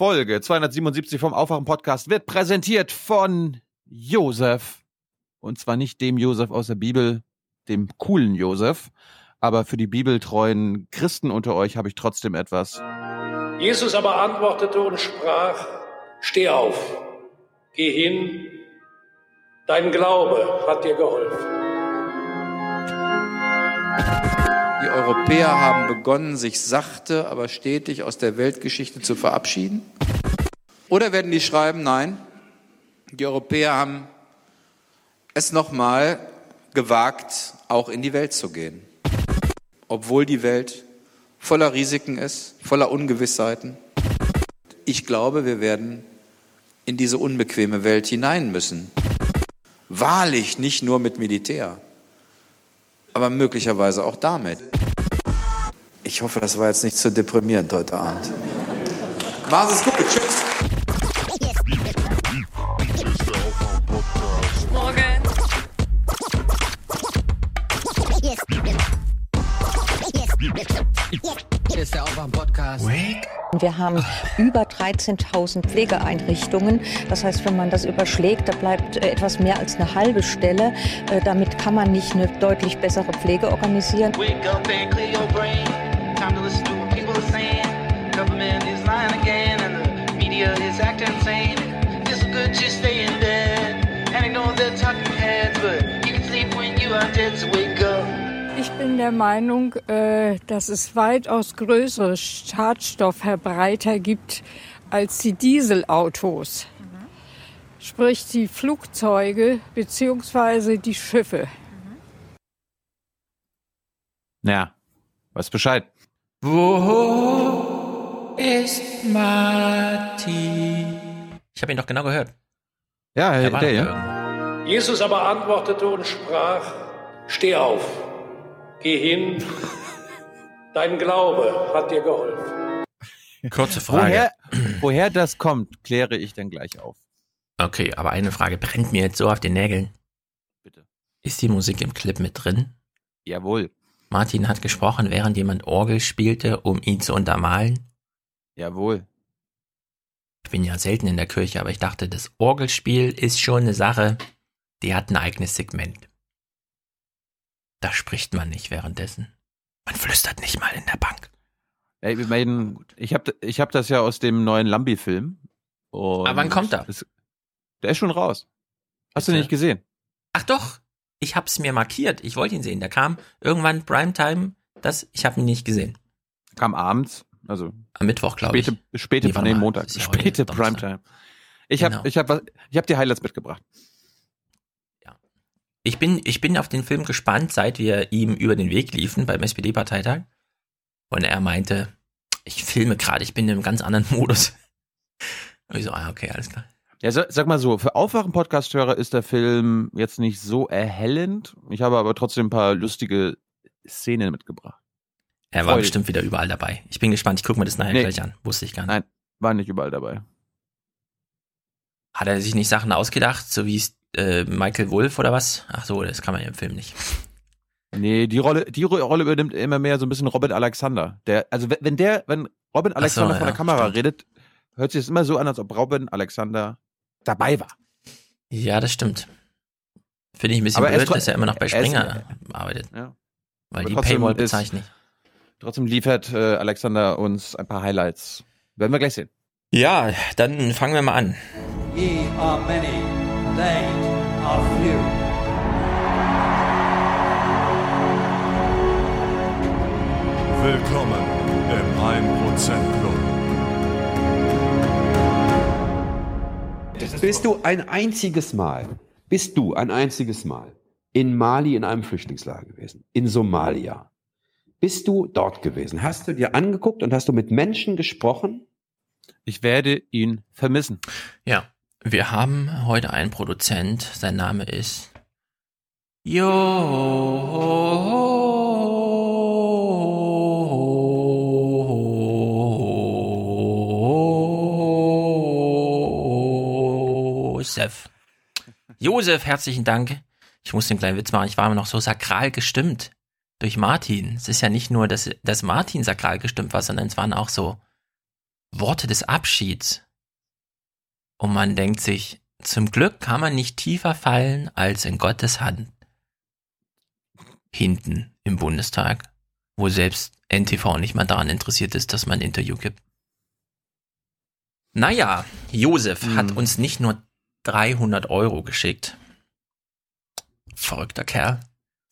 Folge 277 vom Aufwachen Podcast wird präsentiert von Josef. Und zwar nicht dem Josef aus der Bibel, dem coolen Josef. Aber für die bibeltreuen Christen unter euch habe ich trotzdem etwas. Jesus aber antwortete und sprach, steh auf, geh hin, dein Glaube hat dir geholfen. Die Europäer haben begonnen, sich sachte, aber stetig aus der Weltgeschichte zu verabschieden? Oder werden die schreiben, nein, die Europäer haben es nochmal gewagt, auch in die Welt zu gehen, obwohl die Welt voller Risiken ist, voller Ungewissheiten. Ich glaube, wir werden in diese unbequeme Welt hinein müssen. Wahrlich nicht nur mit Militär, aber möglicherweise auch damit. Ich hoffe, das war jetzt nicht zu deprimierend heute Abend. Mach's gut, tschüss. Wir haben über 13.000 Pflegeeinrichtungen. Das heißt, wenn man das überschlägt, da bleibt äh, etwas mehr als eine halbe Stelle. Äh, Damit kann man nicht eine deutlich bessere Pflege organisieren. To stay in bed and ignore the talking heads, but you can sleep when you are dead. So wake. Ich bin der Meinung, äh, dass es weitaus größere Schadstoffverbreiter gibt als die Dieselautos. Sprich die Flugzeuge beziehungsweise die Schiffe. Naja, weiß Bescheid. Wo ist Martin? Ich habe ihn doch genau gehört. Ja, Er der, war der doch ja. Jesus aber antwortete und sprach, steh auf, geh hin, dein Glaube hat dir geholfen. Kurze Frage. Woher, woher das kommt, kläre ich dann gleich auf. Okay, aber eine Frage brennt mir jetzt so auf den Nägeln. Bitte. Ist die Musik im Clip mit drin? Jawohl. Martin hat gesprochen, während jemand Orgel spielte, um ihn zu untermalen. Jawohl. Ich bin ja selten in der Kirche, aber ich dachte, das Orgelspiel ist schon eine Sache, die hat ein eigenes Segment. Da spricht man nicht währenddessen. Man flüstert nicht mal in der Bank. Ey, wir meinen, ich habe ich hab das ja aus dem neuen Lambi-Film. Aber wann kommt er? Das, der ist schon raus. Hast du Bitte? nicht gesehen? Ach doch, ich hab's mir markiert. Ich wollte ihn sehen. Der kam irgendwann Primetime. Das, ich habe ihn nicht gesehen. Kam abends, also Am Mittwoch, glaube ich. späte, späte, Nee, nee, Montag, ist ja späte. Primetime. Ich Genau. habe ich hab, ich hab die Highlights mitgebracht. Ich bin, ich bin auf den Film gespannt, seit wir ihm über den Weg liefen beim SPD-Parteitag. Und er meinte, ich filme gerade, ich bin in einem ganz anderen Modus. Und ich so, ah, okay, alles klar. Ja, sag mal so, für Aufwachen-Podcast-Hörer ist der Film jetzt nicht so erhellend. Ich habe aber trotzdem ein paar lustige Szenen mitgebracht. Er war Voll. bestimmt wieder überall dabei. Ich bin gespannt, ich gucke mir das nachher Nee. gleich an. Wusste ich gar nicht. Nein. War nicht überall dabei. Hat er sich nicht Sachen ausgedacht, so wie es, äh, Michael Wolf oder was? Ach so, das kann man ja im Film nicht. Nee, die Rolle, die Ro- Rolle übernimmt immer mehr so ein bisschen Robin Alexander. Der, also wenn- der, wenn Robin Ach so, Alexander vor ja, der Kamera stimmt. redet, hört sich es immer so an, als ob Robin Alexander dabei war. Ja, das stimmt. Finde ich ein bisschen Aber er blöd, dass er immer noch bei er ist- Springer arbeitet. Ja. Weil Aber die trotzdem Paywall ist- bezeichne ich. Trotzdem liefert äh, Alexander uns ein paar Highlights. Werden wir gleich sehen. Ja, dann fangen wir mal an. Ye are many, they are few. Willkommen im 1% Club. Bist du ein einziges Mal, bist du ein einziges Mal in Mali in einem Flüchtlingslager gewesen, in Somalia? Bist du dort gewesen? Hast du dir angeguckt und hast du mit Menschen gesprochen? Ich werde ihn vermissen. Ja, wir haben heute einen Produzent, sein Name ist Josef. Josef, herzlichen Dank. Ich muss den kleinen Witz machen. Ich war immer noch so sakral gestimmt durch Martin. Es ist ja nicht nur, dass, dass Martin sakral gestimmt war, sondern es waren auch so Worte des Abschieds. Und man denkt sich, zum Glück kann man nicht tiefer fallen als in Gottes Hand. Hinten im Bundestag, wo selbst NTV nicht mal daran interessiert ist, dass man ein Interview gibt. Naja, Josef Hm. hat uns nicht nur 300 Euro geschickt. Verrückter Kerl.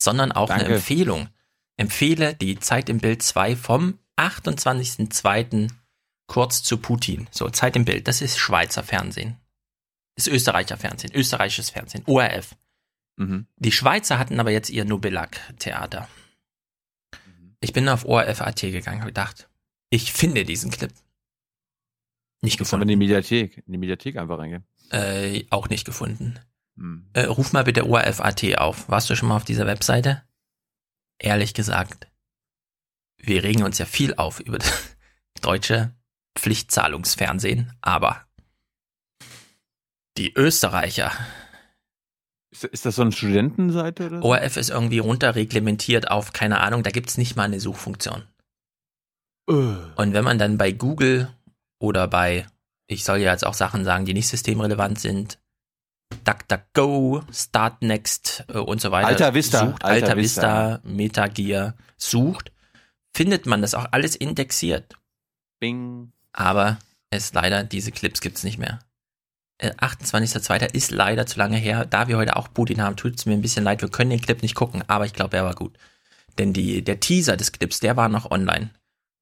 Sondern auch eine Danke. Empfehlung. Empfehle die Zeit im Bild 2 vom 28.02. kurz zu Putin. So, Zeit im Bild. Das ist Schweizer Fernsehen. Ist Österreicher Fernsehen. Österreichisches Fernsehen. ORF. Mhm. Die Schweizer hatten aber jetzt ihr Nobillac-Theater. Ich bin auf ORF.at gegangen, habe gedacht, ich finde diesen Clip. Nicht Muss aber gefunden. in die Mediathek, in die Mediathek einfach reingehen. Äh, auch nicht gefunden. Hm. Äh, ruf mal bitte ORF.at auf. Warst du schon mal auf dieser Webseite? Ehrlich gesagt, wir regen uns ja viel auf über das deutsche Pflichtzahlungsfernsehen, aber die Österreicher, Ist, ist das so eine Studentenseite oder? ORF ist irgendwie runterreglementiert auf, keine Ahnung, da gibt's nicht mal eine Suchfunktion. Äh. Und wenn man dann bei Google oder bei, ich soll ja jetzt auch Sachen sagen, die nicht systemrelevant sind, DuckDuckGo, Startnext äh, und so weiter. Alta Vista, Sucht, Alta Alta, Vista. Vista, Metagear sucht, findet man das auch alles indexiert. Bing. Aber es leider, diese Clips gibt's nicht mehr. Äh, 28.02. ist leider zu lange her. Da wir heute auch Putin haben, tut's mir ein bisschen leid. Wir können den Clip nicht gucken, aber ich glaube, er war gut. Denn die, der Teaser des Clips, der war noch online.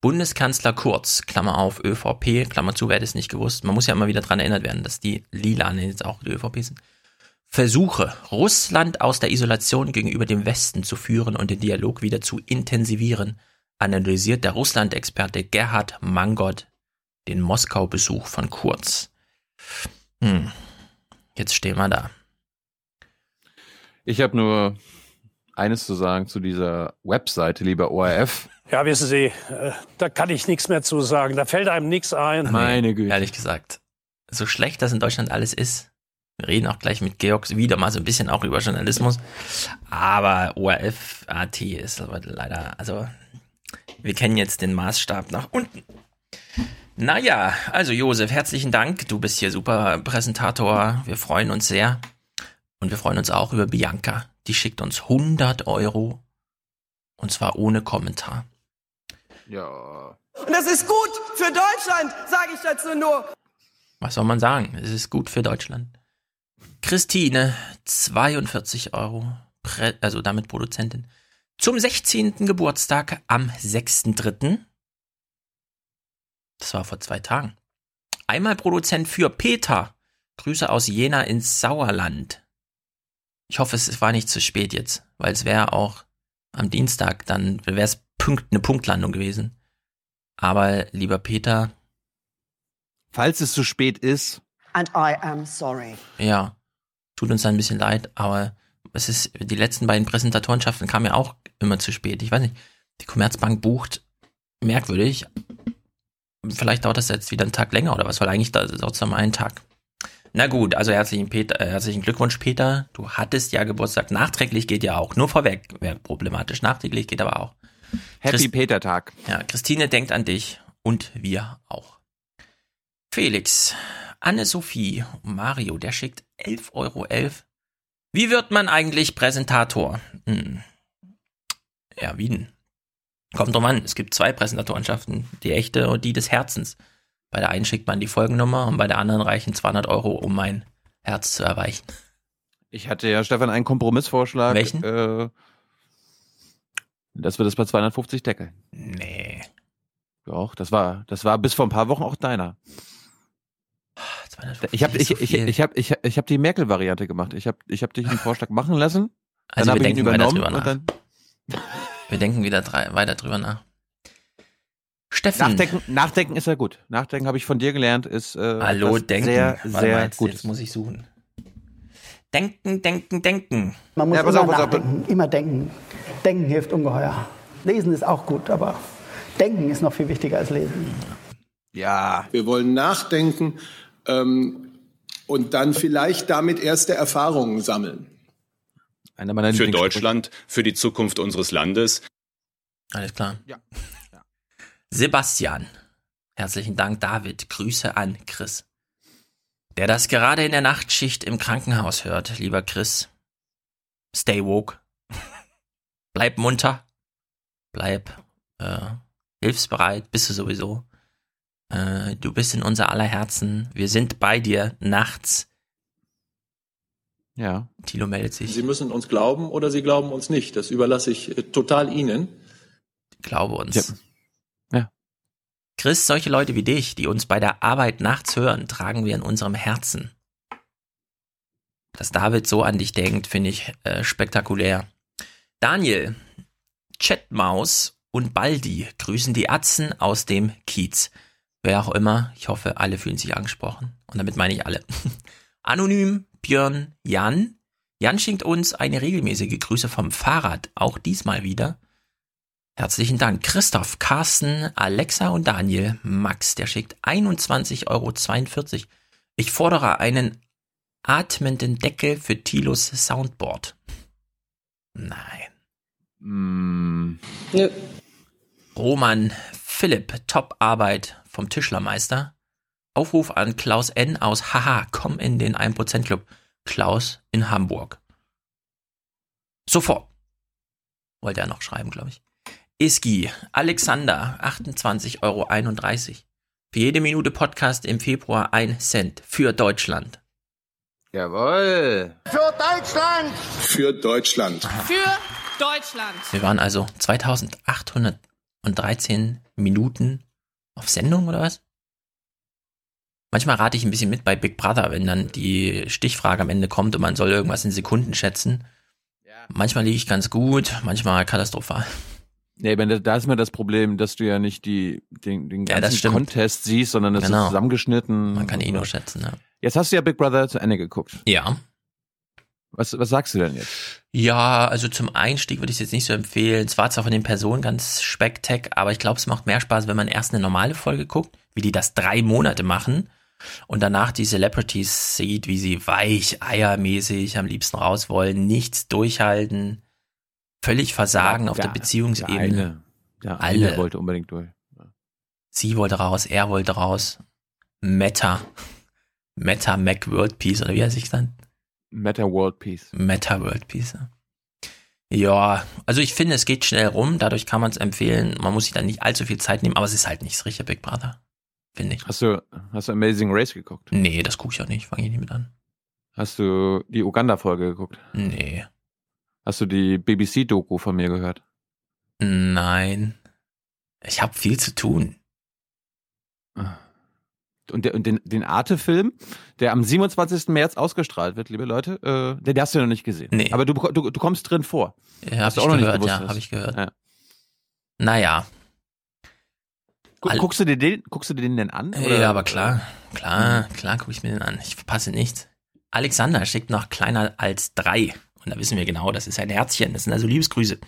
Bundeskanzler Kurz, Klammer auf, ÖVP, Klammer zu, wer hätte es nicht gewusst. Man muss ja immer wieder dran erinnert werden, dass die Lilanen jetzt auch die ÖVP sind. Versuche, Russland aus der Isolation gegenüber dem Westen zu führen und den Dialog wieder zu intensivieren, analysiert der Russland-Experte Gerhard Mangott den Moskau-Besuch von Kurz. Hm. Jetzt stehen wir da. Ich habe nur eines zu sagen zu dieser Webseite, lieber ORF. Ja, wissen Sie, äh, da kann ich nichts mehr zu sagen. Da fällt einem nichts ein. Meine Güte. Ehrlich gesagt, so schlecht das in Deutschland alles ist, wir reden auch gleich mit Georg wieder mal so ein bisschen auch über Journalismus, aber ORF AT ist aber leider, also wir kennen jetzt den Maßstab nach unten. Naja, also Josef, herzlichen Dank. Du bist hier super Präsentator. Wir freuen uns sehr. Und wir freuen uns auch über Bianca. Die schickt uns 100 Euro. Und zwar ohne Kommentar. Ja. Und das ist gut für Deutschland, sage ich dazu nur. Was soll man sagen? Es ist gut für Deutschland. Christine, 42 Euro, also damit Produzentin. Zum 16. Geburtstag am 6.3. Das war vor zwei Tagen. Einmal Produzent für Peter. Grüße aus Jena ins Sauerland. Ich hoffe, es war nicht zu spät jetzt, weil es wäre auch am Dienstag, dann wäre es Punkt, eine Punktlandung gewesen. Aber lieber Peter, Falls es zu spät ist, And I am sorry. Ja, tut uns ein bisschen leid, aber es ist, die letzten beiden Präsentatorenschaften kamen ja auch immer zu spät. Ich weiß nicht, die Commerzbank bucht merkwürdig. Vielleicht dauert das jetzt wieder einen Tag länger oder was, weil eigentlich dauert es nur einen Tag. Na gut, also herzlichen, Peter, äh, herzlichen Glückwunsch, Peter. Du hattest ja Geburtstag. Nachträglich geht ja auch. Nur vorweg wäre problematisch. Nachträglich geht aber auch. Happy Christ- Peter Tag. Ja, Christine denkt an dich und wir auch. Felix, Anne-Sophie und Mario, der schickt 11,11 Euro. Wie wird man eigentlich Präsentator? Hm. Ja, wie denn? Kommt drauf an, es gibt zwei Präsentatorenschaften, die echte und die des Herzens. Bei der einen schickt man die Folgennummer und bei der anderen reichen 200 Euro, um mein Herz zu erweichen. Ich hatte ja, Stefan, einen Kompromissvorschlag. Welchen? Äh, dass wir das bei 250 deckeln. Nee. Doch, das war, das war bis vor ein paar Wochen auch deiner. 250 Ich habe ich, so ich, ich hab, ich, ich hab die Merkel-Variante gemacht. Ich habe ich hab dich einen Vorschlag machen lassen. also dann habe ich ihn übernommen und dann. Wir denken wieder drei, weiter drüber nach. Steffen. Nachdenken, nachdenken ist ja gut. Nachdenken habe ich von dir gelernt, ist äh, Hallo, denken. sehr, Warte sehr jetzt, gut. Jetzt muss ich suchen. Denken, denken, denken. Man muss Ja, immer auf, pass auf. nachdenken, immer denken. Denken hilft ungeheuer. Lesen ist auch gut, aber denken ist noch viel wichtiger als lesen. Ja, Wir wollen nachdenken ähm, und dann vielleicht damit erste Erfahrungen sammeln. Einer meiner Für Deutschland, für die Zukunft unseres Landes. Alles klar. Ja. Sebastian. Herzlichen Dank, David. Grüße an Chris. Der das gerade in der Nachtschicht im Krankenhaus hört, lieber Chris. Stay woke. Bleib munter. Bleib äh, hilfsbereit, bist du sowieso. Äh, du bist in unser aller Herzen. Wir sind bei dir nachts. Ja. Tilo meldet sich. Sie müssen uns glauben oder Sie glauben uns nicht. Das überlasse ich äh, total Ihnen. Glaube uns. Ja. Ja. Chris, solche Leute wie dich, die uns bei der Arbeit nachts hören, tragen wir in unserem Herzen. Dass David so an dich denkt, finde ich äh, spektakulär. Daniel, Chatmaus und Baldi grüßen die Atzen aus dem Kiez. Wer auch immer, ich hoffe, alle fühlen sich angesprochen. Und damit meine ich alle. Anonym, Björn, Jan. Jan schenkt uns eine regelmäßige Grüße vom Fahrrad, auch diesmal wieder. Herzlichen Dank. Christoph, Carsten, Alexa und Daniel. Max, der schickt 21,42 Euro. Ich fordere einen atmenden Deckel für Tilos Soundboard. Nein. Mm, Nö. Roman Philipp, Top-Arbeit vom Tischlermeister. Aufruf an Klaus N. aus Haha, komm in den 1% Club. Klaus in Hamburg. Sofort. Wollte er noch schreiben, glaube ich. Iski, Alexander, 28,31 Euro. Für jede Minute Podcast im Februar ein Cent. Für Deutschland. Jawohl. Für Deutschland! Für Deutschland. Für Deutschland. Wir waren also 2813 Minuten auf Sendung oder was? Manchmal rate ich ein bisschen mit bei Big Brother, wenn dann die Stichfrage am Ende kommt und man soll irgendwas in Sekunden schätzen. Manchmal liege ich ganz gut, manchmal katastrophal. Nee, da, ist immer das Problem, dass du ja nicht die, den, den Ja, ganzen stimmt. Contest siehst, sondern das Genau. ist zusammengeschnitten. Man kann eh nur schätzen, ja. Jetzt hast du ja Big Brother zu Ende geguckt. Ja. Was, was sagst du denn jetzt? Ja, also zum Einstieg würde ich es jetzt nicht so empfehlen. Es war zwar von den Personen ganz spektak, aber ich glaube, es macht mehr Spaß, wenn man erst eine normale Folge guckt, wie die das drei Monate machen und danach die Celebrities sieht, wie sie weich, eiermäßig am liebsten raus wollen, nichts durchhalten, völlig versagen auf der, Beziehungsebene. Der eine, der Alle. wollte unbedingt durch. Sie wollte raus, er wollte raus. Meta. Meta Mac World Peace, oder wie heißt ich dann? Meta World Peace. Meta World Peace. ja. Ja, also ich finde, es geht schnell rum, dadurch kann man es empfehlen. Man muss sich dann nicht allzu viel Zeit nehmen, aber es ist halt nicht das richtige Big Brother. Finde ich. Hast du, hast du Amazing Race geguckt? Nee, das gucke ich auch nicht, fange ich nicht mit an. Hast du die Uganda-Folge geguckt? Nee. Hast du die BBC-Doku von mir gehört? Nein. Ich habe viel zu tun. Und, der, und den, den Arte-Film, der am 27. März ausgestrahlt wird, liebe Leute, äh, den, den hast du noch nicht gesehen. Nee. Aber du, du, du kommst drin vor. Ja, Hast du auch noch nicht gehört, gewusst, ja, habe ich gehört. Ja. Naja. Guckst, du dir den, guckst du dir den denn an? Ja, aber klar, klar, klar gucke ich mir den an. Ich verpasse nichts. Alexander schickt noch kleiner als drei. Und da wissen wir genau, das ist ein Herzchen. Das sind also Liebesgrüße.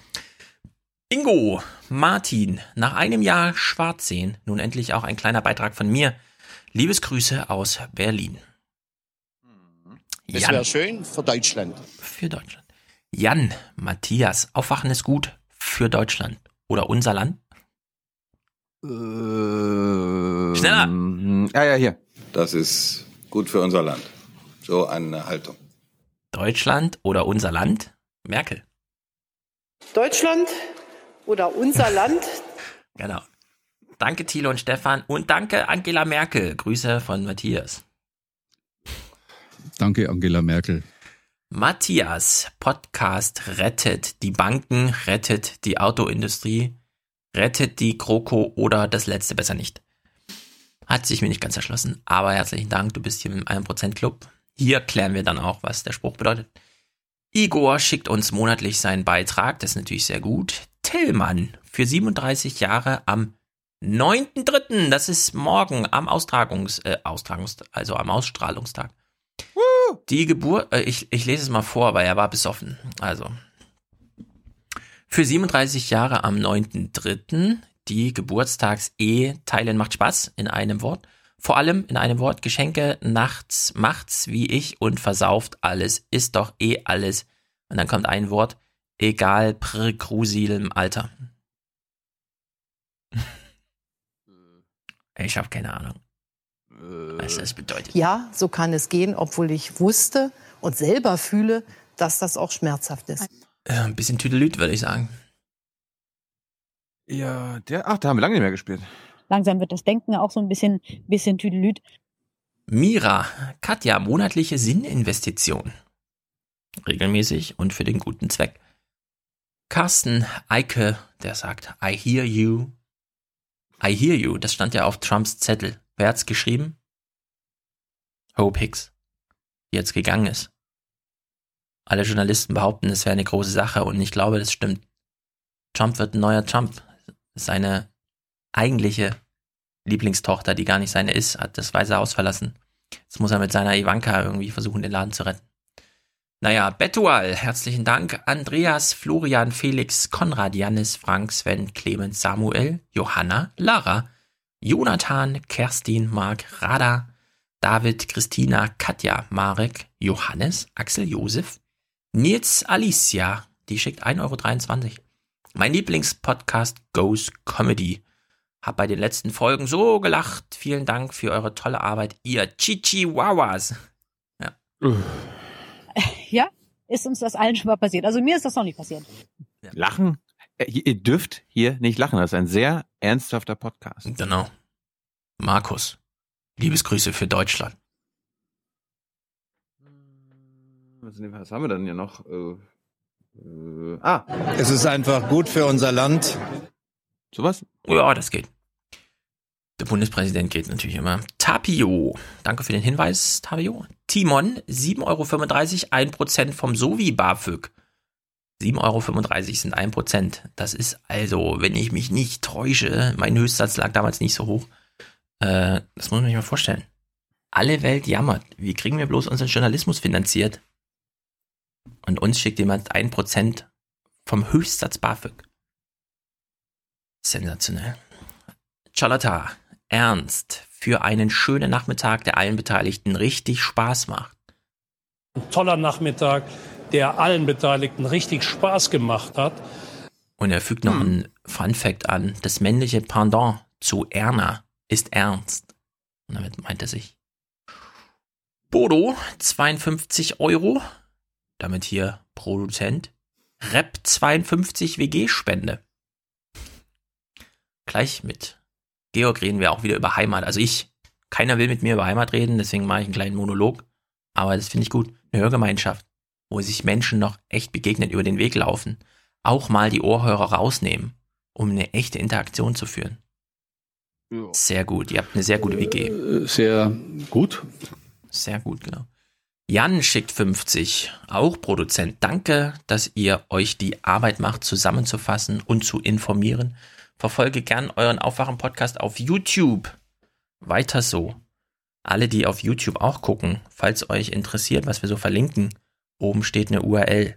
Ingo, Martin, nach einem Jahr schwarz sehen, nun endlich auch ein kleiner Beitrag von mir. Liebesgrüße aus Berlin. Das wäre schön für Deutschland. für Deutschland. Jan, Matthias, Aufwachen ist gut für Deutschland. Oder unser Land? Schneller! Ja, ja, hier. Das ist gut für unser Land. So eine Haltung. Deutschland oder unser Land? Merkel. Deutschland oder unser Land. Genau. Danke Thilo und Stefan und danke Angela Merkel. Grüße von Matthias. Danke, Angela Merkel. Matthias, Podcast rettet die Banken, rettet die Autoindustrie, rettet die Kroko oder das letzte besser nicht. Hat sich mir nicht ganz erschlossen, aber herzlichen Dank, du bist hier im 1% Club. Hier klären wir dann auch, was der Spruch bedeutet. Igor schickt uns monatlich seinen Beitrag, das ist natürlich sehr gut. Tillmann für 37 Jahre am 9.3., das ist morgen am Austragungs, äh, Austragungs, also am Ausstrahlungstag. Die Geburt, äh, ich, ich lese es mal vor, weil er war besoffen. Also. Für 37 Jahre am 9.3. die Geburtstags-E teilen macht Spaß in einem Wort. Vor allem in einem Wort Geschenke nachts macht's wie ich und versauft alles. Ist doch eh alles. Und dann kommt ein Wort. Egal, prr, Krusil im Alter. Ich habe keine Ahnung, was das bedeutet. Ja, so kann es gehen, obwohl ich wusste und selber fühle, dass das auch schmerzhaft ist. Äh, ein bisschen Tüdelüt, würde ich sagen. Ja, der, ach, da haben wir lange nicht mehr gespielt. Langsam wird das Denken auch so ein bisschen, bisschen Tüdelüt. Mira, Katja, monatliche Sinninvestition. Regelmäßig und für den guten Zweck. Carsten Eike, der sagt, I hear you. I hear you, das stand ja auf Trumps Zettel. Wer hat's geschrieben? Hope Hicks, die jetzt gegangen ist. Alle Journalisten behaupten, es wäre eine große Sache und ich glaube, das stimmt. Trump wird ein neuer Trump. Seine eigentliche Lieblingstochter, die gar nicht seine ist, hat das Weiße Haus verlassen. Jetzt muss er mit seiner Ivanka irgendwie versuchen, den Laden zu retten. Naja, Betual, herzlichen Dank. Andreas, Florian, Felix, Konrad, Janis, Frank, Sven, Clemens, Samuel, Johanna, Lara, Jonathan, Kerstin, Marc, Rada, David, Christina, Katja, Marek, Johannes, Axel, Josef, Nils, Alicia, die schickt 1,23 Euro. Mein Lieblingspodcast Goes Comedy. Hab bei den letzten Folgen so gelacht. Vielen Dank für eure tolle Arbeit, ihr Chichihuahuas. Ja. Ja, ist uns das allen schon mal passiert. Also mir ist das noch nicht passiert. Lachen? Äh, Ihr dürft hier nicht lachen. Das ist ein sehr ernsthafter Podcast. Genau. Markus, Liebesgrüße für Deutschland. Was, haben wir denn hier noch? Äh, äh, ah, Es ist einfach gut für unser Land. sowas? Ja, das geht. Der Bundespräsident geht natürlich immer. Tapio, danke für den Hinweis, Tapio. Timon, 7,35 Euro, 1% vom Sovi BAföG. 7,35 Euro sind 1%. Das ist also, wenn ich mich nicht täusche, mein Höchstsatz lag damals nicht so hoch. Äh, das muss man sich mal vorstellen. Alle Welt jammert. Wie kriegen wir bloß unseren Journalismus finanziert? Und uns schickt jemand 1% vom Höchstsatz BAföG. Sensationell. Charlotta, Ernst, für einen schönen Nachmittag, der allen Beteiligten richtig Spaß macht. Ein toller Nachmittag, der allen Beteiligten richtig Spaß gemacht hat. Und er fügt noch ein Fun Fact an. Das männliche Pendant zu Erna ist Ernst. Und damit meint er sich. Bodo, 52 Euro. Damit hier Produzent. Rep 52 WG-Spende. Gleich mit Georg reden wir auch wieder über Heimat. Also ich, keiner will mit mir über Heimat reden, deswegen mache ich einen kleinen Monolog. Aber das finde ich gut. Eine Hörgemeinschaft, wo sich Menschen noch echt begegnen, über den Weg laufen. Auch mal die Ohrhörer rausnehmen, um eine echte Interaktion zu führen. Sehr gut. Ihr habt eine sehr gute WG. Sehr gut. Sehr gut, genau. Jan schickt 50, auch Produzent. Danke, dass ihr euch die Arbeit macht, zusammenzufassen und zu informieren. Verfolge gern euren Aufwachen-Podcast auf YouTube. Weiter so. Alle, die auf YouTube auch gucken, falls euch interessiert, was wir so verlinken, oben steht eine URL.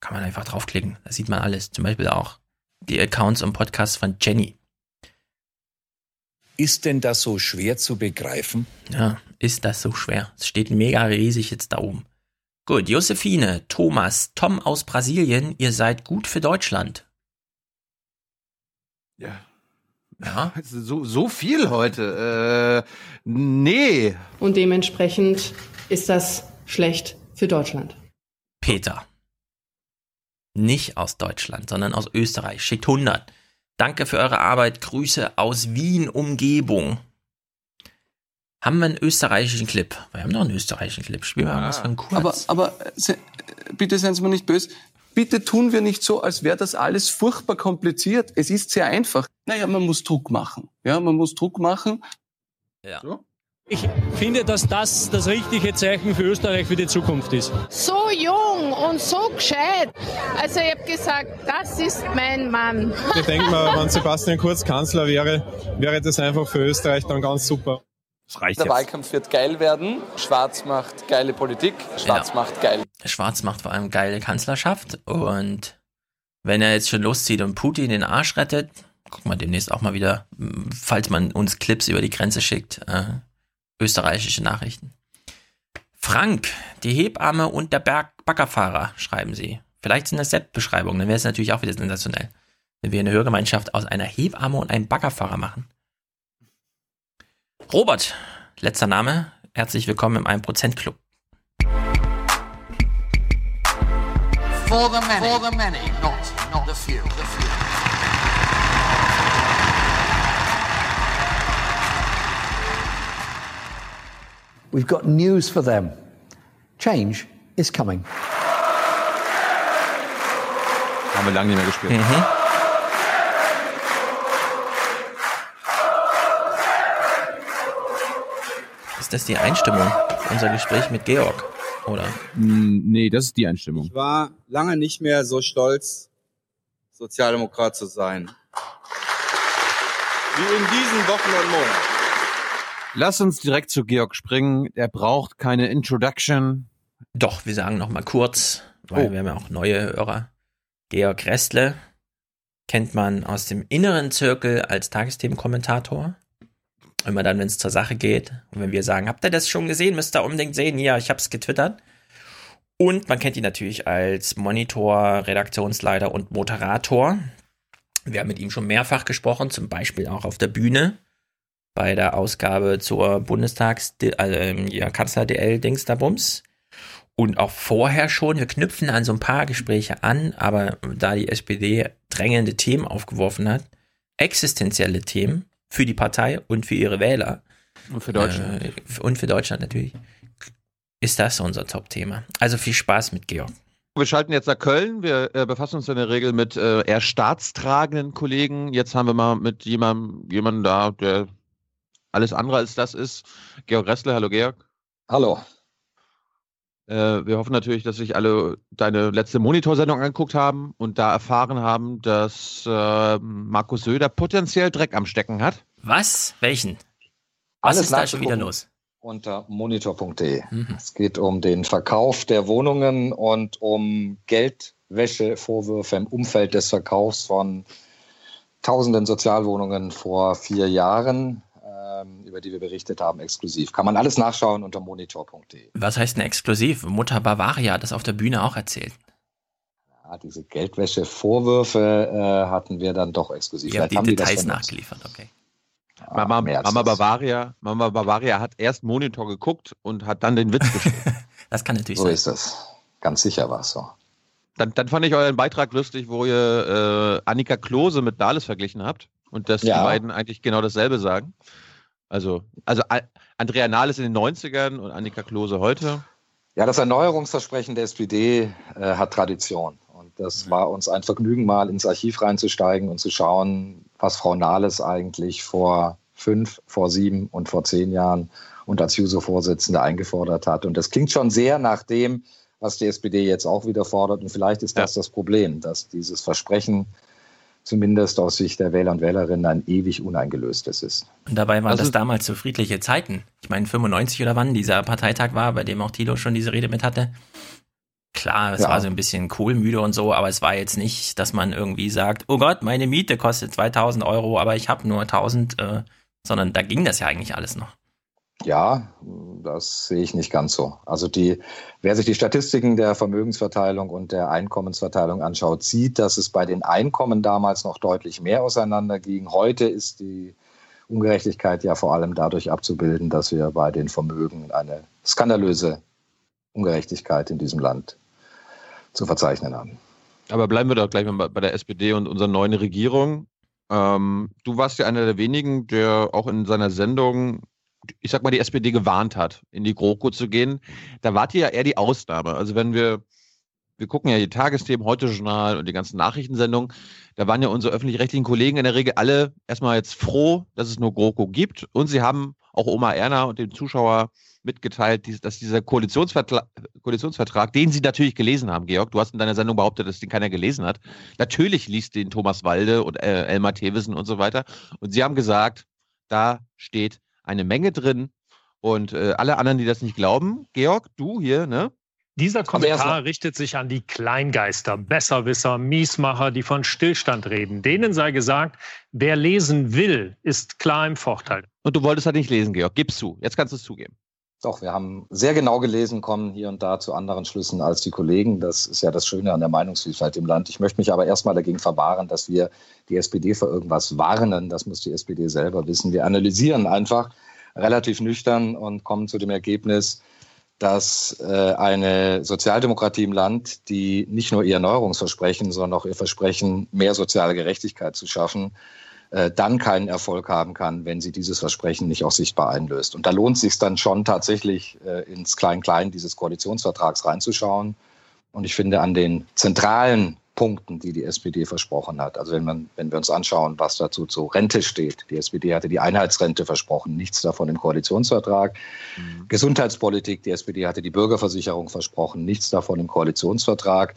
Kann man einfach draufklicken. Da sieht man alles. Zum Beispiel auch die Accounts und Podcasts von Jenny. Ist denn das so schwer zu begreifen? Ja, ist das so schwer? Es steht mega riesig jetzt da oben. Gut, Josephine, Thomas, Tom aus Brasilien, ihr seid gut für Deutschland. Ja. Ja. So, so viel heute. Äh, nee. Und dementsprechend ist das schlecht für Deutschland. Peter. Nicht aus Deutschland, sondern aus Österreich. Schickt 100. Danke für eure Arbeit. Grüße aus Wien, Umgebung. Haben wir einen österreichischen Clip? Wir haben noch einen österreichischen Clip. Spielen wir mal was von kurz. Aber, aber se, bitte seien Sie mir nicht böse. Bitte tun wir nicht so, als wäre das alles furchtbar kompliziert. Es ist sehr einfach. Naja, man muss Druck machen. Ja, man muss Druck machen. Ja. Ich finde, dass das das richtige Zeichen für Österreich für die Zukunft ist. So jung und so gescheit. Also ich habe gesagt, das ist mein Mann. Ich denke mal, wenn Sebastian Kurz Kanzler wäre, wäre das einfach für Österreich dann ganz super. Das reicht Der Wahlkampf wird geil werden. Schwarz macht geile Politik. Schwarz Ja. macht geil. Schwarz macht vor allem geile Kanzlerschaft und wenn er jetzt schon loszieht und Putin den Arsch rettet, guck mal demnächst auch mal wieder, falls man uns Clips über die Grenze schickt, äh, österreichische Nachrichten. Frank, die Hebamme und der Berg Baggerfahrer, schreiben sie. Vielleicht sind das Set-Beschreibungen, dann wäre es natürlich auch wieder sensationell. wenn wir eine Hörgemeinschaft aus einer Hebamme und einem Baggerfahrer machen. Robert, letzter Name, herzlich willkommen im 1% Club. For the many, for the many, not, not the few. The few. We've got news for them. Change is coming. Haben wir lange nicht mehr gespielt. Mhm. Ist das die Einstimmung? Unser Gespräch mit Georg, oder? Hm, Nee, das ist die Einstimmung. Ich war lange nicht mehr so stolz, Sozialdemokrat zu sein. Wie in diesen Wochen und Monaten. Lass uns direkt zu Georg springen. Er braucht keine Introduction. Doch, wir sagen noch mal kurz, weil Oh. wir haben ja auch neue Hörer. Georg Restle kennt man aus dem inneren Zirkel als Tagesthemenkommentator. Immer dann, wenn es zur Sache geht. Und wenn wir sagen, habt ihr das schon gesehen? Müsst ihr unbedingt sehen. Ja, ich hab's getwittert. Und man kennt ihn natürlich als Monitor, Redaktionsleiter und Moderator. Wir haben mit ihm schon mehrfach gesprochen, zum Beispiel auch auf der Bühne bei der Ausgabe zur Bundestags, also, ähm, ja, Kanzler-DL Dingsterbums. Und auch vorher schon, wir knüpfen an so ein paar Gespräche an, aber da die SPD drängende Themen aufgeworfen hat, existenzielle Themen für die Partei und für ihre Wähler. Und für Deutschland. Äh, und für Deutschland natürlich. Ist das unser Top-Thema. Also viel Spaß mit Georg. Wir schalten jetzt nach Köln. Wir äh, befassen uns in der Regel mit äh, eher staatstragenden Kollegen. Jetzt haben wir mal mit jemandem, jemandem da, der alles andere als das ist. Georg Ressler. Hallo Georg. Hallo. Äh, wir hoffen natürlich, dass sich alle deine letzte Monitorsendung angeguckt haben und da erfahren haben, dass äh, Markus Söder potenziell Dreck am Stecken hat. Was? Welchen? Was Alles ist da schon wieder los? Unter monitor.de. Mhm. Es geht um den Verkauf der Wohnungen und um Geldwäschevorwürfe im Umfeld des Verkaufs von tausenden Sozialwohnungen vor vier Jahren, über die wir berichtet haben, exklusiv. Kann man alles nachschauen unter monitor.de. Was heißt denn exklusiv? Mutter Bavaria hat das auf der Bühne auch erzählt. Ja, diese Geldwäschevorwürfe äh, hatten wir dann doch exklusiv. Habt die haben die das Details uns. nachgeliefert, okay. Mama, als Mama das. Bavaria, Mama Bavaria hat erst Monitor geguckt und hat dann den Witz geschrieben. Das kann natürlich So sein. ist es. Ganz sicher war es so. Dann, dann fand ich euren Beitrag lustig, wo ihr äh, Annika Klose mit Nahles verglichen habt und dass Ja. die beiden eigentlich genau dasselbe sagen. Also, also Andrea Nahles in den 90ern und Annika Klose heute. Ja, das Erneuerungsversprechen der SPD äh, hat Tradition. Und das war uns ein Vergnügen, mal ins Archiv reinzusteigen und zu schauen, was Frau Nahles eigentlich vor fünf, vor sieben und vor zehn Jahren und als Juso-Vorsitzende eingefordert hat. Und das klingt schon sehr nach dem, was die SPD jetzt auch wieder fordert. Und vielleicht ist das das Problem, dass dieses Versprechen zumindest aus Sicht der Wähler und Wählerinnen ein ewig uneingelöstes ist. Und dabei waren Also- das damals so friedliche Zeiten. Ich meine, 95 oder wann dieser Parteitag war, bei dem auch Tilo schon diese Rede mit hatte. Klar, es Ja. war so ein bisschen kohlmüde und so, aber es war jetzt nicht, dass man irgendwie sagt, oh Gott, meine Miete kostet 2000 Euro, aber ich habe nur 1000, äh, sondern da ging das ja eigentlich alles noch. Ja, das sehe ich nicht ganz so. Also die, wer sich die Statistiken der Vermögensverteilung und der Einkommensverteilung anschaut, sieht, dass es bei den Einkommen damals noch deutlich mehr auseinander ging. Heute ist die Ungerechtigkeit ja vor allem dadurch abzubilden, dass wir bei den Vermögen eine skandalöse Ungerechtigkeit in diesem Land zu verzeichnen haben. Aber bleiben wir doch gleich mal bei der SPD und unserer neuen Regierung. Ähm, du warst ja einer der wenigen, der auch in seiner Sendung, ich sag mal, die SPD gewarnt hat, in die GroKo zu gehen. Da wart ihr ja eher die Ausnahme. Also wenn wir, wir gucken ja die Tagesthemen, heute Journal und die ganzen Nachrichtensendungen, da waren ja unsere öffentlich-rechtlichen Kollegen in der Regel alle erstmal jetzt froh, dass es nur GroKo gibt. Und sie haben auch Oma Erna und dem Zuschauer mitgeteilt, dass dieser Koalitionsvertrag, Koalitionsvertrag, den sie natürlich gelesen haben, Georg, du hast in deiner Sendung behauptet, dass den keiner gelesen hat. Natürlich liest den Thomas Walde und äh, Elmar Thewissen und so weiter. Und sie haben gesagt, da steht eine Menge drin. Und äh, alle anderen, die das nicht glauben, Georg, du hier, ne? Dieser Kommentar richtet sich an die Kleingeister, Besserwisser, Miesmacher, die von Stillstand reden. Denen sei gesagt, wer lesen will, ist klar im Vorteil. Und du wolltest halt nicht lesen, Georg. Gib's zu. Jetzt kannst du es zugeben. Doch, wir haben sehr genau gelesen, kommen hier und da zu anderen Schlüssen als die Kollegen. Das ist ja das Schöne an der Meinungsvielfalt im Land. Ich möchte mich aber erstmal dagegen verwahren, dass wir die SPD für irgendwas warnen. Das muss die SPD selber wissen. Wir analysieren einfach relativ nüchtern und kommen zu dem Ergebnis, dass äh, eine Sozialdemokratie im Land, die nicht nur ihr Erneuerungsversprechen, sondern auch ihr Versprechen, mehr soziale Gerechtigkeit zu schaffen, äh, dann keinen Erfolg haben kann, wenn sie dieses Versprechen nicht auch sichtbar einlöst. Und da lohnt es sich dann schon tatsächlich äh, ins Klein-Klein dieses Koalitionsvertrags reinzuschauen. Und ich finde an den zentralen Punkten, die die SPD versprochen hat. Also wenn, man, wenn wir uns anschauen, was dazu zur Rente steht. Die SPD hatte die Einheitsrente versprochen, nichts davon im Koalitionsvertrag. Mhm. Gesundheitspolitik, die SPD hatte die Bürgerversicherung versprochen, nichts davon im Koalitionsvertrag.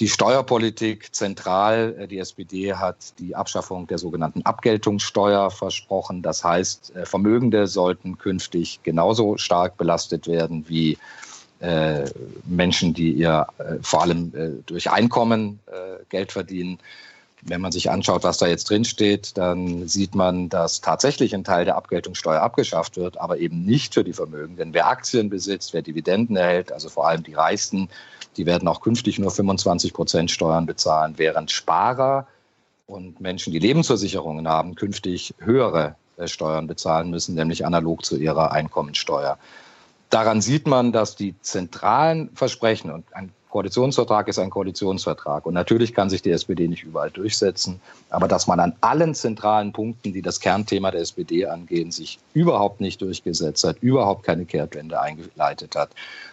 Die Steuerpolitik zentral. Äh, die SPD hat die Abschaffung der sogenannten Abgeltungssteuer versprochen. Das heißt, äh, Vermögende sollten künftig genauso stark belastet werden wie äh, Menschen, die ihr vor allem durch Einkommen Geld verdienen. Wenn man sich anschaut, was da jetzt drin steht, dann sieht man, dass tatsächlich ein Teil der Abgeltungssteuer abgeschafft wird, aber eben nicht für die Vermögenden. Wer Aktien besitzt, wer Dividenden erhält, also vor allem die Reichsten, die werden auch künftig nur 25 Prozent Steuern bezahlen, während Sparer und Menschen, die Lebensversicherungen haben, künftig höhere äh, Steuern bezahlen müssen, nämlich analog zu ihrer Einkommensteuer. Daran sieht man, dass die zentralen Versprechen und ein Koalitionsvertrag ist ein Koalitionsvertrag. Und natürlich kann sich die SPD nicht überall durchsetzen. Aber dass man an allen zentralen Punkten, die das Kernthema der SPD angehen, sich überhaupt nicht durchgesetzt hat, überhaupt keine Kehrtwende eingeleitet hat,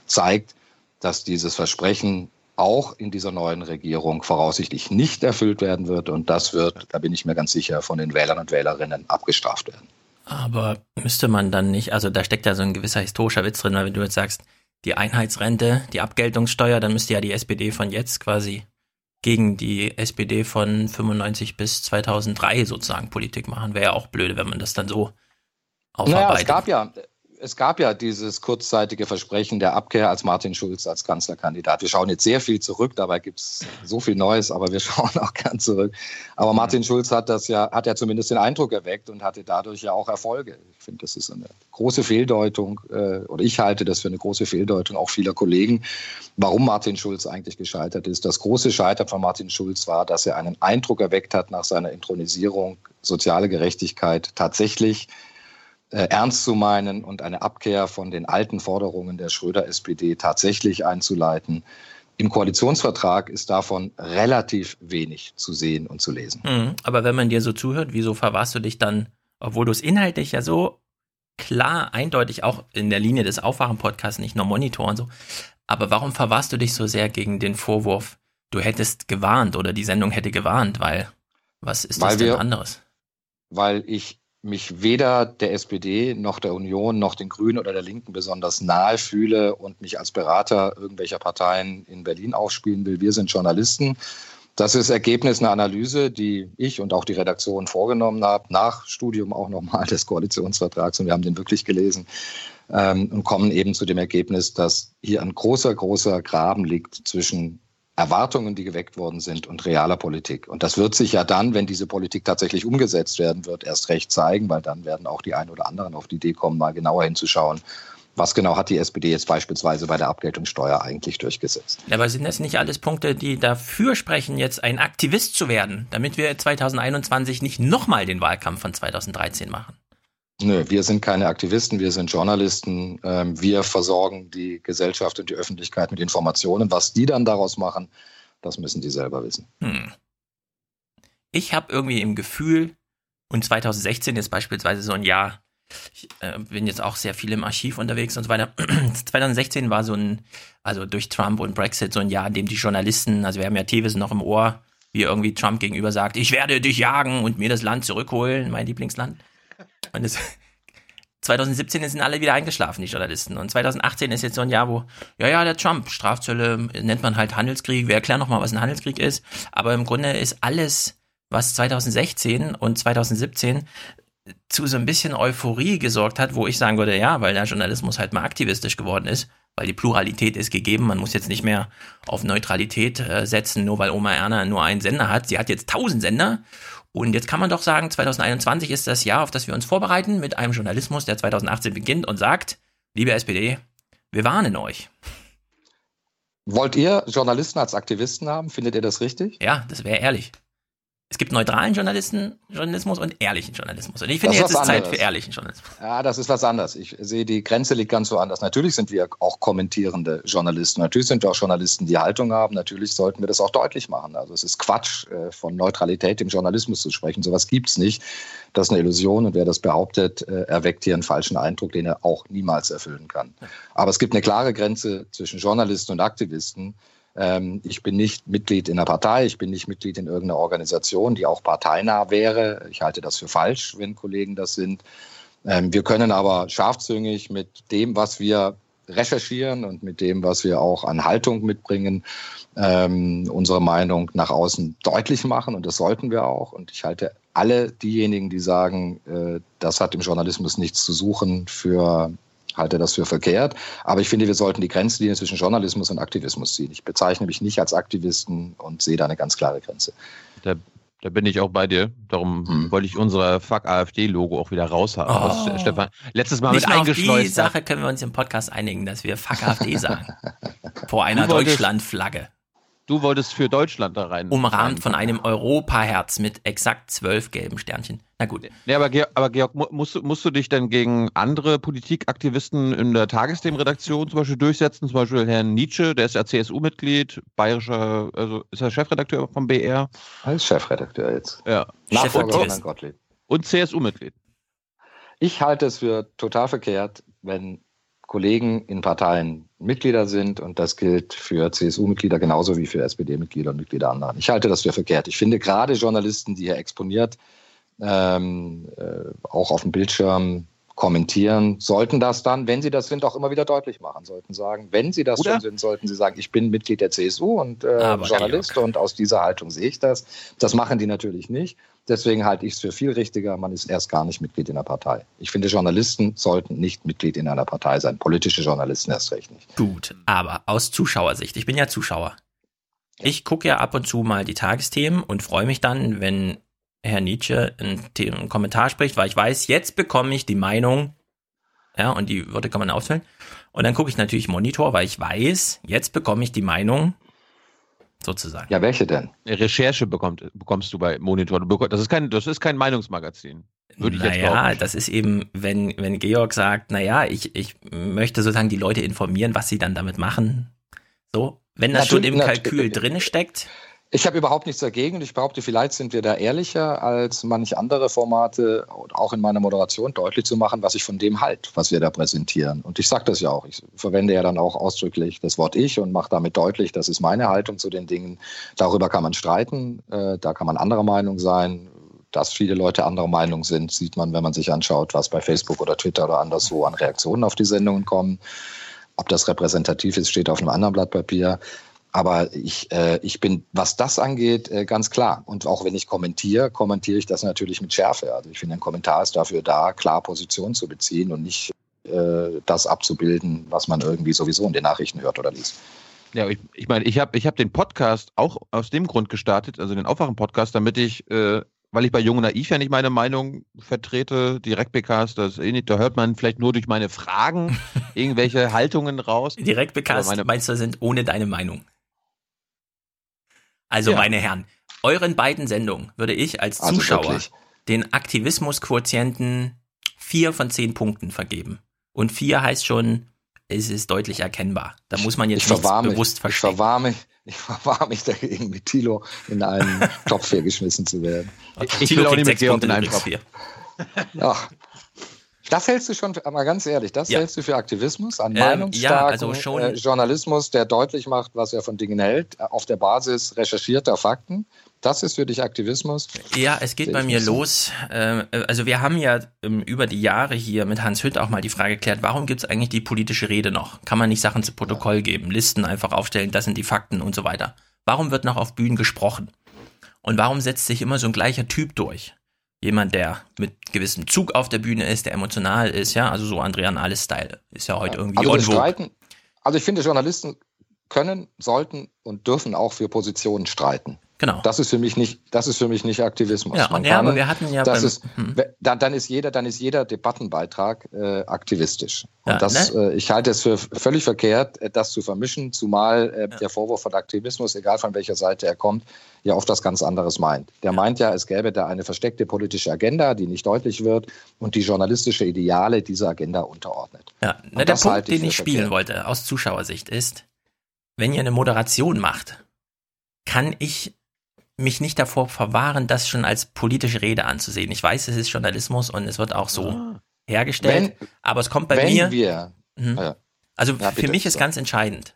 zeigt, dass dieses Versprechen auch in dieser neuen Regierung voraussichtlich nicht erfüllt werden wird. Und das wird, da bin ich mir ganz sicher, von den Wählern und Wählerinnen abgestraft werden. Aber müsste man dann nicht, also da steckt ja so ein gewisser historischer Witz drin, weil wenn du jetzt sagst, die Einheitsrente, die Abgeltungssteuer, dann müsste ja die SPD von jetzt quasi gegen die SPD von 95 bis 2003 sozusagen Politik machen. Wäre ja auch blöde, wenn man das dann so aufarbeitet. Naja, es gab ja, es gab ja dieses kurzzeitige Versprechen der Abkehr als Martin Schulz als Kanzlerkandidat. Wir schauen jetzt sehr viel zurück, dabei gibt es so viel Neues, aber wir schauen auch gern zurück. Aber Martin Schulz hat das ja, hat ja zumindest den Eindruck erweckt und hatte dadurch ja auch Erfolge. Ich finde, das ist eine große Fehldeutung, äh, oder ich halte das für eine große Fehldeutung auch vieler Kollegen, warum Martin Schulz eigentlich gescheitert ist. Das große Scheitern von Martin Schulz war, dass er einen Eindruck erweckt hat nach seiner Intronisierung, soziale Gerechtigkeit tatsächlich ernst zu meinen und eine Abkehr von den alten Forderungen der Schröder-SPD tatsächlich einzuleiten. Im Koalitionsvertrag ist davon relativ wenig zu sehen und zu lesen. Mhm, aber wenn man dir so zuhört, wieso verwahrst du dich dann, obwohl du es inhaltlich ja so klar, eindeutig auch in der Linie des Aufwachen-Podcasts, nicht nur Monitor und so, aber warum verwahrst du dich so sehr gegen den Vorwurf, du hättest gewarnt oder die Sendung hätte gewarnt, weil was ist das weil denn wir, anderes? Weil ich mich weder der SPD noch der Union noch den Grünen oder der Linken besonders nahe fühle und mich als Berater irgendwelcher Parteien in Berlin aufspielen will. Wir sind Journalisten. Das ist Ergebnis einer Analyse, die ich und auch die Redaktion vorgenommen habe, nach Studium auch nochmal des Koalitionsvertrags. Und wir haben den wirklich gelesen ähm, und kommen eben zu dem Ergebnis, dass hier ein großer, großer Graben liegt zwischen Erwartungen, die geweckt worden sind und realer Politik. Und das wird sich ja dann, wenn diese Politik tatsächlich umgesetzt werden wird, erst recht zeigen, weil dann werden auch die einen oder anderen auf die Idee kommen, mal genauer hinzuschauen, was genau hat die SPD jetzt beispielsweise bei der Abgeltungssteuer eigentlich durchgesetzt? Aber sind das nicht alles Punkte, die dafür sprechen, jetzt ein Aktivist zu werden, damit wir 2021 nicht nochmal den Wahlkampf von 2013 machen? Nö, wir sind keine Aktivisten, wir sind Journalisten. Ähm, wir versorgen die Gesellschaft und die Öffentlichkeit mit Informationen. Was die dann daraus machen, das müssen die selber wissen. Hm. Ich habe irgendwie im Gefühl, und 2016 ist beispielsweise so ein Jahr, ich äh, bin jetzt auch sehr viel im Archiv unterwegs und so weiter. 2016 war so ein, also durch Trump und Brexit so ein Jahr, in dem die Journalisten, also wir haben ja Tevis noch im Ohr, wie irgendwie Trump gegenüber sagt, ich werde dich jagen und mir das Land zurückholen, mein Lieblingsland. Und es, 2017 sind alle wieder eingeschlafen, die Journalisten. Und 2018 ist jetzt so ein Jahr, wo, ja, ja, der Trump, Strafzölle nennt man halt Handelskrieg. Wir erklären nochmal, was ein Handelskrieg ist. Aber im Grunde ist alles, was 2016 und 2017 zu so ein bisschen Euphorie gesorgt hat, wo ich sagen würde, ja, weil der Journalismus halt mal aktivistisch geworden ist, weil die Pluralität ist gegeben. Man muss jetzt nicht mehr auf Neutralität äh, setzen, nur weil Oma Erna nur einen Sender hat. Sie hat jetzt tausend Sender und jetzt kann man doch sagen, 2021 ist das Jahr, auf das wir uns vorbereiten, mit einem Journalismus, der 2018 beginnt und sagt, liebe SPD, wir warnen euch. Wollt ihr Journalisten als Aktivisten haben? Findet ihr das richtig? Ja, das wäre ehrlich. Es gibt neutralen Journalisten, Journalismus und ehrlichen Journalismus. Und ich finde, jetzt ist Zeit anderes. für ehrlichen Journalismus. Ja, das ist was anderes. Ich sehe, die Grenze liegt ganz woanders. Natürlich sind wir auch kommentierende Journalisten. Natürlich sind wir auch Journalisten, die Haltung haben. Natürlich sollten wir das auch deutlich machen. Also es ist Quatsch, äh, von Neutralität im Journalismus zu sprechen. Sowas gibt's nicht. Das ist eine Illusion. Und wer das behauptet, äh, erweckt hier einen falschen Eindruck, den er auch niemals erfüllen kann. Aber es gibt eine klare Grenze zwischen Journalisten und Aktivisten. Ähm, Ich bin nicht Mitglied in einer Partei, ich bin nicht Mitglied in irgendeiner Organisation, die auch parteinah wäre. Ich halte das für falsch, wenn Kollegen das sind. Ähm, Wir können aber scharfzüngig mit dem, was wir recherchieren und mit dem, was wir auch an Haltung mitbringen, ähm, unsere Meinung nach außen deutlich machen. Und das sollten wir auch. Und ich halte alle diejenigen, die sagen, äh, das hat im Journalismus nichts zu suchen, für halte das für verkehrt. Aber ich finde, wir sollten die Grenzlinie zwischen Journalismus und Aktivismus ziehen. Ich bezeichne mich nicht als Aktivisten und sehe da eine ganz klare Grenze. Da, da bin ich auch bei dir. Darum wollte ich unser Fuck AfD-Logo auch wieder raushaben. Oh. Was Stefan letztes Mal Nicht mit mal auf die eingeschleust hat. Sache können wir uns im Podcast einigen, dass wir Fuck AfD sagen. Vor einer Deutschlandflagge. Du wolltest für Deutschland da rein. Umrahmt von einem Europaherz mit exakt zwölf gelben Sternchen. Na gut. Nee, aber, Georg, aber Georg, mu- musst, du- musst du dich denn gegen andere Politikaktivisten in der Tagesthemenredaktion zum Beispiel durchsetzen? Zum Beispiel Herrn Nietzsche, der ist ja CSU-Mitglied, bayerischer, also ist er Chefredakteur vom BR. Als Chefredakteur jetzt. Ja. Nachfolger von Gottlieb. Und CSU-Mitglied. Ich halte es für total verkehrt, wenn Kollegen in Parteien Mitglieder sind und das gilt für CSU-Mitglieder genauso wie für SPD-Mitglieder und Mitglieder anderer. Ich halte das für verkehrt. Ich finde gerade Journalisten, die hier exponiert ähm, äh, auch auf dem Bildschirm kommentieren, sollten das dann, wenn sie das sind, auch immer wieder deutlich machen, sollten sagen, wenn sie das Oder? schon sind, sollten sie sagen, ich bin Mitglied der CSU und äh, Aber Journalist und aus dieser Haltung sehe ich das. Das machen die natürlich nicht. Deswegen halte ich es für viel richtiger, man ist erst gar nicht Mitglied in einer Partei. Ich finde, Journalisten sollten nicht Mitglied in einer Partei sein. Politische Journalisten erst recht nicht. Gut, aber aus Zuschauersicht, ich bin ja Zuschauer. Ich gucke ja ab und zu mal die Tagesthemen und freue mich dann, wenn Herr Nietzsche einen, Kommentar spricht, weil ich weiß, jetzt bekomme ich die Meinung, ja, und die Worte kann man ausfüllen. Und dann gucke ich natürlich Monitor, weil ich weiß, jetzt bekomme ich die Meinung, sozusagen. Ja, welche denn? Recherche bekommt, bekommst du bei Monitor. Du Das ist kein, das ist kein Meinungsmagazin. Würde ich jetzt naja, das ist eben, wenn, wenn Georg sagt, naja, ich, ich möchte sozusagen die Leute informieren, was sie dann damit machen. So, wenn das schon Natürlich- im nat- Kalkül drin steckt, Ich habe überhaupt nichts dagegen und ich behaupte, vielleicht sind wir da ehrlicher als manch andere Formate, auch in meiner Moderation deutlich zu machen, was ich von dem halt, was wir da präsentieren. Und ich sage das ja auch. Ich verwende ja dann auch ausdrücklich das Wort ich und mache damit deutlich, das ist meine Haltung zu den Dingen. Darüber kann man streiten, äh, da kann man anderer Meinung sein. Dass viele Leute anderer Meinung sind, sieht man, wenn man sich anschaut, was bei Facebook oder Twitter oder anderswo an Reaktionen auf die Sendungen kommen. Ob das repräsentativ ist, steht auf einem anderen Blatt Papier. Aber ich, äh, ich bin, was das angeht, äh, ganz klar. Und auch wenn ich kommentiere, kommentiere ich das natürlich mit Schärfe. Also ich finde, ein Kommentar ist dafür da, klar Position zu beziehen und nicht äh, das abzubilden, was man irgendwie sowieso in den Nachrichten hört oder liest. Ja, ich, ich meine, ich habe ich hab den Podcast auch aus dem Grund gestartet, also den Aufwachen-Podcast, damit ich, äh, weil ich bei Jung und Naiv ja nicht meine Meinung vertrete, Direkt-PKs, das eh nicht, da hört man vielleicht nur durch meine Fragen irgendwelche Haltungen raus. direkt meine- meinst du, sind ohne deine Meinung. Also, Ja. meine Herren, euren beiden Sendungen würde ich als Also Zuschauer wirklich. den Aktivismusquotienten vier von zehn Punkten vergeben. Und vier heißt schon, es ist deutlich erkennbar. Da muss man jetzt Ich nichts verwarme, bewusst ich verstehen. verwarre mich, ich verwarre mich dagegen, mit Thilo in einen Topf hier geschmissen zu werden. Ich Thilo will auch nicht mit Georg in einem übrigens Topf. Ach, das hältst du schon, mal ganz ehrlich, das Ja. hältst du für Aktivismus, einen Ähm, meinungsstarken ja, also schon- äh, Journalismus, der deutlich macht, was er von Dingen hält, äh, auf der Basis recherchierter Fakten. Das ist für dich Aktivismus. Ja, es geht bei mir los. Ähm, äh, also wir haben ja ähm, über die Jahre hier mit Hans Hütt auch mal die Frage geklärt, warum gibt es eigentlich die politische Rede noch? Kann man nicht Sachen zu Protokoll geben, Listen einfach aufstellen, das sind die Fakten und so weiter? Warum wird noch auf Bühnen gesprochen? Und warum setzt sich immer so ein gleicher Typ durch? Jemand, der mit gewissem Zug auf der Bühne ist, der emotional ist, ja, also so Andrea Nahles-Style ist ja heute irgendwie Also, streiten, also ich finde, Journalisten können, sollten und dürfen auch für Positionen streiten. Genau. Das ist für mich nicht, das ist für mich nicht Aktivismus. Ja, Man ja kann- aber wir hatten ja das beim, ist, hm. dann, dann ist jeder, dann ist jeder Debattenbeitrag äh, aktivistisch. Und Ja, das, ne? äh, ich halte es für völlig verkehrt, äh, das zu vermischen, zumal äh, der Vorwurf von Aktivismus, egal von welcher Seite er kommt, ja oft was ganz anderes meint. Der meint ja, es gäbe da eine versteckte politische Agenda, die nicht deutlich wird und die journalistische Ideale dieser Agenda unterordnet. Ja, Und na, der Punkt, ich den ich spielen verkehrt. wollte aus Zuschauersicht ist, wenn ihr eine Moderation macht, kann ich mich nicht davor verwahren, das schon als politische Rede anzusehen. Ich weiß, es ist Journalismus und es wird auch so hergestellt, Wenn- aber es kommt bei wenn mir. wir, Mhm. ja. Also Ja, für mich ist ganz entscheidend.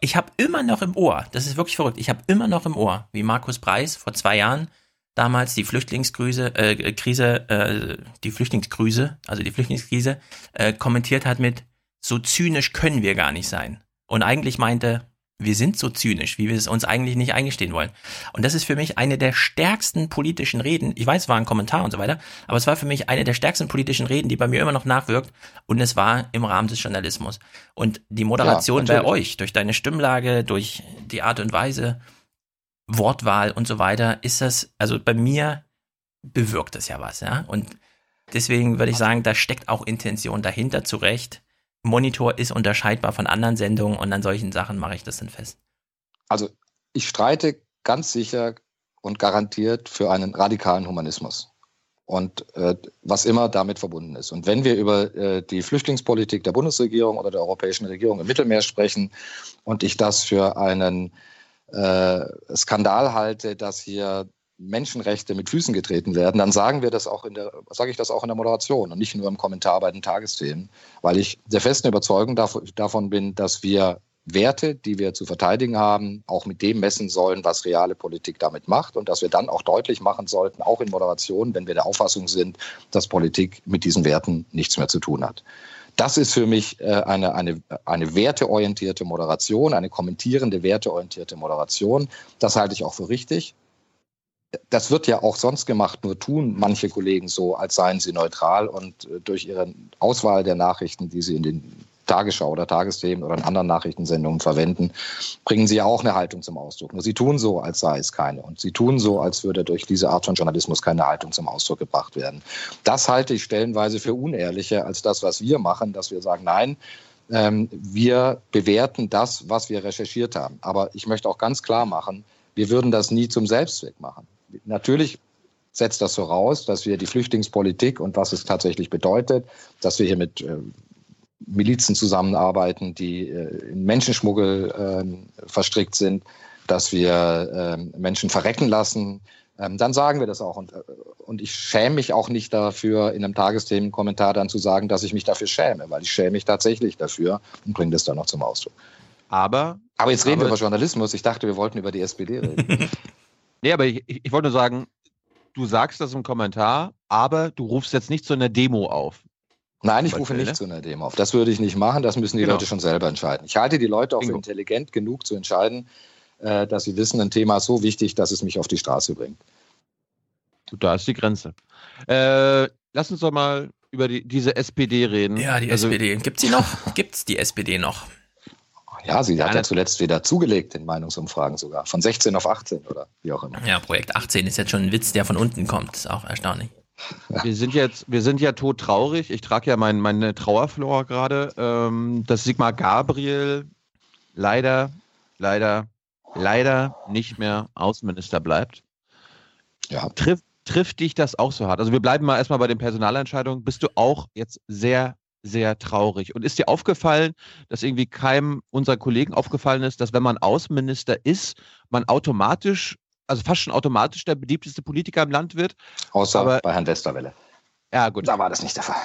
Ich habe immer noch im Ohr, das ist wirklich verrückt, ich habe immer noch im Ohr, wie Markus Preis vor zwei Jahren damals die Flüchtlingskrise, äh, Krise, äh, die Flüchtlingsgrüße, also die Flüchtlingskrise, äh, kommentiert hat mit, so zynisch können wir gar nicht sein. Und eigentlich meinte, wir sind so zynisch, wie wir es uns eigentlich nicht eingestehen wollen. Und das ist für mich eine der stärksten politischen Reden. Ich weiß, es war ein Kommentar und so weiter, aber es war für mich eine der stärksten politischen Reden, die bei mir immer noch nachwirkt. Und es war im Rahmen des Journalismus. Und die Moderation Ja, bei euch, durch deine Stimmlage, durch die Art und Weise, Wortwahl und so weiter, ist das, also bei mir bewirkt das ja was, ja. Und deswegen würde ich sagen, da steckt auch Intention dahinter, zu Recht. Monitor ist unterscheidbar von anderen Sendungen und an solchen Sachen mache ich das dann fest. Also ich streite ganz sicher und garantiert für einen radikalen Humanismus. Und äh, was immer damit verbunden ist. Und wenn wir über äh, die Flüchtlingspolitik der Bundesregierung oder der europäischen Regierung im Mittelmeer sprechen und ich das für einen äh, Skandal halte, dass hier Menschenrechte mit Füßen getreten werden, dann sagen wir das auch in der, sage ich das auch in der Moderation und nicht nur im Kommentar bei den Tagesthemen, weil ich der festen Überzeugung dav davon bin, dass wir Werte, die wir zu verteidigen haben, auch mit dem messen sollen, was reale Politik damit macht und dass wir dann auch deutlich machen sollten, auch in Moderation, wenn wir der Auffassung sind, dass Politik mit diesen Werten nichts mehr zu tun hat. Das ist für mich äh, eine, eine, eine werteorientierte Moderation, eine kommentierende, werteorientierte Moderation. Das halte ich auch für richtig. Das wird ja auch sonst gemacht, nur tun manche Kollegen so, als seien sie neutral und äh, durch ihre Auswahl der Nachrichten, die sie in den Tagesschau oder Tagesthemen oder in anderen Nachrichtensendungen verwenden, bringen sie ja auch eine Haltung zum Ausdruck. Nur sie tun so, als sei es keine. Und sie tun so, als würde durch diese Art von Journalismus keine Haltung zum Ausdruck gebracht werden. Das halte ich stellenweise für unehrlicher als das, was wir machen, dass wir sagen, nein, ähm, wir bewerten das, was wir recherchiert haben. Aber ich möchte auch ganz klar machen, wir würden das nie zum Selbstzweck machen. Natürlich setzt das voraus, dass wir die Flüchtlingspolitik und was es tatsächlich bedeutet, dass wir hier mit äh, Milizen zusammenarbeiten, die äh, in Menschenschmuggel äh, verstrickt sind, dass wir äh, Menschen verrecken lassen, ähm, dann sagen wir das auch. Und, äh, und ich schäme mich auch nicht dafür, in einem Tagesthemenkommentar dann zu sagen, dass ich mich dafür schäme, weil ich schäme mich tatsächlich dafür und bringe das dann noch zum Ausdruck. Aber. Aber jetzt reden aber, wir über Journalismus. Ich dachte, wir wollten über die SPD reden. nee, aber ich, ich wollte nur sagen, du sagst das im Kommentar, aber du rufst jetzt nicht zu einer Demo auf. Nein, ich rufe nicht ne? zu einer Demo auf. Das würde ich nicht machen. Das müssen die Genau. Leute schon selber entscheiden. Ich halte die Leute auch für intelligent genug zu entscheiden, äh, dass sie wissen, ein Thema ist so wichtig, dass es mich auf die Straße bringt. Da ist die Grenze. Äh, lass uns doch mal über die, diese SPD reden. Ja, die Also, SPD. Gibt's die noch? Gibt's die SPD noch? Ja, sie hat ja zuletzt wieder zugelegt in Meinungsumfragen sogar. Von 16 auf 18 oder wie auch immer. Ja, Projekt 18 ist jetzt schon ein Witz, der von unten kommt. Ist auch erstaunlich. Wir sind jetzt, wir sind ja todtraurig. Ich trage ja mein, meine Trauerflor gerade, ähm, dass Sigmar Gabriel leider, leider, leider nicht mehr Außenminister bleibt. Ja. Trifft, trifft dich das auch so hart? Also wir bleiben mal erstmal bei den Personalentscheidungen. Bist du auch jetzt sehr, sehr traurig? Und ist dir aufgefallen, dass irgendwie keinem unserer Kollegen aufgefallen ist, dass wenn man Außenminister ist, man automatisch, also fast schon automatisch der beliebteste Politiker im Land wird? Außer Aber- bei Herrn Westerwelle. Ja, gut. Da war das nicht der Fall.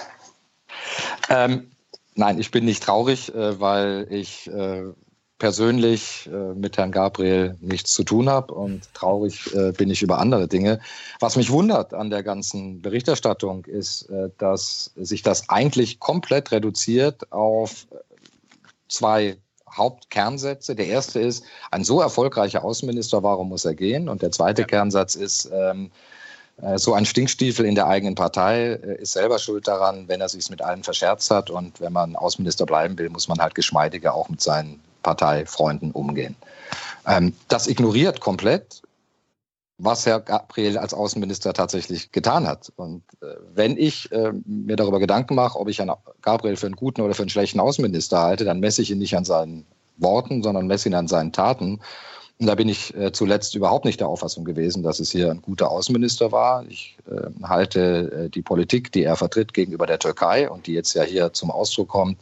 Ähm, nein, ich bin nicht traurig, äh, weil ich äh, persönlich äh, mit Herrn Gabriel nichts zu tun habe und traurig äh, bin ich über andere Dinge. Was mich wundert an der ganzen Berichterstattung ist, äh, dass sich das eigentlich komplett reduziert auf äh, zwei Hauptkernsätze. Der erste ist, ein so erfolgreicher Außenminister, warum muss er gehen? Und der zweite Kernsatz ist, ähm, äh, so ein Stinkstiefel in der eigenen Partei äh, ist selber schuld daran, wenn er sich mit allen verscherzt hat. Und wenn man Außenminister bleiben will, muss man halt geschmeidiger auch mit seinen Parteifreunden umgehen. Ähm, das ignoriert komplett, was Herr Gabriel als Außenminister tatsächlich getan hat. Und äh, wenn ich äh, mir darüber Gedanken mache, ob ich Herrn Gabriel für einen guten oder für einen schlechten Außenminister halte, dann messe ich ihn nicht an seinen Worten, sondern messe ihn an seinen Taten. Und da bin ich äh, zuletzt überhaupt nicht der Auffassung gewesen, dass es hier ein guter Außenminister war. Ich äh, halte die Politik, die er vertritt gegenüber der Türkei und die jetzt ja hier zum Ausdruck kommt,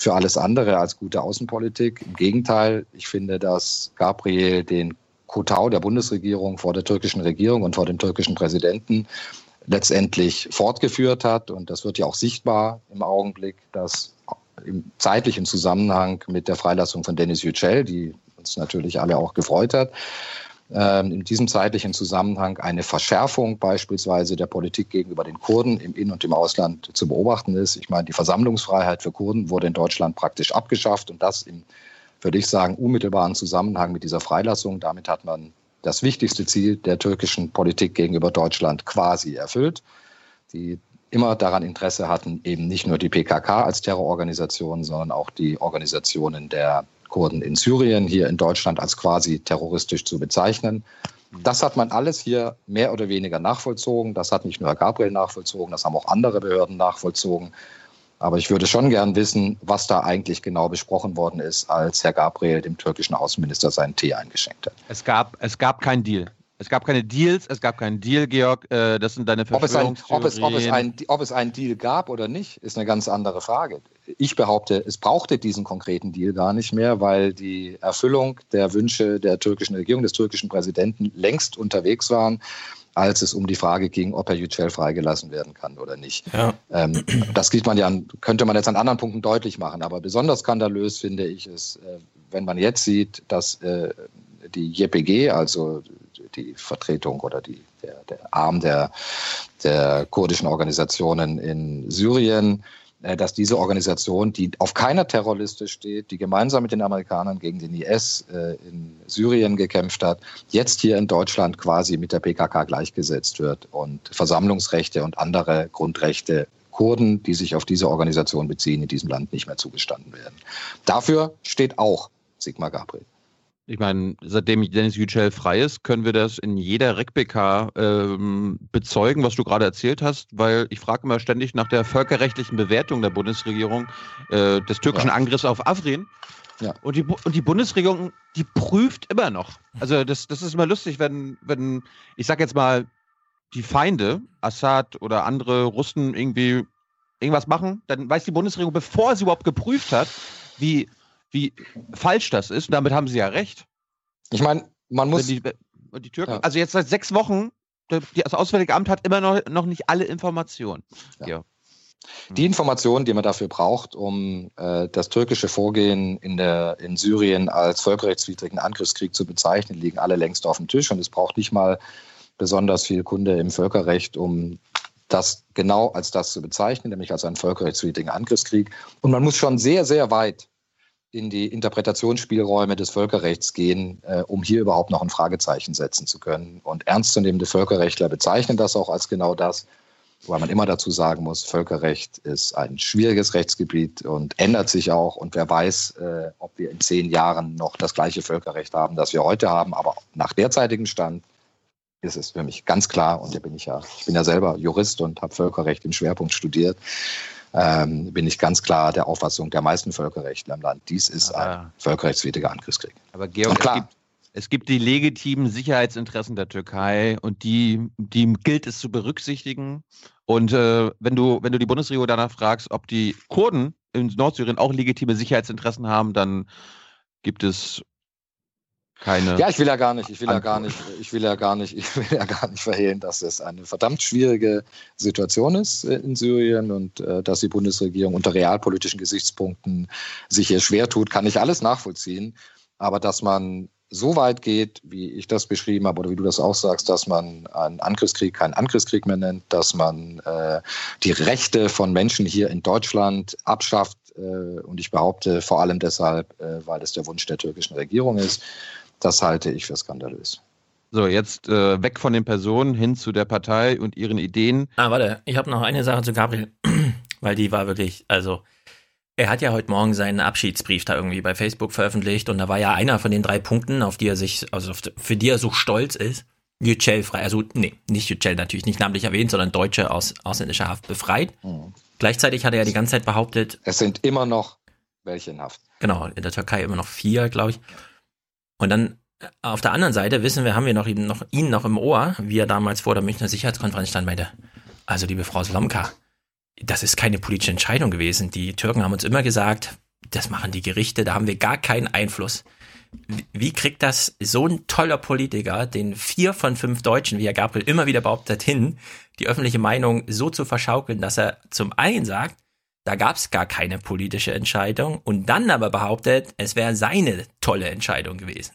für alles andere als gute Außenpolitik. Im Gegenteil, ich finde, dass Gabriel den Kotau der Bundesregierung vor der türkischen Regierung und vor dem türkischen Präsidenten letztendlich fortgeführt hat. Und das wird ja auch sichtbar im Augenblick, dass im zeitlichen Zusammenhang mit der Freilassung von Dennis Yücel, die uns natürlich alle auch gefreut hat, in diesem zeitlichen Zusammenhang eine Verschärfung beispielsweise der Politik gegenüber den Kurden im In- und im Ausland zu beobachten ist. Ich meine, die Versammlungsfreiheit für Kurden wurde in Deutschland praktisch abgeschafft und das im, würde ich sagen, unmittelbaren Zusammenhang mit dieser Freilassung. Damit hat man das wichtigste Ziel der türkischen Politik gegenüber Deutschland quasi erfüllt. Die immer daran Interesse hatten, eben nicht nur die PKK als Terrororganisation, sondern auch die Organisationen der Kurden in Syrien, hier in Deutschland als quasi terroristisch zu bezeichnen. Das hat man alles hier mehr oder weniger nachvollzogen. Das hat nicht nur Herr Gabriel nachvollzogen, das haben auch andere Behörden nachvollzogen. Aber ich würde schon gern wissen, was da eigentlich genau besprochen worden ist, als Herr Gabriel dem türkischen Außenminister seinen Tee eingeschenkt hat. Es gab, es gab keinen Deal. Es gab keine Deals, es gab keinen Deal, Georg. Äh, das sind deine ob es, ein, ob, es, ob, es ein, ob es einen Deal gab oder nicht, ist eine ganz andere Frage. Ich behaupte, es brauchte diesen konkreten Deal gar nicht mehr, weil die Erfüllung der Wünsche der türkischen Regierung, des türkischen Präsidenten längst unterwegs waren als es um die Frage ging, ob Herr Yücel freigelassen werden kann oder nicht. Ja. Ähm, das man ja an, könnte man jetzt an anderen Punkten deutlich machen, aber besonders skandalös finde ich es, äh, wenn man jetzt sieht, dass äh, die JPG, also die Vertretung oder die, der, der Arm der, der kurdischen Organisationen in Syrien, dass diese Organisation, die auf keiner Terrorliste steht, die gemeinsam mit den Amerikanern gegen den IS äh, in Syrien gekämpft hat, jetzt hier in Deutschland quasi mit der PKK gleichgesetzt wird und Versammlungsrechte und andere Grundrechte Kurden, die sich auf diese Organisation beziehen, in diesem Land nicht mehr zugestanden werden. Dafür steht auch Sigmar Gabriel. Ich meine, seitdem Dennis Yücel frei ist, können wir das in jeder RecBK ähm, bezeugen, was du gerade erzählt hast, weil ich frage immer ständig nach der völkerrechtlichen Bewertung der Bundesregierung äh, des türkischen ja. Angriffs auf Afrin. Ja. Und, die, und die Bundesregierung, die prüft immer noch. Also das, das ist immer lustig, wenn, wenn, ich sag jetzt mal, die Feinde, Assad oder andere Russen irgendwie irgendwas machen, dann weiß die Bundesregierung, bevor sie überhaupt geprüft hat, wie wie falsch das ist. Und damit haben sie ja recht. Ich meine, man muss. Die, die Türken, ja. also jetzt seit sechs Wochen, das Auswärtige Amt hat immer noch, noch nicht alle Informationen. Ja. ja. Die Informationen, die man dafür braucht, um äh, das türkische Vorgehen in, der, in Syrien als völkerrechtswidrigen Angriffskrieg zu bezeichnen, liegen alle längst auf dem Tisch. Und es braucht nicht mal besonders viel Kunde im Völkerrecht, um das genau als das zu bezeichnen, nämlich als einen völkerrechtswidrigen Angriffskrieg. Und man muss schon sehr, sehr weit in die Interpretationsspielräume des Völkerrechts gehen, äh, um hier überhaupt noch ein Fragezeichen setzen zu können. Und ernstzunehmende Völkerrechtler bezeichnen das auch als genau das, wobei man immer dazu sagen muss, Völkerrecht ist ein schwieriges Rechtsgebiet und ändert sich auch. Und wer weiß, äh, ob wir in zehn Jahren noch das gleiche Völkerrecht haben, das wir heute haben. Aber nach derzeitigem Stand ist es für mich ganz klar, und da bin ich ja, ich bin ja selber Jurist und habe Völkerrecht im Schwerpunkt studiert ähm, bin ich ganz klar der Auffassung der meisten Völkerrechtler im Land. Dies ist ein völkerrechtswidriger Angriffskrieg. Aber Georg, klar, es gibt, es gibt die legitimen Sicherheitsinteressen der Türkei und die, die gilt es zu berücksichtigen. Und äh, wenn, du, wenn du die Bundesregierung danach fragst, ob die Kurden in Nordsyrien auch legitime Sicherheitsinteressen haben, dann gibt es keine. Ja, ich will ja gar nicht, ich will ja gar nicht, ich will ja gar nicht, ich will ja gar nicht verhehlen, dass es eine verdammt schwierige Situation ist äh, in Syrien und äh, dass die Bundesregierung unter realpolitischen Gesichtspunkten sich hier schwer tut, kann ich alles nachvollziehen. Aber dass man so weit geht, wie ich das beschrieben habe oder wie du das auch sagst, dass man einen Angriffskrieg keinen Angriffskrieg mehr nennt, dass man äh, die Rechte von Menschen hier in Deutschland abschafft. Äh, und ich behaupte vor allem deshalb, äh, weil es der Wunsch der türkischen Regierung ist. Das halte ich für skandalös. So, jetzt äh, weg von den Personen hin zu der Partei und ihren Ideen. Ah, warte, ich habe noch eine Sache zu Gabriel, weil die war wirklich, also Er hat ja heute Morgen seinen Abschiedsbrief da irgendwie bei Facebook veröffentlicht und da war ja einer von den drei Punkten, auf die er sich, also für die er so stolz ist, Yücel frei, also nee, nicht Yücel natürlich nicht namentlich erwähnt, sondern Deutsche aus ausländischer Haft befreit. Mhm. Gleichzeitig hat er ja die ganze Zeit behauptet, es sind immer noch welche in Haft. Genau, in der Türkei immer noch vier, glaube ich. Und dann äh, auf der anderen Seite wissen wir, haben wir noch ihn noch, ihn noch im Ohr, wie er damals vor der Münchner Sicherheitskonferenz stand, meinte, also liebe Frau Slomka, das ist keine politische Entscheidung gewesen. Die Türken haben uns immer gesagt, das machen die Gerichte, da haben wir gar keinen Einfluss. Wie kriegt das so ein toller Politiker, den vier von fünf Deutschen, wie Herr Gabriel immer wieder behauptet, hin, die öffentliche Meinung so zu verschaukeln, dass er zum einen sagt, da gab es gar keine politische Entscheidung und dann aber behauptet, es wäre seine tolle Entscheidung gewesen.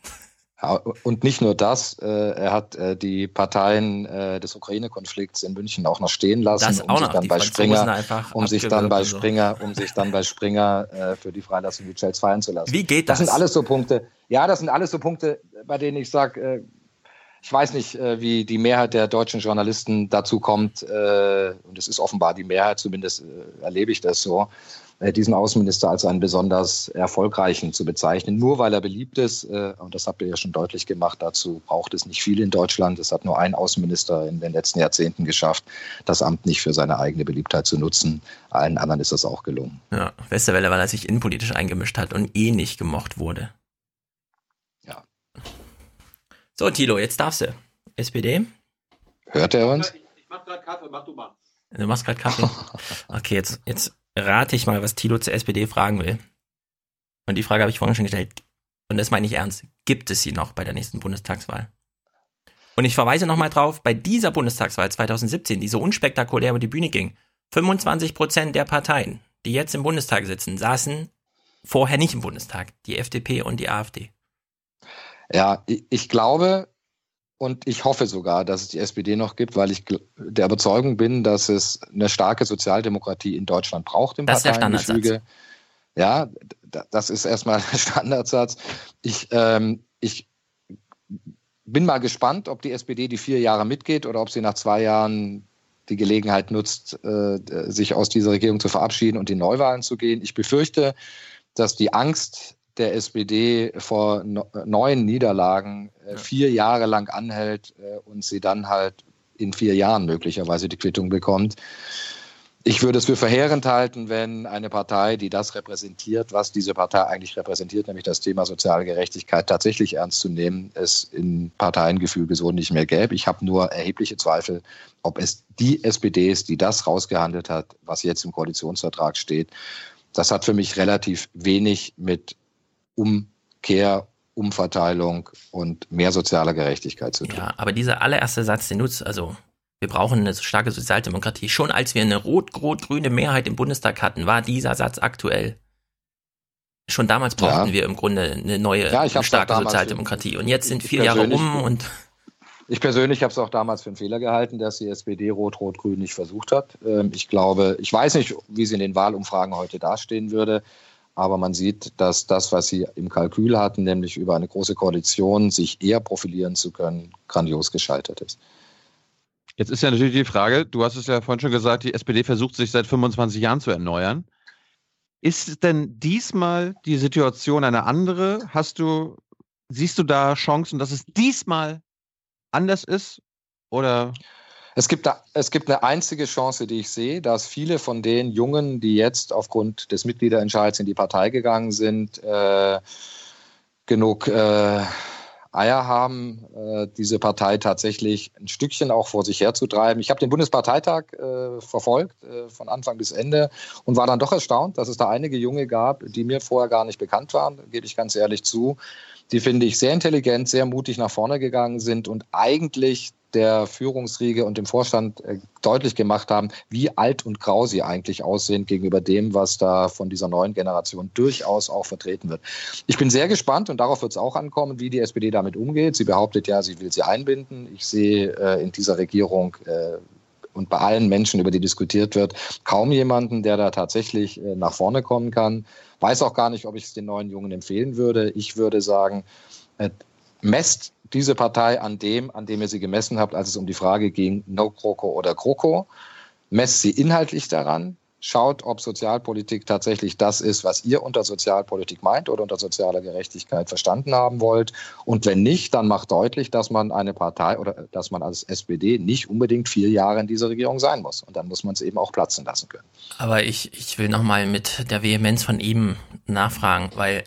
Und nicht nur das, äh, er hat äh, die Parteien äh, des Ukraine-Konflikts in München auch noch stehen lassen, um sich dann bei Springer, um sich dann bei Springer, um sich dann bei Springer äh, für die Freilassung Yücels feiern zu lassen. Wie geht das? Das sind alles so Punkte. Ja, das sind alles so Punkte, bei denen ich sage, äh, ich weiß nicht, äh, wie die Mehrheit der deutschen Journalisten dazu kommt, und es ist offenbar die Mehrheit, zumindest erlebe ich das so, äh, diesen Außenminister als einen besonders erfolgreichen zu bezeichnen, nur weil er beliebt ist. Äh, und das habt ihr ja schon deutlich gemacht. Dazu braucht es nicht viel in Deutschland. Es hat nur ein Außenminister in den letzten Jahrzehnten geschafft, das Amt nicht für seine eigene Beliebtheit zu nutzen. Allen anderen ist das auch gelungen. Ja, Westerwelle, weil er sich innenpolitisch eingemischt hat und eh nicht gemocht wurde. So, Tilo, jetzt darfst du. SPD? Hört er uns? Ich, ich mach gerade Kaffee, mach du mal. Du machst gerade Kaffee? Okay, jetzt, jetzt rate ich mal, was Tilo zur SPD fragen will. Und die Frage habe ich vorhin schon gestellt. Und das meine ich ernst. Gibt es sie noch bei der nächsten Bundestagswahl? Und ich verweise nochmal drauf, bei dieser Bundestagswahl 2017, die so unspektakulär über die Bühne ging, 25 Prozent der Parteien, die jetzt im Bundestag sitzen, saßen vorher nicht im Bundestag. Die FDP und die AfD. Ja, ich glaube, und ich hoffe sogar, dass es die SPD noch gibt, weil ich der Überzeugung bin, dass es eine starke Sozialdemokratie in Deutschland braucht im das Parteiengefüge. Ja, das ist erstmal der Standardsatz. Ich, ähm, ich bin mal gespannt, ob die SPD die vier Jahre mitgeht oder ob sie nach zwei Jahren die Gelegenheit nutzt, äh, sich aus dieser Regierung zu verabschieden und in Neuwahlen zu gehen. Ich befürchte, dass die Angst der SPD vor neuen Niederlagen äh, vier Jahre lang anhält äh, und sie dann halt in vier Jahren möglicherweise die Quittung bekommt. Ich würde es für verheerend halten, wenn eine Partei, die das repräsentiert, was diese Partei eigentlich repräsentiert, nämlich das Thema soziale Gerechtigkeit, tatsächlich ernst zu nehmen, es in Parteiengefüge so nicht mehr gäbe. Ich habe nur erhebliche Zweifel, ob es die SPD ist, die das rausgehandelt hat, was jetzt im Koalitionsvertrag steht. Das hat für mich relativ wenig mit Umkehr, Umverteilung und mehr sozialer Gerechtigkeit zu tun. Ja, aber dieser allererste Satz, den nutzt, also wir brauchen eine starke Sozialdemokratie. Schon als wir eine rot-rot-grüne Mehrheit im Bundestag hatten, war dieser Satz aktuell. Schon damals brauchten ja. wir im Grunde eine neue, ja, eine starke Sozialdemokratie. Und jetzt sind vier Jahre um und. Ich persönlich habe es auch damals für einen Fehler gehalten, dass die SPD Rot-Rot-Grün nicht versucht hat. Ähm, ich glaube, ich weiß nicht, wie sie in den Wahlumfragen heute dastehen würde. Aber man sieht, dass das, was sie im Kalkül hatten, nämlich über eine große Koalition sich eher profilieren zu können, grandios gescheitert ist. Jetzt ist ja natürlich die Frage, du hast es ja vorhin schon gesagt, die SPD versucht sich seit 25 Jahren zu erneuern. Ist denn diesmal die Situation eine andere? Hast du, siehst du da Chancen, dass es diesmal anders ist? Oder es gibt, da, es gibt eine einzige Chance, die ich sehe, dass viele von den Jungen, die jetzt aufgrund des Mitgliederentscheids in die Partei gegangen sind, äh, genug äh, Eier haben, äh, diese Partei tatsächlich ein Stückchen auch vor sich herzutreiben. Ich habe den Bundesparteitag äh, verfolgt, äh, von Anfang bis Ende, und war dann doch erstaunt, dass es da einige Junge gab, die mir vorher gar nicht bekannt waren, gebe ich ganz ehrlich zu, die finde ich sehr intelligent, sehr mutig nach vorne gegangen sind und eigentlich der Führungsriege und dem Vorstand äh, deutlich gemacht haben, wie alt und grau sie eigentlich aussehen gegenüber dem, was da von dieser neuen Generation durchaus auch vertreten wird. Ich bin sehr gespannt und darauf wird es auch ankommen, wie die SPD damit umgeht. Sie behauptet ja, sie will sie einbinden. Ich sehe äh, in dieser Regierung äh, und bei allen Menschen, über die diskutiert wird, kaum jemanden, der da tatsächlich nach vorne kommen kann. Weiß auch gar nicht, ob ich es den neuen Jungen empfehlen würde. Ich würde sagen, messt diese Partei an dem, an dem ihr sie gemessen habt, als es um die Frage ging, No GroKo oder GroKo. Messt sie inhaltlich daran, schaut, ob Sozialpolitik tatsächlich das ist, was ihr unter Sozialpolitik meint oder unter sozialer Gerechtigkeit verstanden haben wollt. Und wenn nicht, dann macht deutlich, dass man eine Partei oder dass man als SPD nicht unbedingt vier Jahre in dieser Regierung sein muss. Und dann muss man es eben auch platzen lassen können. Aber ich, ich will nochmal mit der Vehemenz von ihm nachfragen, weil,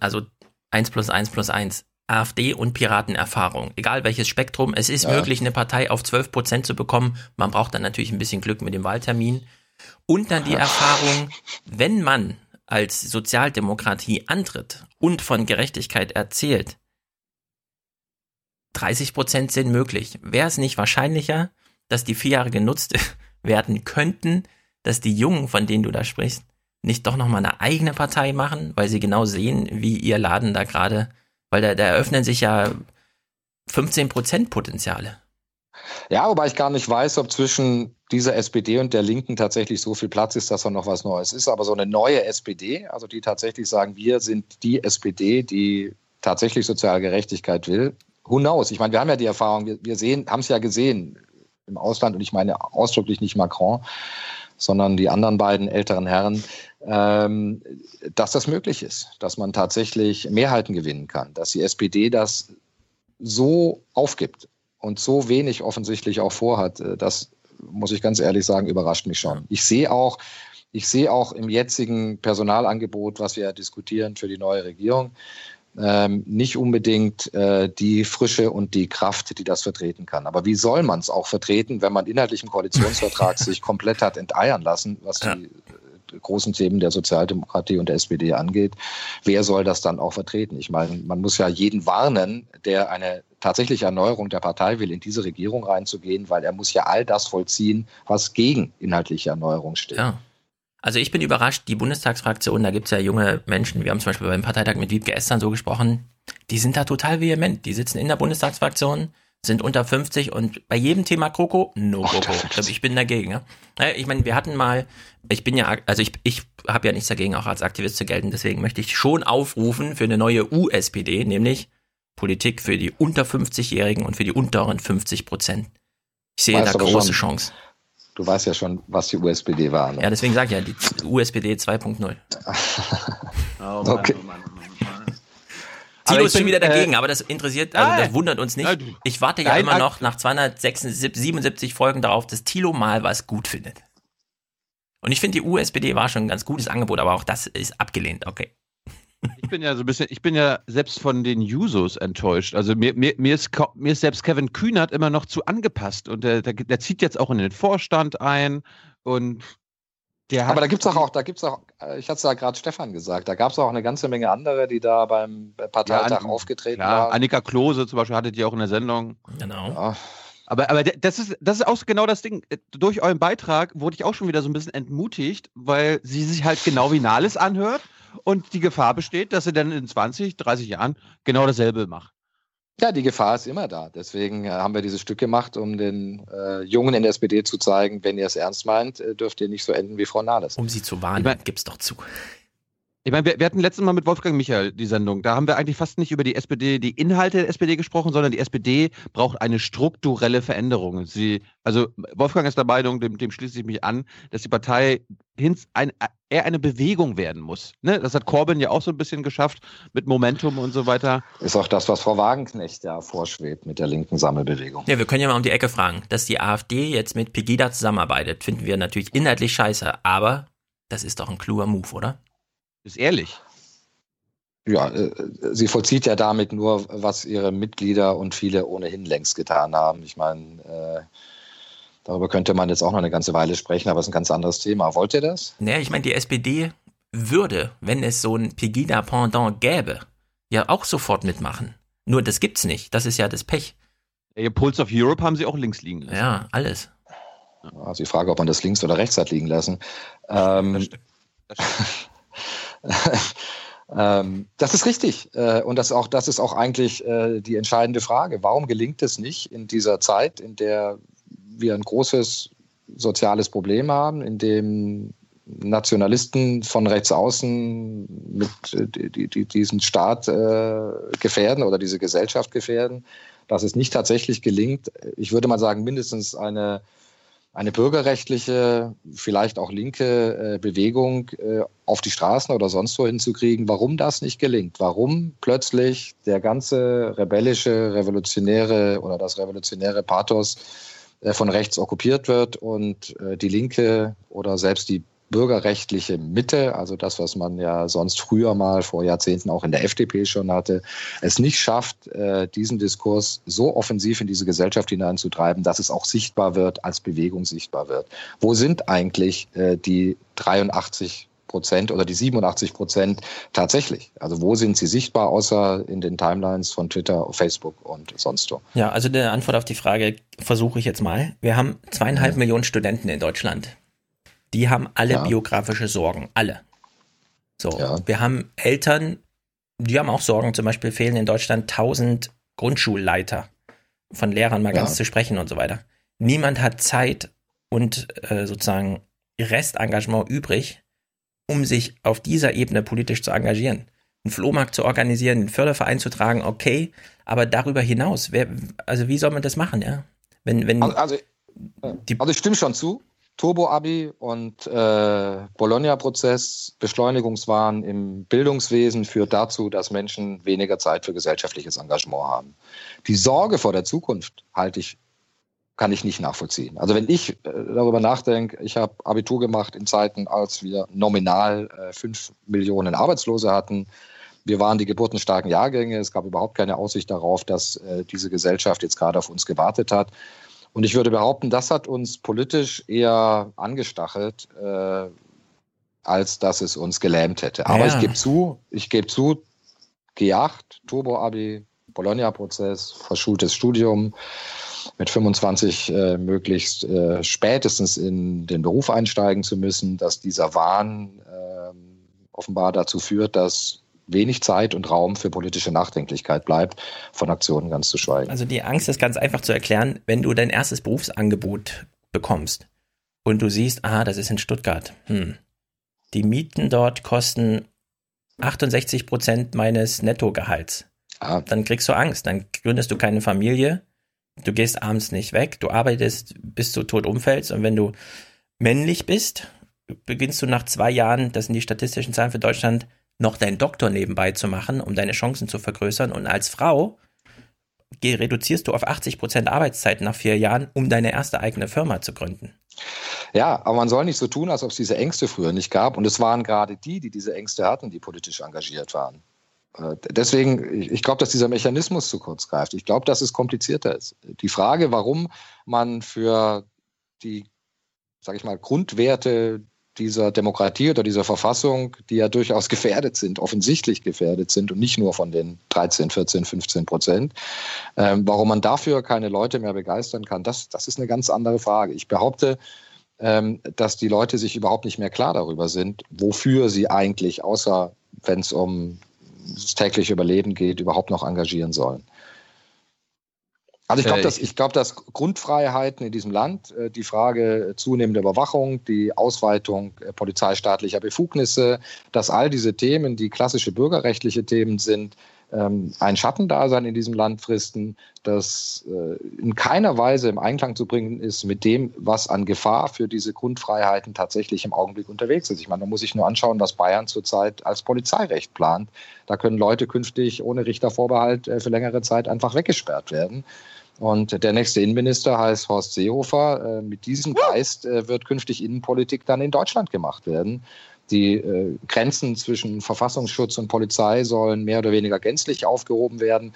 also eins plus eins plus eins AfD und Piratenerfahrung. Egal welches Spektrum, es ist ja. möglich, eine Partei auf 12 Prozent zu bekommen. Man braucht dann natürlich ein bisschen Glück mit dem Wahltermin. Und dann die Erfahrung, wenn man als Sozialdemokratie antritt und von Gerechtigkeit erzählt, 30 Prozent sind möglich. Wäre es nicht wahrscheinlicher, dass die vier Jahre genutzt werden könnten, dass die Jungen, von denen du da sprichst, nicht doch nochmal eine eigene Partei machen, weil sie genau sehen, wie ihr Laden da gerade, weil da, da eröffnen sich ja 15 Prozent Potenziale. Ja, wobei ich gar nicht weiß, ob zwischen dieser SPD und der Linken tatsächlich so viel Platz ist, dass da noch was Neues ist. Aber so eine neue SPD, also die tatsächlich sagen, wir sind die SPD, die tatsächlich soziale Gerechtigkeit will. Who knows? Ich meine, wir haben ja die Erfahrung, wir, wir haben es ja gesehen im Ausland und ich meine ausdrücklich nicht Macron, sondern die anderen beiden älteren Herren, ähm, dass das möglich ist, dass man tatsächlich Mehrheiten gewinnen kann, dass die SPD das so aufgibt und so wenig offensichtlich auch vorhat, äh, das muss ich ganz ehrlich sagen, überrascht mich schon. Ich sehe auch, ich sehe auch im jetzigen Personalangebot, was wir diskutieren für die neue Regierung, ähm, nicht unbedingt äh, die Frische und die Kraft, die das vertreten kann. Aber wie soll man es auch vertreten, wenn man inhaltlich im Koalitionsvertrag sich komplett hat enteiern lassen, was die äh, großen Themen der Sozialdemokratie und der SPD angeht? Wer soll das dann auch vertreten? Ich meine, man muss ja jeden warnen, der eine tatsächliche Erneuerung der Partei will, in diese Regierung reinzugehen, weil er muss ja all das vollziehen, was gegen inhaltliche Erneuerung steht. Ja. Also ich bin überrascht, die Bundestagsfraktion, da gibt es ja junge Menschen, wir haben zum Beispiel beim Parteitag mit Wiebke Estern so gesprochen, die sind da total vehement. Die sitzen in der Bundestagsfraktion, sind unter 50 und bei jedem Thema Kroko, no Kroko. Ich, ich bin dagegen. Ja? Ich meine, wir hatten mal, ich bin ja, also ich, ich habe ja nichts dagegen, auch als Aktivist zu gelten, deswegen möchte ich schon aufrufen für eine neue USPD, nämlich Politik für die unter 50-Jährigen und für die unteren 50 Prozent. Ich sehe weißt da große schon, Chance. Du weißt ja schon, was die USPD war. Ne? Ja, deswegen sage ich ja, die USPD 2.0 oh okay. Oh Mann, oh Mann, Tilo ist schon wieder dagegen, äh, aber das interessiert, also das wundert uns nicht. Ich warte ja immer noch nach 277 Folgen darauf, dass Tilo mal was gut findet. Und ich finde, die USPD war schon ein ganz gutes Angebot, aber auch das ist abgelehnt, okay. Ich bin ja so ein bisschen, ich bin ja selbst von den Jusos enttäuscht. Also mir, mir, mir, ist, mir ist selbst Kevin Kühnert immer noch zu angepasst und der, der, der zieht jetzt auch in den Vorstand ein und Aber da gibt es auch, auch, da gibt's auch, äh, ich hatte es ja gerade Stefan gesagt, da gab es auch eine ganze Menge andere, die da beim Parteitag ja, aufgetreten klar, waren. Annika Klose zum Beispiel hattet ihr auch in der Sendung. Genau. Ja. Aber, aber das, ist, das ist auch genau das Ding. Durch euren Beitrag wurde ich auch schon wieder so ein bisschen entmutigt, weil sie sich halt genau wie Nahles anhört und die Gefahr besteht, dass sie dann in 20, 30 Jahren genau dasselbe macht. Ja, die Gefahr ist immer da. Deswegen äh, haben wir dieses Stück gemacht, um den äh, Jungen in der SPD zu zeigen, wenn ihr es ernst meint, äh, dürft ihr nicht so enden wie Frau Nahles. Um sie zu warnen, mein, gib's doch zu. Ich meine, wir, wir, hatten letztes Mal mit Wolfgang Michael die Sendung. Da haben wir eigentlich fast nicht über die SPD, die Inhalte der SPD gesprochen, sondern die SPD braucht eine strukturelle Veränderung. Sie, also Wolfgang ist der Meinung, dem, dem schließe ich mich an, dass die Partei hins, ein, eher eine Bewegung werden muss. Ne? Das hat Corbyn ja auch so ein bisschen geschafft mit Momentum und so weiter. Ist auch das, was Frau Wagenknecht ja vorschwebt mit der linken Sammelbewegung. Ja, wir können ja mal um die Ecke fragen. Dass die AfD jetzt mit Pegida zusammenarbeitet, finden wir natürlich inhaltlich scheiße, aber das ist doch ein kluger Move, oder? Ist ehrlich. Ja, äh, sie vollzieht ja damit nur, was ihre Mitglieder und viele ohnehin längst getan haben. Ich meine, äh, darüber könnte man jetzt auch noch eine ganze Weile sprechen, aber es ist ein ganz anderes Thema. Wollt ihr das? Naja, ich meine, die SPD würde, wenn es so ein Pegida-Pendant gäbe, ja auch sofort mitmachen. Nur das gibt's nicht. Das ist ja das Pech. Ja, Pulse of Europe haben sie auch links liegen lassen. Ja, alles. Also die Frage, ob man das links oder rechts hat liegen lassen. Ähm, das stimmt. Das stimmt. ähm, das ist richtig. Äh, und das, auch, das ist auch eigentlich äh, die entscheidende Frage. Warum gelingt es nicht in dieser Zeit, in der wir ein großes soziales Problem haben, in dem Nationalisten von rechts außen mit äh, die, die, diesen Staat äh, gefährden oder diese Gesellschaft gefährden, dass es nicht tatsächlich gelingt, ich würde mal sagen, mindestens eine eine bürgerrechtliche, vielleicht auch linke äh, Bewegung äh, auf die Straßen oder sonst wo hinzukriegen, warum das nicht gelingt, warum plötzlich der ganze rebellische, revolutionäre oder das revolutionäre Pathos äh, von rechts okkupiert wird und äh, die Linke oder selbst die bürgerrechtliche Mitte, also das, was man ja sonst früher mal vor Jahrzehnten auch in der FDP schon hatte, es nicht schafft, äh, diesen Diskurs so offensiv in diese Gesellschaft hineinzutreiben, dass es auch sichtbar wird, als Bewegung sichtbar wird. Wo sind eigentlich äh, die 83 Prozent oder die 87 Prozent tatsächlich? Also wo sind sie sichtbar, außer in den Timelines von Twitter, Facebook und sonst wo? Ja, also die Antwort auf die Frage versuche ich jetzt mal. Wir haben zweieinhalb ja. Millionen Studenten in Deutschland. Die haben alle ja. biografische Sorgen, alle. So, ja. wir haben Eltern, die haben auch Sorgen. Zum Beispiel fehlen in Deutschland 1000 Grundschulleiter, von Lehrern mal ganz zu sprechen und so weiter. Niemand hat Zeit und äh, sozusagen Restengagement übrig, um sich auf dieser Ebene politisch zu engagieren. Einen Flohmarkt zu organisieren, einen Förderverein zu tragen, okay, aber darüber hinaus, wer, also wie soll man das machen, ja? Wenn, wenn also, also, also ich stimme schon zu. Turbo-Abi und äh, Bologna-Prozess, Beschleunigungswahn im Bildungswesen führt dazu, dass Menschen weniger Zeit für gesellschaftliches Engagement haben. Die Sorge vor der Zukunft halte ich kann ich nicht nachvollziehen. Also wenn ich äh, darüber nachdenke, ich habe Abitur gemacht in Zeiten, als wir nominal äh, fünf Millionen Arbeitslose hatten. Wir waren die geburtenstarken Jahrgänge. Es gab überhaupt keine Aussicht darauf, dass äh, diese Gesellschaft jetzt gerade auf uns gewartet hat. Und ich würde behaupten, das hat uns politisch eher angestachelt, äh, als dass es uns gelähmt hätte. Aber ja. ich gebe zu, ich gebe zu, G8, Turbo-Abi, Bologna-Prozess, verschultes Studium, mit 25 äh, möglichst äh, spätestens in den Beruf einsteigen zu müssen, dass dieser Wahn äh, offenbar dazu führt, dass wenig Zeit und Raum für politische Nachdenklichkeit bleibt, von Aktionen ganz zu schweigen. Also die Angst ist ganz einfach zu erklären, wenn du dein erstes Berufsangebot bekommst und du siehst, aha, das ist in Stuttgart. Hm. Die Mieten dort kosten 68 Prozent meines Nettogehalts. Ah. Dann kriegst du Angst, dann gründest du keine Familie, du gehst abends nicht weg, du arbeitest bis du tot umfällst und wenn du männlich bist, beginnst du nach zwei Jahren, das sind die statistischen Zahlen für Deutschland, noch deinen Doktor nebenbei zu machen, um deine Chancen zu vergrößern und als Frau reduzierst du auf 80 Prozent Arbeitszeit nach vier Jahren, um deine erste eigene Firma zu gründen. Ja, aber man soll nicht so tun, als ob es diese Ängste früher nicht gab. Und es waren gerade die, die diese Ängste hatten, die politisch engagiert waren. Äh, deswegen, ich glaube, dass dieser Mechanismus zu kurz greift. Ich glaube, dass es komplizierter ist. Die Frage, warum man für die, sage ich mal, Grundwerte dieser Demokratie oder dieser Verfassung, die ja durchaus gefährdet sind, offensichtlich gefährdet sind und nicht nur von den 13, 14, 15 Prozent, ähm, warum man dafür keine Leute mehr begeistern kann, das, das ist eine ganz andere Frage. Ich behaupte, ähm, dass die Leute sich überhaupt nicht mehr klar darüber sind, wofür sie eigentlich, außer wenn es um das tägliche Überleben geht, überhaupt noch engagieren sollen. Also ich glaube, äh, dass, ich glaub, dass Grundfreiheiten in diesem Land, äh, die Frage zunehmender Überwachung, die Ausweitung äh, polizeistaatlicher Befugnisse, dass all diese Themen, die klassische bürgerrechtliche Themen sind, ähm, ein Schattendasein in diesem Land fristen, das in keiner Weise im Einklang zu bringen ist mit dem, was an Gefahr für diese Grundfreiheiten tatsächlich im Augenblick unterwegs ist. Ich meine, man muss sich nur anschauen, was Bayern zurzeit als Polizeirecht plant. Da können Leute künftig ohne Richtervorbehalt für längere Zeit einfach weggesperrt werden. Und der nächste Innenminister heißt Horst Seehofer. Äh, mit diesem Geist äh, wird künftig Innenpolitik dann in Deutschland gemacht werden. Die äh, Grenzen zwischen Verfassungsschutz und Polizei sollen mehr oder weniger gänzlich aufgehoben werden.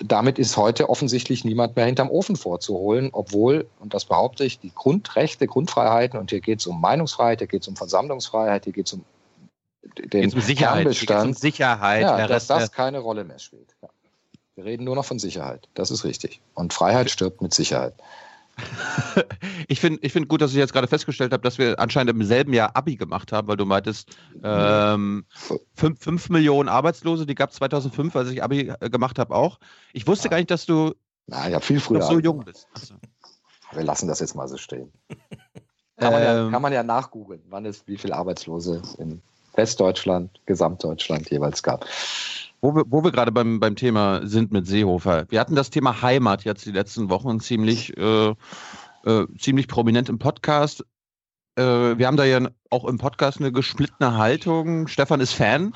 Damit ist heute offensichtlich niemand mehr hinterm Ofen vorzuholen, obwohl, und das behaupte ich, die Grundrechte, Grundfreiheiten, und hier geht es um Meinungsfreiheit, hier geht es um Versammlungsfreiheit, hier geht es um den um Sicherheit, Kernbestand, um Sicherheit, ja, dass das keine Rolle mehr spielt. Ja. Wir reden nur noch von Sicherheit. Das ist richtig. Und Freiheit stirbt mit Sicherheit. ich finde ich find gut, dass ich jetzt gerade festgestellt habe, dass wir anscheinend im selben Jahr Abi gemacht haben, weil du meintest, ähm, 5 Millionen Arbeitslose, die gab es 2005, als ich Abi äh, gemacht habe, auch. Ich wusste ja. gar nicht, dass du Na, ja, viel früher noch so jung bist. Achso. Wir lassen das jetzt mal so stehen. Kann man ja, ähm. kann man ja nachgoogeln, wann es wie viele Arbeitslose in Westdeutschland, Gesamtdeutschland jeweils gab. Wo wir, wo wir gerade beim, beim Thema sind mit Seehofer. Wir hatten das Thema Heimat jetzt die letzten Wochen ziemlich äh, äh, ziemlich prominent im Podcast. Äh, wir haben da ja auch im Podcast eine gesplittene Haltung. Stefan ist Fan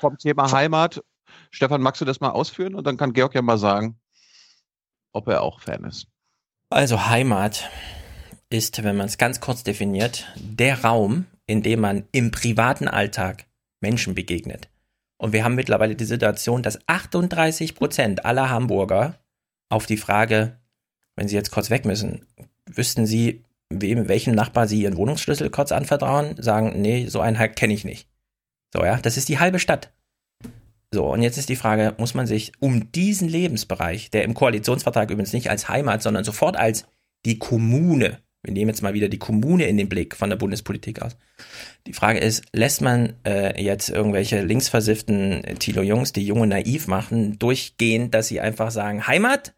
vom Thema Heimat. Stefan, magst du das mal ausführen? Und dann kann Georg ja mal sagen, ob er auch Fan ist. Also Heimat ist, wenn man es ganz kurz definiert, der Raum, in dem man im privaten Alltag Menschen begegnet. Und wir haben mittlerweile die Situation, dass 38 Prozent aller Hamburger auf die Frage, wenn sie jetzt kurz weg müssen, wüssten sie, wem, welchem Nachbar sie ihren Wohnungsschlüssel kurz anvertrauen, sagen, nee, so einen halt kenne ich nicht. So, ja, das ist die halbe Stadt. So, und jetzt ist die Frage, muss man sich um diesen Lebensbereich, der im Koalitionsvertrag übrigens nicht als Heimat, sondern sofort als die Kommune, wir nehmen jetzt mal wieder die Kommune in den Blick von der Bundespolitik aus. Die Frage ist, lässt man äh, jetzt irgendwelche linksversifften Thilo Jungs, die junge naiv machen, durchgehen, dass sie einfach sagen, Heimat?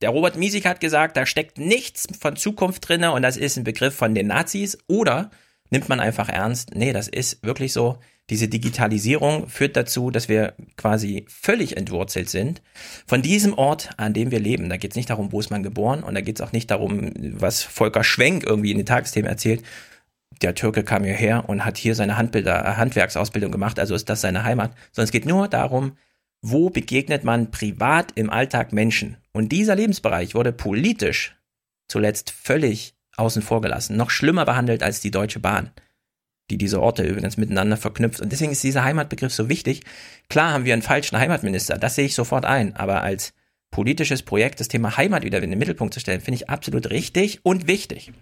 Der Robert Miesig hat gesagt, da steckt nichts von Zukunft drinne und das ist ein Begriff von den Nazis. Oder nimmt man einfach ernst, nee, das ist wirklich so, diese Digitalisierung führt dazu, dass wir quasi völlig entwurzelt sind von diesem Ort, an dem wir leben. Da geht es nicht darum, wo ist man geboren und da geht es auch nicht darum, was Volker Schwenk irgendwie in den Tagesthemen erzählt. Der Türke kam hierher und hat hier seine Handbilder, äh, Handwerksausbildung gemacht, also ist das seine Heimat. Sondern es geht nur darum, wo begegnet man privat im Alltag Menschen. Und dieser Lebensbereich wurde politisch zuletzt völlig außen vor gelassen, noch schlimmer behandelt als die Deutsche Bahn die diese Orte übrigens miteinander verknüpft. Und deswegen ist dieser Heimatbegriff so wichtig. Klar haben wir einen falschen Heimatminister, das sehe ich sofort ein, aber als politisches Projekt das Thema Heimat wieder in den Mittelpunkt zu stellen, finde ich absolut richtig und wichtig.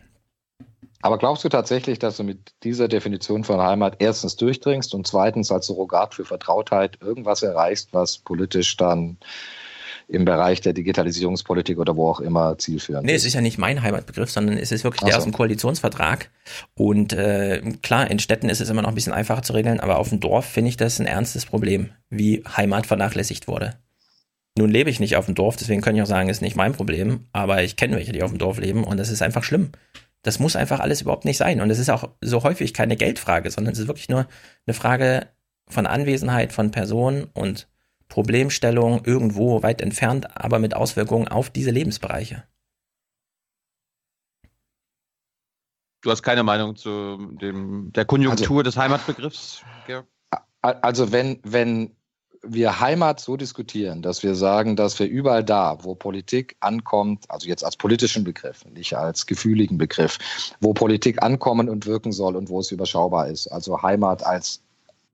Aber glaubst du tatsächlich, dass du mit dieser Definition von Heimat erstens durchdringst und zweitens als Surrogat für Vertrautheit irgendwas erreichst, was politisch dann im Bereich der Digitalisierungspolitik oder wo auch immer zielführend nee, es ist ja nicht mein Heimatbegriff, sondern es ist wirklich der so. aus dem Koalitionsvertrag. Und äh, klar, in Städten ist es immer noch ein bisschen einfacher zu regeln, aber auf dem Dorf finde ich das ein ernstes Problem, wie Heimat vernachlässigt wurde. Nun lebe ich nicht auf dem Dorf, deswegen kann ich auch sagen, ist nicht mein Problem, aber ich kenne welche, die auf dem Dorf leben und das ist einfach schlimm. Das muss einfach alles überhaupt nicht sein. Und es ist auch so häufig keine Geldfrage, sondern es ist wirklich nur eine Frage von Anwesenheit von Personen und Problemstellung irgendwo weit entfernt, aber mit Auswirkungen auf diese Lebensbereiche. Du hast keine Meinung zu dem, der Konjunktur also, des Heimatbegriffs, Georg? Also wenn, wenn wir Heimat so diskutieren, dass wir sagen, dass wir überall da, wo Politik ankommt, also jetzt als politischen Begriff, nicht als gefühligen Begriff, wo Politik ankommen und wirken soll und wo es überschaubar ist, also Heimat als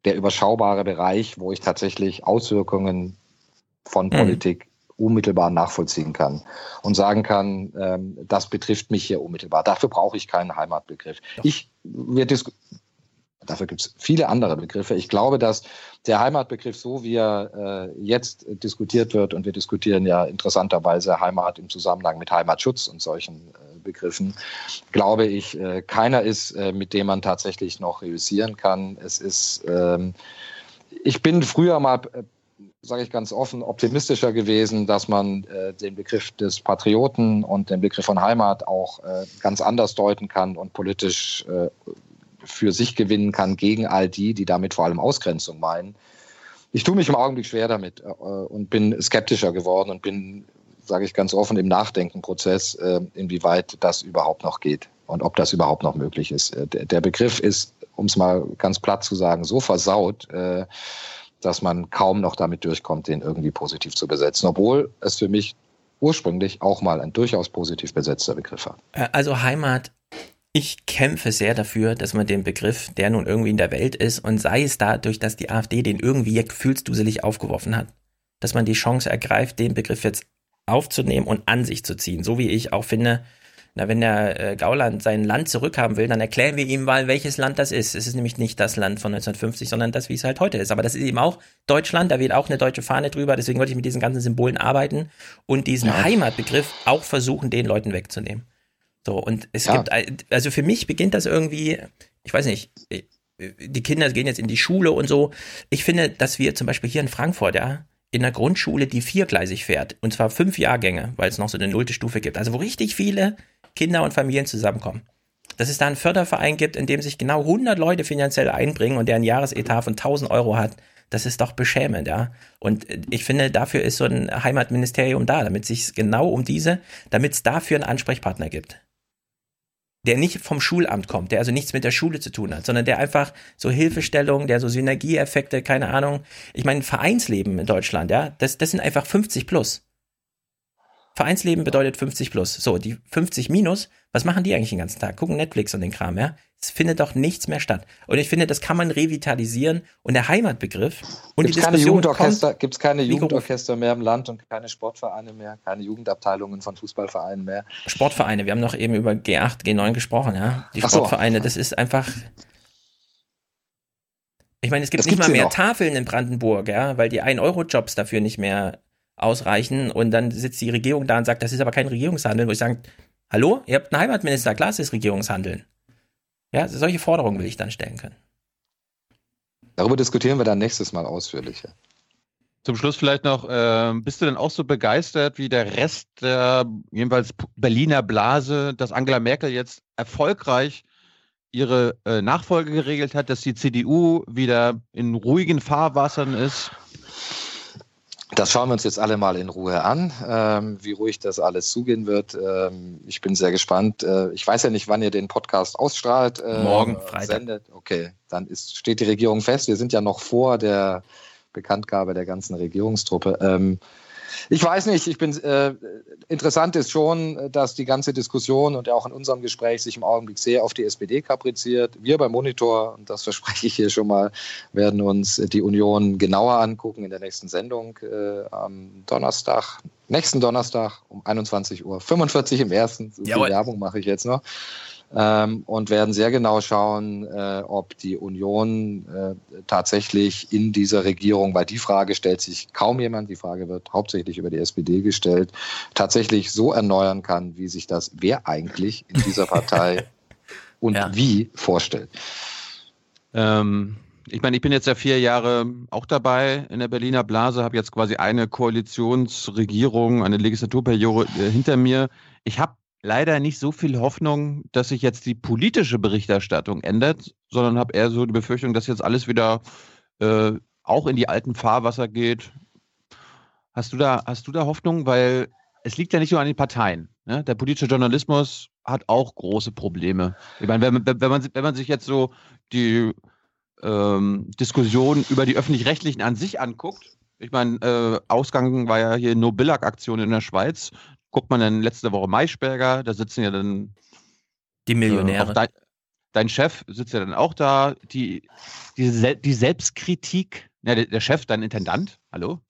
der überschaubare Bereich, wo ich tatsächlich Auswirkungen von mhm. Politik unmittelbar nachvollziehen kann und sagen kann, ähm, das betrifft mich hier unmittelbar. Dafür brauche ich keinen Heimatbegriff. Ich, wir Dafür gibt es viele andere Begriffe. Ich glaube, dass der Heimatbegriff, so wie er äh, jetzt diskutiert wird, und wir diskutieren ja interessanterweise Heimat im Zusammenhang mit Heimatschutz und solchen äh, Begriffen, glaube ich, äh, keiner ist, äh, mit dem man tatsächlich noch reüssieren kann. Es ist, ähm, ich bin früher mal, äh, sage ich ganz offen, optimistischer gewesen, dass man äh, den Begriff des Patrioten und den Begriff von Heimat auch äh, ganz anders deuten kann und politisch äh, für sich gewinnen kann gegen all die, die damit vor allem Ausgrenzung meinen. Ich tue mich im Augenblick schwer damit und bin skeptischer geworden und bin sage ich ganz offen, im Nachdenkenprozess, äh, inwieweit das überhaupt noch geht und ob das überhaupt noch möglich ist. Äh, der, Begriff ist, um es mal ganz platt zu sagen, so versaut, äh, dass man kaum noch damit durchkommt, den irgendwie positiv zu besetzen, obwohl es für mich ursprünglich auch mal ein durchaus positiv besetzter Begriff war. Also Heimat ich kämpfe sehr dafür, dass man den Begriff, der nun irgendwie in der Welt ist, und sei es dadurch, dass die AfD den irgendwie gefühlsduselig aufgeworfen hat, dass man die Chance ergreift, den Begriff jetzt aufzunehmen und an sich zu ziehen. So wie ich auch finde, na, wenn der äh, Gauland sein Land zurückhaben will, dann erklären wir ihm mal, welches Land das ist. Es ist nämlich nicht das Land von 1950, sondern das, wie es halt heute ist. Aber das ist eben auch Deutschland, da weht auch eine deutsche Fahne drüber. Deswegen wollte ich mit diesen ganzen Symbolen arbeiten und diesen ja. Heimatbegriff auch versuchen, den Leuten wegzunehmen. So, und es ja. gibt, also für mich beginnt das irgendwie, ich weiß nicht, äh, die Kinder gehen jetzt in die Schule und so. Ich finde, dass wir zum Beispiel hier in Frankfurt, ja, in der Grundschule, die viergleisig fährt. Und zwar fünf Jahrgänge, weil es noch so eine nullte Stufe gibt. Also wo richtig viele Kinder und Familien zusammenkommen. Dass es da einen Förderverein gibt, in dem sich genau 100 Leute finanziell einbringen und der ein Jahresetat von 1000 Euro hat. Das ist doch beschämend, ja. Und äh, ich finde, dafür ist so ein Heimatministerium da, damit sich genau um diese, damit es dafür einen Ansprechpartner gibt. Der nicht vom Schulamt kommt, der also nichts mit der Schule zu tun hat, sondern der einfach so Hilfestellung, der so Synergieeffekte, keine Ahnung. Ich meine, Vereinsleben in Deutschland, ja, das, das sind einfach 50 plus. Vereinsleben bedeutet 50 plus. So, die 50 minus, was machen die eigentlich den ganzen Tag? Gucken Netflix und den Kram, ja? Es findet doch nichts mehr statt. Und ich finde, das kann man revitalisieren. Und der Heimatbegriff und Gibt's die keine Diskussion Jugendorchester, kommt, gibt's keine. Jugendorchester mehr im Land und keine Sportvereine mehr, keine Jugendabteilungen von Fußballvereinen mehr. Sportvereine, wir haben noch eben über G8, G9 gesprochen, ja? Die Ach so. Sportvereine, das ist einfach. Ich meine, es gibt Das nicht mal mehr noch. Tafeln in Brandenburg, ja, weil die 1-Euro-Jobs dafür nicht mehr ausreichen und dann sitzt die Regierung da und sagt, das ist aber kein Regierungshandeln, wo ich sage, hallo, ihr habt einen Heimatminister, klar, es ist Regierungshandeln. Ja, solche Forderungen will ich dann stellen können. Darüber diskutieren wir dann nächstes Mal ausführlicher. Zum Schluss vielleicht noch, ähm, bist du denn auch so begeistert wie der Rest der jedenfalls Berliner Blase, dass Angela Merkel jetzt erfolgreich ihre äh, Nachfolge geregelt hat, dass die CDU wieder in ruhigen Fahrwassern ist? Das schauen wir uns jetzt alle mal in Ruhe an, ähm, wie ruhig das alles zugehen wird. Ähm, ich bin sehr gespannt. Äh, ich weiß ja nicht, wann ihr den Podcast ausstrahlt. Äh, Morgen, Freitag. Sendet. Okay, dann ist, steht die Regierung fest. Wir sind ja noch vor der Bekanntgabe der ganzen Regierungstruppe. Ähm, ich weiß nicht, ich bin äh, interessant ist schon, dass die ganze Diskussion und auch in unserem Gespräch sich im Augenblick sehr auf die SPD kapriziert. Wir beim Monitor, und das verspreche ich hier schon mal, werden uns die Union genauer angucken in der nächsten Sendung äh, am Donnerstag, nächsten Donnerstag um 21.45 Uhr im ersten. So viel. Werbung mache ich jetzt noch. Ähm, und werden sehr genau schauen, äh, ob die Union äh, tatsächlich in dieser Regierung, weil die Frage stellt sich kaum jemand, die Frage wird hauptsächlich über die SPD gestellt, tatsächlich so erneuern kann, wie sich das wer eigentlich in dieser Partei und wie vorstellt. Ähm, ich meine, ich bin jetzt ja vier Jahre auch dabei in der Berliner Blase, habe jetzt quasi eine Koalitionsregierung, eine Legislaturperiode äh, hinter mir. Ich habe leider nicht so viel Hoffnung, dass sich jetzt die politische Berichterstattung ändert, sondern habe eher so die Befürchtung, dass jetzt alles wieder äh, auch in die alten Fahrwasser geht. Hast du da, hast du da Hoffnung? Weil es liegt ja nicht nur an den Parteien. Ne? Der politische Journalismus hat auch große Probleme. Ich meine, wenn, man- wenn, man, wenn man sich jetzt so die ähm, Diskussion über die öffentlich-rechtlichen an sich anguckt, ich meine, äh, Ausgang war ja hier No-Billag-Aktion in der Schweiz. Guckt man dann letzte Woche Maischberger, da sitzen ja dann Die Millionäre. äh, auch dein, dein Chef sitzt ja dann auch da. Die, die, Sel die Selbstkritik, ja, der, der Chef, dein Intendant, hallo?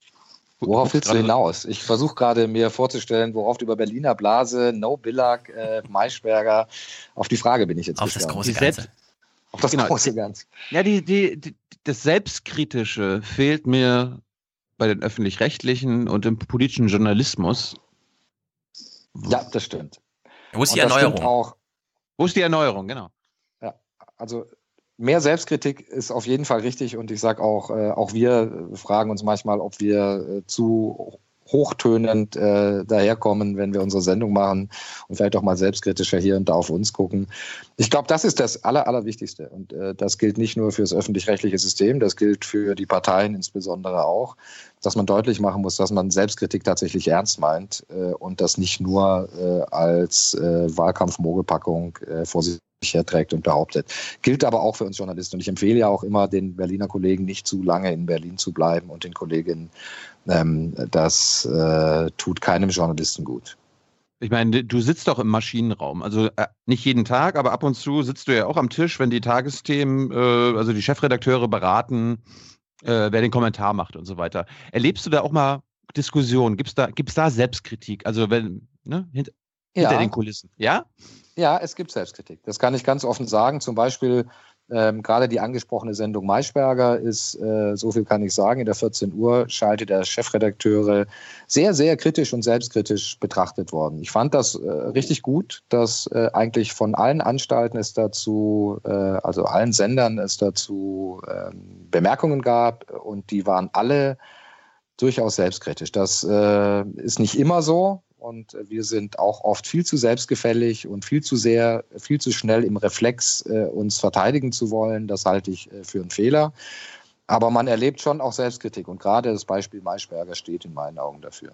Worauf willst du hinaus? Ich versuche gerade mir vorzustellen, worauf du über Berliner Blase, No Billag, äh, Maischberger, auf die Frage bin ich jetzt Auf das gespannt. große Ganze. Auf das Genau. große Ganze. Ja, die, die, die, das Selbstkritische fehlt mir bei den öffentlich-rechtlichen und im politischen Journalismus. Ja, das stimmt. Wo ist die Erneuerung? Auch, Wo ist die Erneuerung? Genau. ja, also mehr Selbstkritik ist auf jeden Fall richtig und ich sage auch, äh, auch wir fragen uns manchmal, ob wir äh, zu hochtönend äh, daherkommen, wenn wir unsere Sendung machen und vielleicht auch mal selbstkritischer hier und da auf uns gucken. Ich glaube, das ist das Aller, Allerwichtigste. Und äh, das gilt nicht nur für das öffentlich-rechtliche System, das gilt für die Parteien insbesondere auch, dass man deutlich machen muss, dass man Selbstkritik tatsächlich ernst meint äh, und das nicht nur äh, als äh, Wahlkampfmogelpackung äh, vor sich herträgt und behauptet. Gilt aber auch für uns Journalisten. Und ich empfehle ja auch immer den Berliner Kollegen nicht zu lange in Berlin zu bleiben und den Kolleginnen, ähm, das äh, tut keinem Journalisten gut. Ich meine, du sitzt doch im Maschinenraum. Also äh, nicht jeden Tag, aber ab und zu sitzt du ja auch am Tisch, wenn die Tagesthemen, äh, also die Chefredakteure beraten, äh, wer den Kommentar macht und so weiter. Erlebst du da auch mal Diskussionen? Gibt es da, gibt's da Selbstkritik? Also wenn, ne, hint, Ja. hinter den Kulissen. Ja? Ja, es gibt Selbstkritik. Das kann ich ganz offen sagen. Zum Beispiel ähm, gerade die angesprochene Sendung Maischberger ist, äh, so viel kann ich sagen, in der 14 Uhr schaltet der Chefredakteure sehr, sehr kritisch und selbstkritisch betrachtet worden. Ich fand das äh, richtig gut, dass äh, eigentlich von allen Anstalten es dazu, äh, also allen Sendern es dazu ähm, Bemerkungen gab und die waren alle durchaus selbstkritisch. Das äh, ist nicht immer so. Und wir sind auch oft viel zu selbstgefällig und viel zu sehr, viel zu schnell im Reflex, äh, uns verteidigen zu wollen. Das halte ich äh, für einen Fehler. Aber man erlebt schon auch Selbstkritik und gerade das Beispiel Maischberger steht in meinen Augen dafür.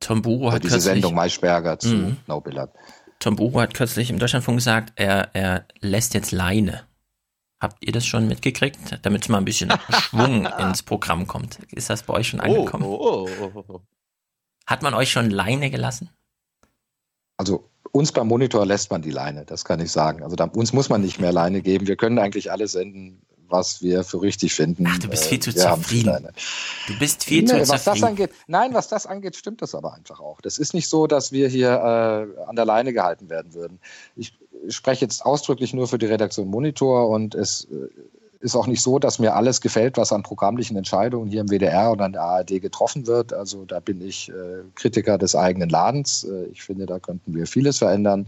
Tom Buro Oder hat diese kürzlich, Sendung Maischberger zu Mhm. No Billard. Tom Buro hat kürzlich im Deutschlandfunk gesagt, er, er lässt jetzt Leine. Habt ihr das schon mitgekriegt, damit mal ein bisschen Schwung ins Programm kommt? Ist das bei euch schon angekommen? Oh, oh, oh, oh. Hat man euch schon Leine gelassen? Also uns beim Monitor lässt man die Leine, das kann ich sagen. Also da, uns muss man nicht mehr Leine geben. Wir können eigentlich alles senden, was wir für richtig finden. Ach, du bist viel zu Äh, wir haben zufrieden. Du bist viel Nee, zu was das zufrieden. angeht, nein, was das angeht, stimmt das aber einfach auch. Das ist nicht so, dass wir hier äh, an der Leine gehalten werden würden. Ich spreche jetzt ausdrücklich nur für die Redaktion Monitor und es äh, ist auch nicht so, dass mir alles gefällt, was an programmlichen Entscheidungen hier im WDR oder an der ARD getroffen wird. Also da bin ich äh, Kritiker des eigenen Ladens. Äh, ich finde, da könnten wir vieles verändern.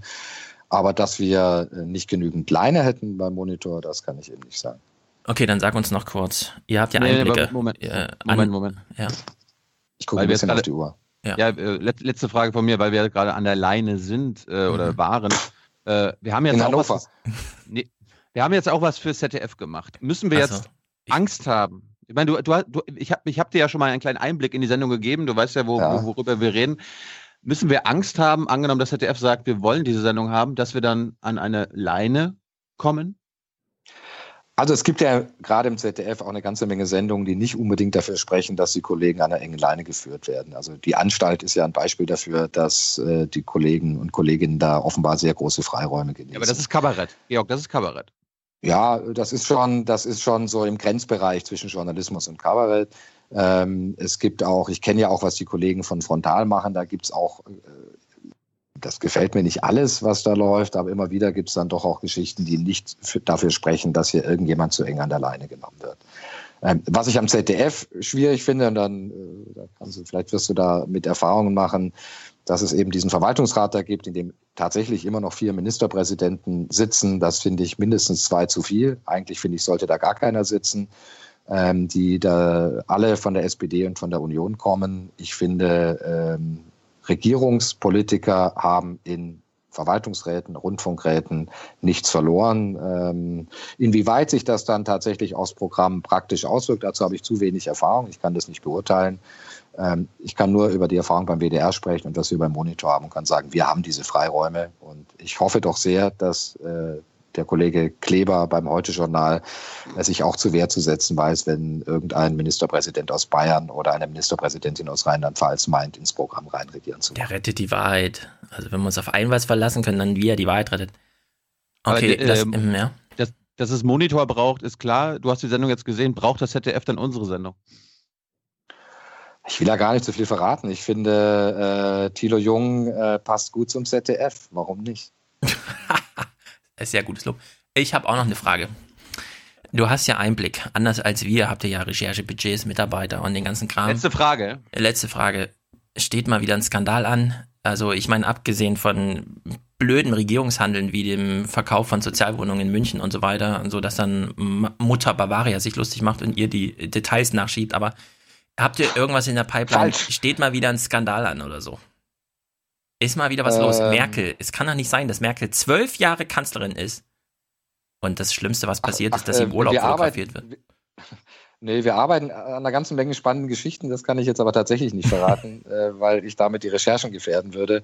Aber dass wir äh, nicht genügend Leine hätten beim Monitor, das kann ich eben nicht sagen. Okay, dann sag uns noch kurz. Ihr habt ja Nee, Einblicke. aber Moment, Äh, Moment, Moment. Ja. Ich gucke ein bisschen jetzt auf die Uhr. Ja. Ja, äh, let, letzte Frage von mir, weil wir gerade an der Leine sind äh, oder Mhm. waren. Äh, wir haben jetzt In Hannover. was. Nee, wir haben jetzt auch was für ZDF gemacht. Müssen wir Ach so. jetzt Angst haben? Ich meine, du, du, du, ich habe ich hab dir ja schon mal einen kleinen Einblick in die Sendung gegeben. Du weißt ja, wo, Ja. Wo, worüber wir reden. Müssen wir Angst haben, angenommen, dass ZDF sagt, wir wollen diese Sendung haben, dass wir dann an eine Leine kommen? Also es gibt ja gerade im ZDF auch eine ganze Menge Sendungen, die nicht unbedingt dafür sprechen, dass die Kollegen an einer engen Leine geführt werden. Also die Anstalt ist ja ein Beispiel dafür, dass äh, die Kollegen und Kolleginnen da offenbar sehr große Freiräume genießen. Ja, aber das ist Kabarett. Georg, das ist Kabarett. Ja, das ist schon, das ist schon so im Grenzbereich zwischen Journalismus und Kabarett. Ähm, es gibt auch, ich kenne ja auch, was die Kollegen von Frontal machen, da gibt's auch, äh, das gefällt mir nicht alles, was da läuft, aber immer wieder gibt's dann doch auch Geschichten, die nicht für, dafür sprechen, dass hier irgendjemand zu eng an der Leine genommen wird. Ähm, was ich am ZDF schwierig finde, und dann äh, da kannst du, vielleicht wirst du da mit Erfahrungen machen, dass es eben diesen Verwaltungsrat da gibt, in dem tatsächlich immer noch vier Ministerpräsidenten sitzen. Das finde ich mindestens zwei zu viel. Eigentlich finde ich, sollte da gar keiner sitzen, ähm, die da alle von der SPD und von der Union kommen. Ich finde, ähm, Regierungspolitiker haben in Verwaltungsräten, Rundfunkräten nichts verloren. Ähm, inwieweit sich das dann tatsächlich aufs Programm praktisch auswirkt, dazu habe ich zu wenig Erfahrung. Ich kann das nicht beurteilen. Ähm, ich kann nur über die Erfahrung beim WDR sprechen und was wir beim Monitor haben und kann sagen, wir haben diese Freiräume. Und ich hoffe doch sehr, dass äh, der Kollege Kleber beim Heute-Journal sich auch zu Wehr zu setzen weiß, wenn irgendein Ministerpräsident aus Bayern oder eine Ministerpräsidentin aus Rheinland-Pfalz meint, ins Programm reinregieren zu wollen. Der rettet die Wahrheit. Also wenn wir uns auf einen was verlassen können, dann wie er die Wahrheit rettet. Okay, das, ähm, ähm, ja. Dass, dass es Monitor braucht, ist klar. Du hast die Sendung jetzt gesehen. Braucht das ZDF dann unsere Sendung? Ich will ja gar nicht so viel verraten. Ich finde, äh, Thilo Jung äh, passt gut zum ZDF. Warum nicht? Sehr gutes Lob. Ich habe auch noch eine Frage. Du hast ja Einblick. Anders als wir habt ihr ja Recherchebudgets, Mitarbeiter und den ganzen Kram. Letzte Frage. Letzte Frage. Steht mal wieder ein Skandal an? Also ich meine, abgesehen von blöden Regierungshandeln wie dem Verkauf von Sozialwohnungen in München und so weiter, und so dass dann Mutter Bavaria sich lustig macht und ihr die Details nachschiebt, aber habt ihr irgendwas in der Pipeline? Falsch. Steht mal wieder ein Skandal an oder so? Ist mal wieder was los? Ähm. Merkel, es kann doch nicht sein, dass Merkel zwölf Jahre Kanzlerin ist und das Schlimmste, was passiert, ist, dass sie im äh, Urlaub wir fotografiert arbeiten- wird. Nee, wir arbeiten an einer ganzen Menge spannenden Geschichten. Das kann ich jetzt aber tatsächlich nicht verraten, äh, weil ich damit die Recherchen gefährden würde.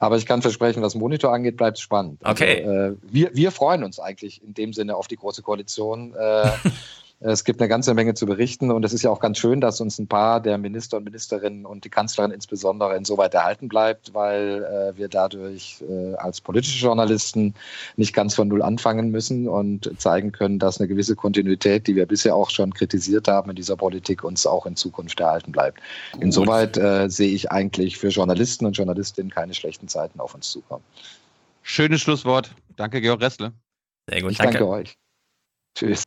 Aber ich kann versprechen, was Monitor angeht, bleibt es spannend. Okay. Also, äh, wir, wir freuen uns eigentlich in dem Sinne auf die Große Koalition. Äh, es gibt eine ganze Menge zu berichten und es ist ja auch ganz schön, dass uns ein paar der Minister und Ministerinnen und die Kanzlerin insbesondere insoweit erhalten bleibt, weil äh, wir dadurch äh, als politische Journalisten nicht ganz von Null anfangen müssen und zeigen können, dass eine gewisse Kontinuität, die wir bisher auch schon kritisiert haben in dieser Politik, uns auch in Zukunft erhalten bleibt. Insoweit äh, sehe ich eigentlich für Journalisten und Journalistinnen keine schlechten Zeiten auf uns zukommen. Schönes Schlusswort. Danke, Georg Ressle. Sehr gut, Ich danke euch. Tschüss.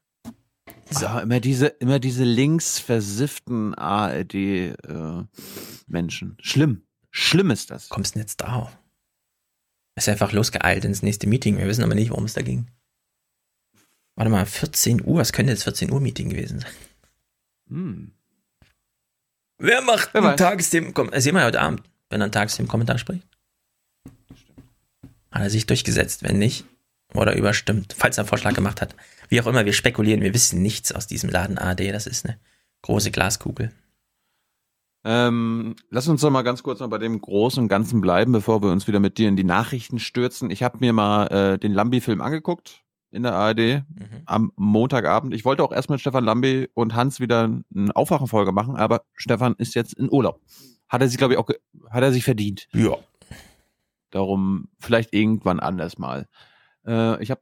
So. immer diese, immer diese links versifften ARD-Menschen. Schlimm. Schlimm ist das. Kommst du denn jetzt da? Ist einfach losgeeilt ins nächste Meeting. Wir wissen aber nicht, worum es da ging. Warte mal, 14 Uhr. Es könnte jetzt 14 Uhr Meeting gewesen sein. Hm. Wer macht Wer ein weiß. Tagesthemen? Das sehen wir heute Abend, wenn er ein Tagesthemen-Kommentar spricht. Hat er sich durchgesetzt. Wenn nicht, oder überstimmt, falls er einen Vorschlag gemacht hat. Wie auch immer, wir spekulieren, wir wissen nichts aus diesem Laden AD. Das ist eine große Glaskugel. Ähm, lass uns doch mal ganz kurz noch bei dem Großen und Ganzen bleiben, bevor wir uns wieder mit dir in die Nachrichten stürzen. Ich habe mir mal äh, den Lambi-Film angeguckt in der ARD Mhm. am Montagabend. Ich wollte auch erst mit Stefan Lambi und Hans wieder eine Aufwachenfolge machen, aber Stefan ist jetzt in Urlaub. Hat er sich, glaube ich, auch, hat er sich verdient. Ja. Darum vielleicht irgendwann anders mal. Äh, ich habe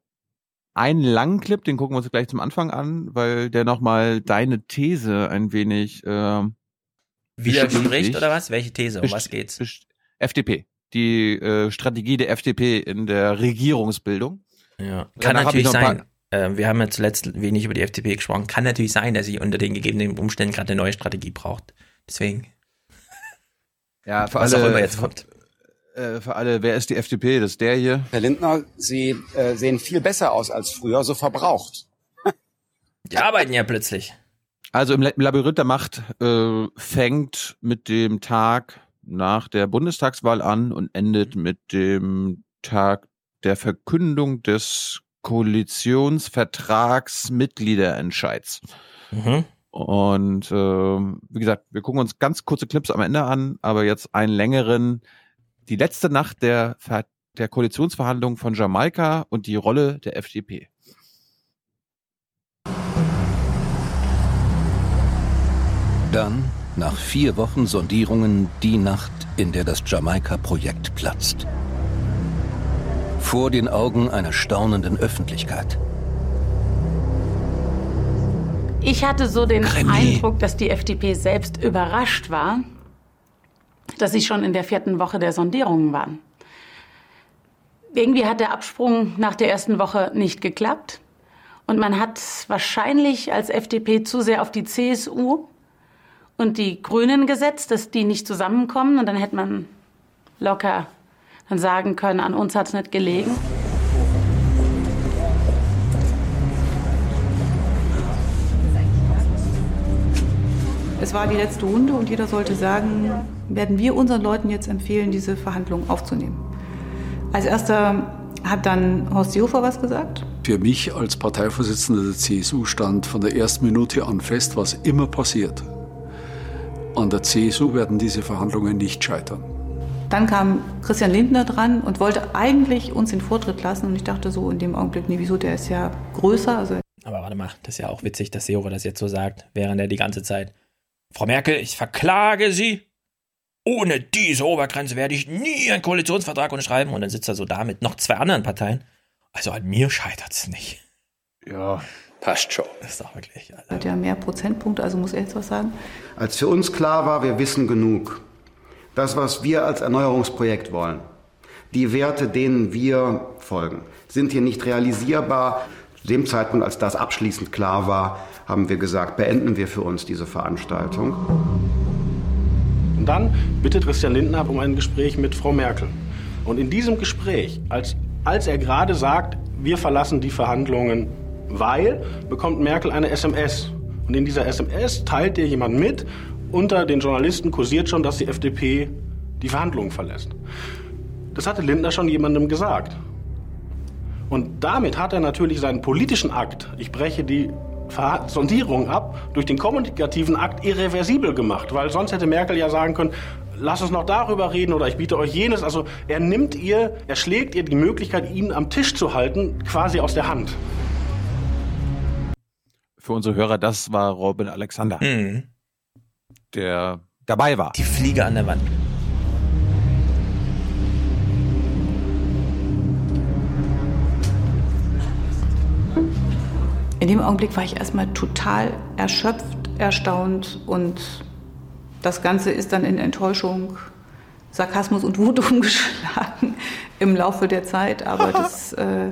einen langen Clip, den gucken wir uns gleich zum Anfang an, weil der nochmal deine These ein wenig äh, Widerspricht oder was? Welche These? Um was geht's? FDP. Die äh, Strategie der FDP in der Regierungsbildung. Ja. Kann Danach natürlich sein. Äh, wir haben ja zuletzt wenig über die FDP gesprochen. Kann natürlich sein, dass sie unter den gegebenen Umständen gerade eine neue Strategie braucht. Deswegen. Ja, für was alle, auch immer jetzt kommt. Äh, für alle, wer ist die FDP? Das ist der hier. Herr Lindner, Sie äh, sehen viel besser aus als früher, so verbraucht. Die arbeiten ja plötzlich. Also im La- Labyrinth der Macht äh, fängt mit dem Tag nach der Bundestagswahl an und endet mit dem Tag der Verkündung des Koalitionsvertrags Mitgliederentscheids. Mhm. Und ähm, wie gesagt, wir gucken uns ganz kurze Clips am Ende an, aber jetzt einen längeren, die letzte Nacht der, der Koalitionsverhandlungen von Jamaika und die Rolle der FDP. Dann, nach vier Wochen Sondierungen, die Nacht, in der das Jamaika-Projekt platzt. Vor den Augen einer staunenden Öffentlichkeit. Ich hatte so den Kreml. Eindruck, dass die FDP selbst überrascht war, dass sie schon in der vierten Woche der Sondierungen waren. Irgendwie hat der Absprung nach der ersten Woche nicht geklappt. Und man hat wahrscheinlich als FDP zu sehr auf die CSU und die Grünen gesetzt, dass die nicht zusammenkommen. Und dann hätte man locker dann sagen können, an uns hat es nicht gelegen. Es war die letzte Runde und jeder sollte sagen, werden wir unseren Leuten jetzt empfehlen, diese Verhandlungen aufzunehmen. Als erster hat dann Horst Seehofer was gesagt. Für mich als Parteivorsitzender der CSU stand von der ersten Minute an fest, was immer passiert. An der CSU werden diese Verhandlungen nicht scheitern. Dann kam Christian Lindner dran und wollte eigentlich uns den Vortritt lassen. Und ich dachte so in dem Augenblick, nee, wieso, der ist ja größer. Also Aber warte mal, das ist ja auch witzig, dass Seehofer das jetzt so sagt, während er die ganze Zeit. Frau Merkel, ich verklage Sie. Ohne diese Obergrenze werde ich nie einen Koalitionsvertrag unterschreiben. Und dann sitzt er so da mit noch zwei anderen Parteien. Also an mir scheitert es nicht. Ja, passt schon. Das ist doch wirklich. er hat ja mehr Prozentpunkte, also muss er jetzt was sagen. Als für uns klar war, wir wissen genug. Das, was wir als Erneuerungsprojekt wollen, die Werte, denen wir folgen, sind hier nicht realisierbar. Zu dem Zeitpunkt, als das abschließend klar war, haben wir gesagt, beenden wir für uns diese Veranstaltung. Und dann bittet Christian Lindner um ein Gespräch mit Frau Merkel. Und in diesem Gespräch, als, als er gerade sagt, wir verlassen die Verhandlungen, weil, bekommt Merkel eine SMS. Und in dieser SMS teilt ihr jemand mit, unter den Journalisten kursiert schon, dass die FDP die Verhandlungen verlässt. Das hatte Lindner schon jemandem gesagt. Und damit hat er natürlich seinen politischen Akt, ich breche die Sondierung ab, durch den kommunikativen Akt irreversibel gemacht. Weil sonst hätte Merkel ja sagen können, lass uns noch darüber reden oder ich biete euch jenes. Also er nimmt ihr, er schlägt ihr die Möglichkeit, ihn am Tisch zu halten, quasi aus der Hand. Für unsere Hörer, das war Robin Alexander, Mhm. der dabei war. Die Fliege an der Wand. In dem Augenblick war ich erstmal total erschöpft, erstaunt und das Ganze ist dann in Enttäuschung, Sarkasmus und Wut umgeschlagen im Laufe der Zeit. Aber das, äh,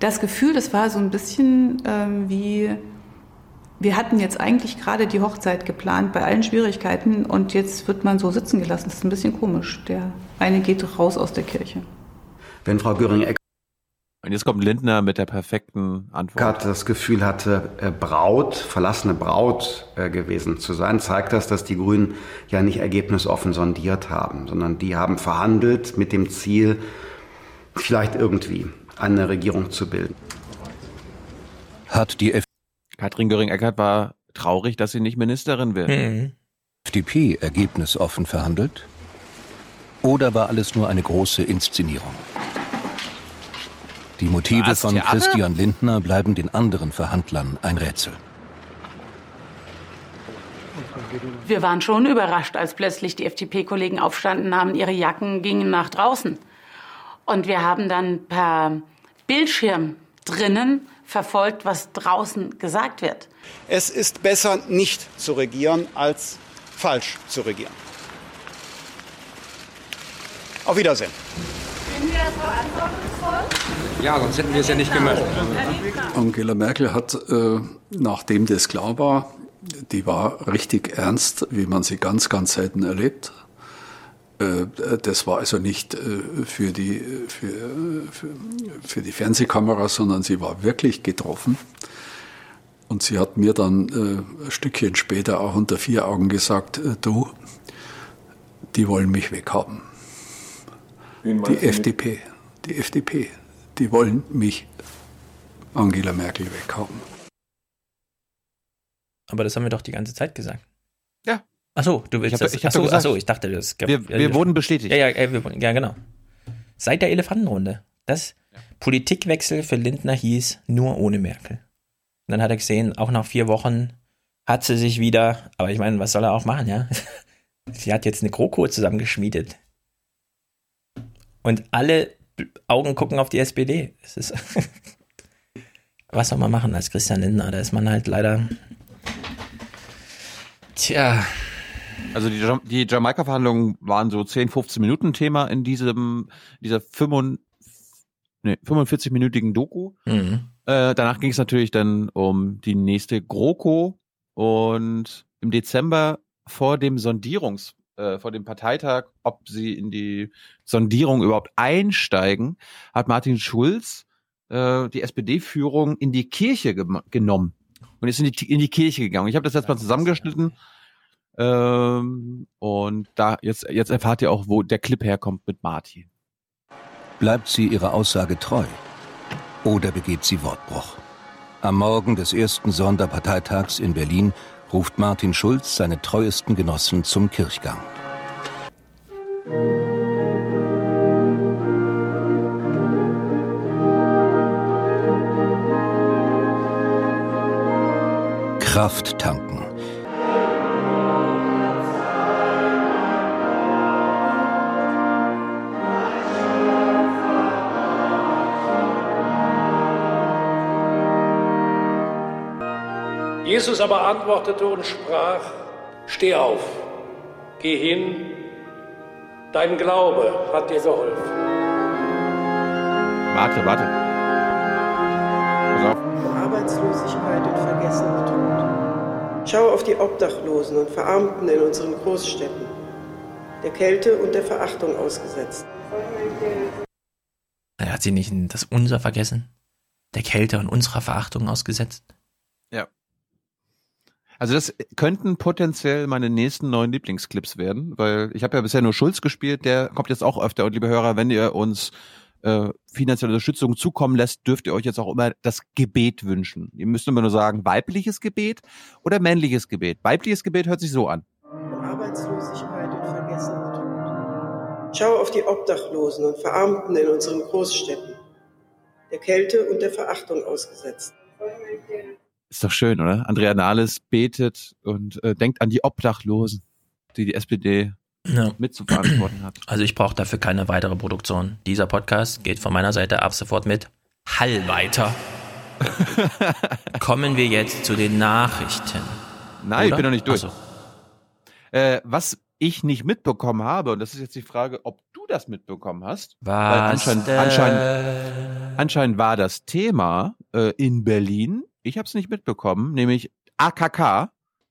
das Gefühl, das war so ein bisschen ähm, wie, wir hatten jetzt eigentlich gerade die Hochzeit geplant bei allen Schwierigkeiten und jetzt wird man so sitzen gelassen. Das ist ein bisschen komisch. Der eine geht raus aus der Kirche. Wenn Frau Göring Und jetzt kommt Lindner mit der perfekten Antwort. Eckart das Gefühl hatte, äh, Braut, verlassene Braut äh, gewesen zu sein, zeigt das, dass die Grünen ja nicht ergebnisoffen sondiert haben, sondern die haben verhandelt mit dem Ziel, vielleicht irgendwie eine Regierung zu bilden. Hat die F Katrin Göring-Eckardt war traurig, dass sie nicht Ministerin wird. Mhm. FDP ergebnisoffen verhandelt? Oder war alles nur eine große Inszenierung? Die Motive Was, von Theater? Christian Lindner bleiben den anderen Verhandlern ein Rätsel. Wir waren schon überrascht, als plötzlich die FDP-Kollegen aufstanden, nahmen ihre Jacken, gingen nach draußen. Und wir haben dann per Bildschirm drinnen verfolgt, was draußen gesagt wird. Es ist besser, nicht zu regieren, als falsch zu regieren. Auf Wiedersehen. Ja, sonst hätten wir es ja nicht gemacht. Angela Merkel hat, äh, nachdem das klar war, die war richtig ernst, wie man sie ganz, ganz selten erlebt. Äh, das war also nicht äh, für die, für, für, für die Fernsehkamera, sondern sie war wirklich getroffen. Und sie hat mir dann äh, ein Stückchen später auch unter vier Augen gesagt, du, die wollen mich weghaben. Wen Die FDP, die FDP, die wollen mich, Angela Merkel, weghaben. Aber das haben wir doch die ganze Zeit gesagt. Ja. Ach so, du willst Ich hab- das. ich ach so, gesagt, ach so, ich dachte, das gab, wir- wir wurden bestätigt. Ja, ja, äh, wir, wurden- ja, genau. Seit der Elefantenrunde. Das Politikwechsel für Lindner hieß nur ohne Merkel. Und dann hat er gesehen, auch nach vier Wochen hat sie sich wieder, aber ich meine, was soll er auch machen, ja? Sie hat jetzt eine GroKo zusammengeschmiedet. Und alle Augen gucken auf die SPD. Es ist was soll man machen als Christian Lindner? Da ist man halt leider. Tja. Also die, die Jamaika-Verhandlungen waren so 10, 15 Minuten Thema in diesem, dieser 45, nee, 45-minütigen Doku. Mhm. Äh, danach ging es natürlich dann um die nächste GroKo und im Dezember vor dem Sondierungs, äh, vor dem Parteitag, ob sie in die Sondierung überhaupt einsteigen, hat Martin Schulz äh, die SPD-Führung in die Kirche genommen und ist in die, in die Kirche gegangen. Ich habe das jetzt mal zusammengeschnitten. Ähm, und da jetzt jetzt erfahrt ihr auch, wo der Clip herkommt mit Martin. Bleibt sie ihrer Aussage treu? Oder begeht sie Wortbruch? Am Morgen des ersten Sonderparteitags in Berlin ruft Martin Schulz seine treuesten Genossen zum Kirchgang. Kraft tanken. Jesus aber antwortete und sprach, Steh auf, geh hin, dein Glaube hat dir geholfen. Warte, warte. Arbeitslosigkeit und vergessener Tod. Schau auf die Obdachlosen und Verarmten in unseren Großstädten, der Kälte und der Verachtung ausgesetzt. Hat sie nicht in das Unser vergessen, der Kälte und unserer Verachtung ausgesetzt. Ja. Also das könnten potenziell meine nächsten neuen Lieblingsclips werden, weil ich habe ja bisher nur Schulz gespielt, der kommt jetzt auch öfter. Und liebe Hörer, wenn ihr uns äh, finanzielle Unterstützung zukommen lässt, dürft ihr euch jetzt auch immer das Gebet wünschen. Ihr müsst immer nur sagen, weibliches Gebet oder männliches Gebet. Weibliches Gebet hört sich so an. Arbeitslosigkeit und vergessener Tod. Schau auf die Obdachlosen und Verarmten in unseren Großstädten, der Kälte und der Verachtung ausgesetzt. Ist doch schön, oder? Andrea Nahles betet und äh, denkt an die Obdachlosen, die die SPD Ja. mit zu verantworten hat. Also ich brauche dafür keine weitere Produktion. Dieser Podcast geht von meiner Seite ab sofort mit Hall weiter. Kommen wir jetzt zu den Nachrichten. Nein, ich Oder? bin noch nicht durch. Ach Äh, was ich nicht mitbekommen habe, und das ist jetzt die Frage, ob du das mitbekommen hast. Was anscheinend, anscheinend, anscheinend war das Thema äh, in Berlin, ich habe es nicht mitbekommen, nämlich AKK,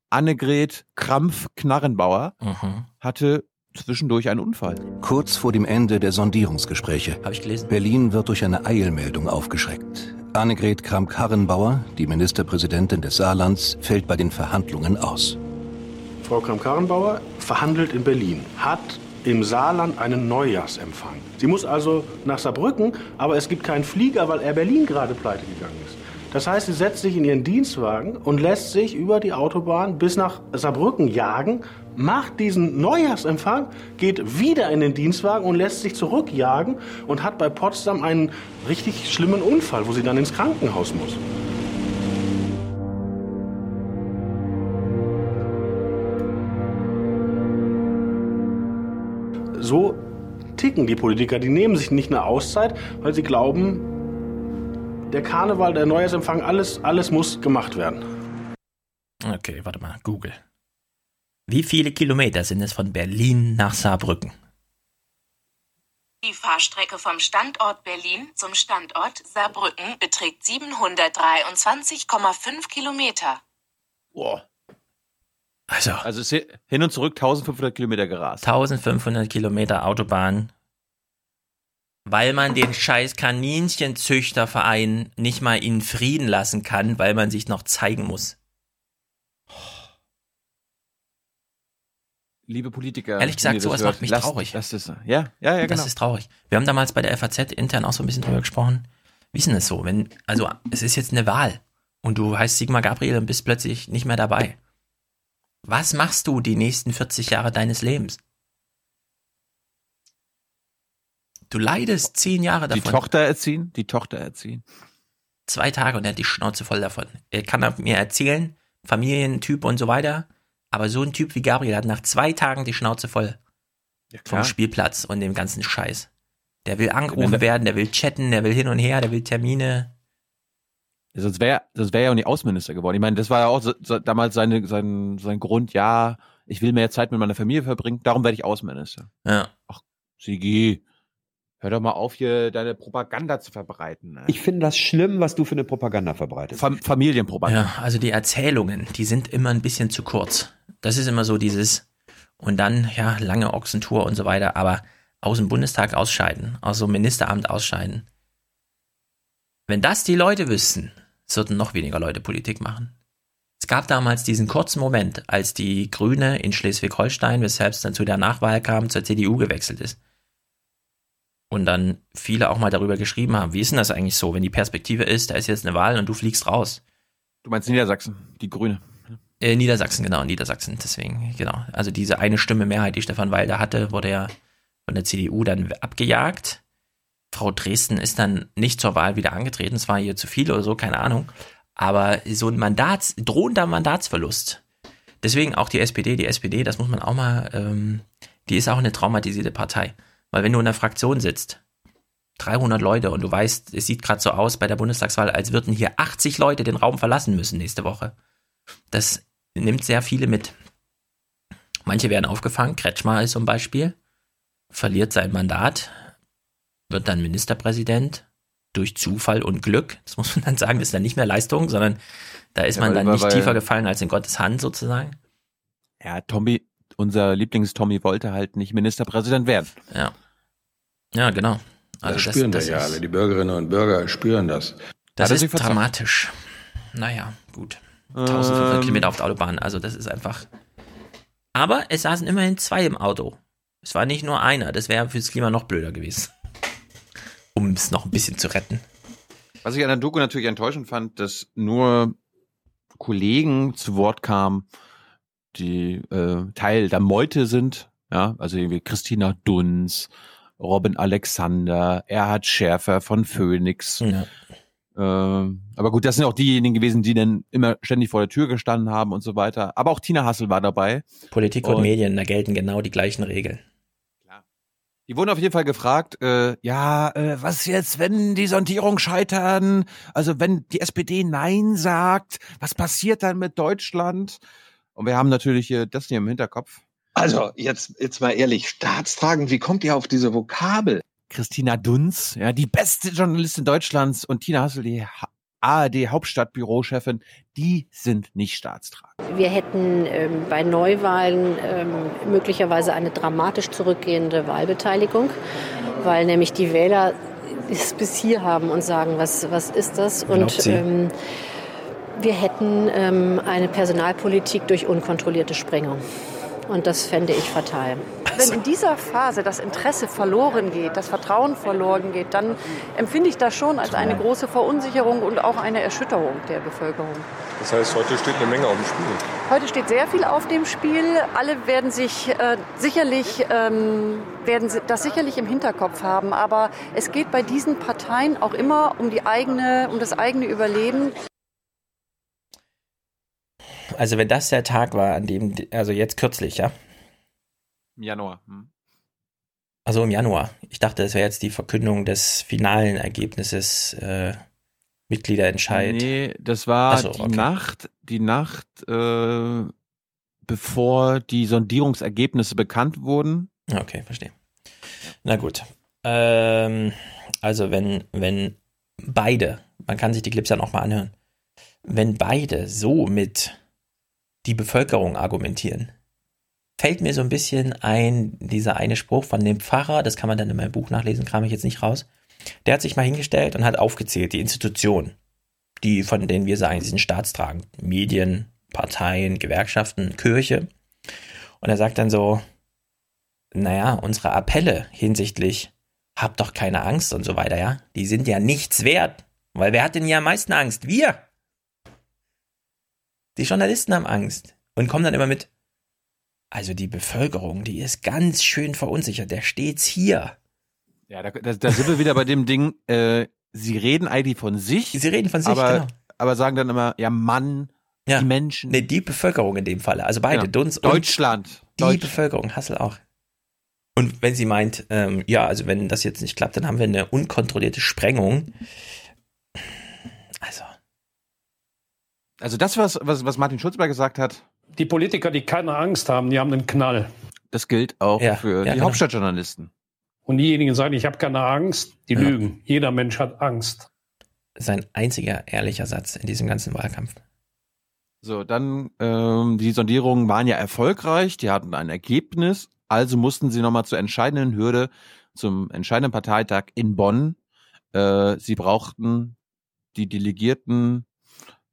Annegret Krampf-Knarrenbauer, hatte zwischendurch einen Unfall. Kurz vor dem Ende der Sondierungsgespräche. Habe ich gelesen. Berlin wird durch eine Eilmeldung aufgeschreckt. Annegret Kramp-Karrenbauer, die Ministerpräsidentin des Saarlands, fällt bei den Verhandlungen aus. Frau Kramp-Karrenbauer verhandelt in Berlin, hat im Saarland einen Neujahrsempfang. Sie muss also nach Saarbrücken, aber es gibt keinen Flieger, weil Air Berlin gerade pleite gegangen ist. Das heißt, sie setzt sich in ihren Dienstwagen und lässt sich über die Autobahn bis nach Saarbrücken jagen, macht diesen Neujahrsempfang, geht wieder in den Dienstwagen und lässt sich zurückjagen und hat bei Potsdam einen richtig schlimmen Unfall, wo sie dann ins Krankenhaus muss. So ticken die Politiker. Die nehmen sich nicht eine Auszeit, weil sie glauben, der Karneval, der Neujahrsempfang, alles, alles muss gemacht werden. Okay, warte mal, Google. Wie viele Kilometer sind es von Berlin nach Saarbrücken? Die Fahrstrecke vom Standort Berlin zum Standort Saarbrücken beträgt 723,5 Kilometer. Boah. Also, Also hin und zurück 1500 Kilometer gerast. 1500 Kilometer Autobahn, weil man den scheiß Kaninchenzüchterverein nicht mal in Frieden lassen kann, weil man sich noch zeigen muss. Liebe Politiker. Ehrlich gesagt, das sowas hört, macht mich lasst- traurig. lasst es, ja, ja, ja, genau. Das ist traurig. Wir haben damals bei der FAZ intern auch so ein bisschen drüber gesprochen. Wie ist denn das so? Wenn, also, es ist jetzt eine Wahl und du heißt Sigmar Gabriel und bist plötzlich nicht mehr dabei. Was machst du die nächsten 40 Jahre deines Lebens? Du leidest zehn Jahre die davon. Tochter erziehen, die Tochter erziehen. Zwei Tage und er hat die Schnauze voll davon. Er kann mir erzählen, Familientyp und so weiter, aber so ein Typ wie Gabriel hat nach zwei Tagen die Schnauze voll vom klar. Spielplatz und dem ganzen Scheiß. Der will angerufen werden, der will chatten, der will hin und her, der will Termine. Ja, Sonst wäre sonst wär er ja auch nicht Außenminister geworden. Ich meine, das war ja auch so, so, damals seine, sein, sein Grund, ja, ich will mehr Zeit mit meiner Familie verbringen, darum werde ich Außenminister. Ja. Ach, Sigi, hör doch mal auf, hier deine Propaganda zu verbreiten. Ne? Ich finde das schlimm, was du für eine Propaganda verbreitest. Fam Familienpropaganda. Ja, also die Erzählungen, die sind immer ein bisschen zu kurz. Das ist immer so dieses, und dann, ja, lange Ochsentour und so weiter, aber aus dem Bundestag ausscheiden, aus dem Ministeramt ausscheiden. Wenn das die Leute wüssten, sollten noch weniger Leute Politik machen. Es gab damals diesen kurzen Moment, als die Grüne in Schleswig-Holstein, weshalb es dann zu der Nachwahl kam, zur CDU gewechselt ist. Und dann viele auch mal darüber geschrieben haben, wie ist denn das eigentlich so, wenn die Perspektive ist, da ist jetzt eine Wahl und du fliegst raus. Du meinst Niedersachsen, die Grüne. Äh, Niedersachsen, genau, Niedersachsen, deswegen, genau. Also diese eine Stimme Mehrheit, die Stefan da hatte, wurde ja von der CDU dann abgejagt. Frau Dresden ist dann nicht zur Wahl wieder angetreten, es war ihr zu viel oder so, keine Ahnung. Aber so ein Mandats, drohender Mandatsverlust. Deswegen auch die SPD, die SPD, das muss man auch mal, ähm, die ist auch eine traumatisierte Partei. Weil wenn du in der Fraktion sitzt, 300 Leute und du weißt, es sieht gerade so aus bei der Bundestagswahl, als würden hier 80 Leute den Raum verlassen müssen nächste Woche. Das nimmt sehr viele mit. Manche werden aufgefangen, Kretschmer ist zum Beispiel, verliert sein Mandat, wird dann Ministerpräsident durch Zufall und Glück. Das muss man dann sagen, das ist dann nicht mehr Leistung, sondern da ist Ja, man dann nicht tiefer gefallen als in Gottes Hand sozusagen. Ja, Tommy, unser Lieblings-Tommy wollte halt nicht Ministerpräsident werden. Ja. Ja, genau. Das Also spüren das, wir das ja ist- alle. Die Bürgerinnen und Bürger spüren das. Das er ist dramatisch. Naja, gut. 1500 Ähm. Kilometer auf der Autobahn, also das ist einfach. Aber es saßen immerhin zwei im Auto. Es war nicht nur einer, das wäre fürs Klima noch blöder gewesen. Um es noch ein bisschen zu retten. Was ich an der Doku natürlich enttäuschend fand, dass nur Kollegen zu Wort kamen, die äh, Teil der Meute sind, ja, also irgendwie Christina Dunz, Robin Alexander, Erhard Schärfer von Phoenix. Ja. Ähm, aber gut, das sind auch diejenigen gewesen, die dann immer ständig vor der Tür gestanden haben und so weiter. Aber auch Tina Hassel war dabei. Politik und, Und- Medien, da gelten genau die gleichen Regeln. Die wurden auf jeden Fall gefragt, äh, ja, äh, was jetzt, wenn die Sondierung scheitern? Also wenn die SPD Nein sagt, was passiert dann mit Deutschland? Und wir haben natürlich äh, das hier im Hinterkopf. Also, jetzt, jetzt mal ehrlich, staatstragend, wie kommt ihr auf diese Vokabel? Christina Dunz, ja, die beste Journalistin Deutschlands und Tina Hassel, die Ha- ARD-Hauptstadtbürochefin, die sind nicht staatstragend. Wir hätten ähm, bei Neuwahlen ähm, möglicherweise eine dramatisch zurückgehende Wahlbeteiligung, weil nämlich die Wähler es bis hier haben und sagen, was, was ist das? Glaubt Und sie? ähm, wir hätten ähm, eine Personalpolitik durch unkontrollierte Sprengung. Und das fände ich fatal. wenn in dieser Phase das Interesse verloren geht, das Vertrauen verloren geht, dann empfinde ich das schon als eine große Verunsicherung und auch eine Erschütterung der Bevölkerung. Das heißt, heute steht eine Menge auf dem Spiel. Heute steht sehr viel auf dem Spiel. Alle werden sich äh, sicherlich ähm, werden das sicherlich im Hinterkopf haben. Aber es geht bei diesen Parteien auch immer um die eigene, um das eigene Überleben. Also wenn das der Tag war, an dem, also jetzt kürzlich, ja? Im Januar. Hm. Also im Januar. Ich dachte, das wäre jetzt die Verkündung des finalen Ergebnisses äh, Mitgliederentscheid. Nee, das war so, die okay. Nacht, die Nacht, äh, bevor die Sondierungsergebnisse bekannt wurden. Okay, verstehe. Na gut. Ähm, also wenn, wenn beide, man kann sich die Clips ja nochmal anhören, wenn beide so mit die Bevölkerung argumentieren, fällt mir so ein bisschen ein, dieser eine Spruch von dem Pfarrer, das kann man dann in meinem Buch nachlesen, kam ich jetzt nicht raus. Der hat sich mal hingestellt und hat aufgezählt, die Institutionen, die, von denen wir sagen, sie sind staatstragend. Medien, Parteien, Gewerkschaften, Kirche. Und er sagt dann so, naja, unsere Appelle hinsichtlich, habt doch keine Angst und so weiter, ja, die sind ja nichts wert. Weil wer hat denn hier am meisten Angst? Wir! Die Journalisten haben Angst und kommen dann immer mit, also die Bevölkerung, die ist ganz schön verunsichert, der steht's hier. Ja, da, da, da sind wir wieder bei dem Ding, äh, sie reden eigentlich von sich. Sie reden von sich, aber, genau. aber sagen dann immer, ja, Mann, Ja. die Menschen. Nee, die Bevölkerung in dem Falle, also beide, Ja. Und Deutschland. die Deutsch- Bevölkerung, Hassel auch. Und wenn sie meint, ähm, ja, also wenn das jetzt nicht klappt, dann haben wir eine unkontrollierte Sprengung. Also. Also das, was, was, was Martin Schulzberg gesagt hat, Die Politiker, die keine Angst haben, die haben einen Knall. das gilt auch Ja, für ja, die genau. Hauptstadtjournalisten. Und diejenigen, die sagen, ich habe keine Angst, die Ja. lügen. Jeder Mensch hat Angst. Sein einziger ehrlicher Satz in diesem ganzen Wahlkampf. So, dann, ähm, die Sondierungen waren ja erfolgreich, die hatten ein Ergebnis, also mussten sie nochmal zur entscheidenden Hürde, zum entscheidenden Parteitag in Bonn. Äh, sie brauchten die Delegierten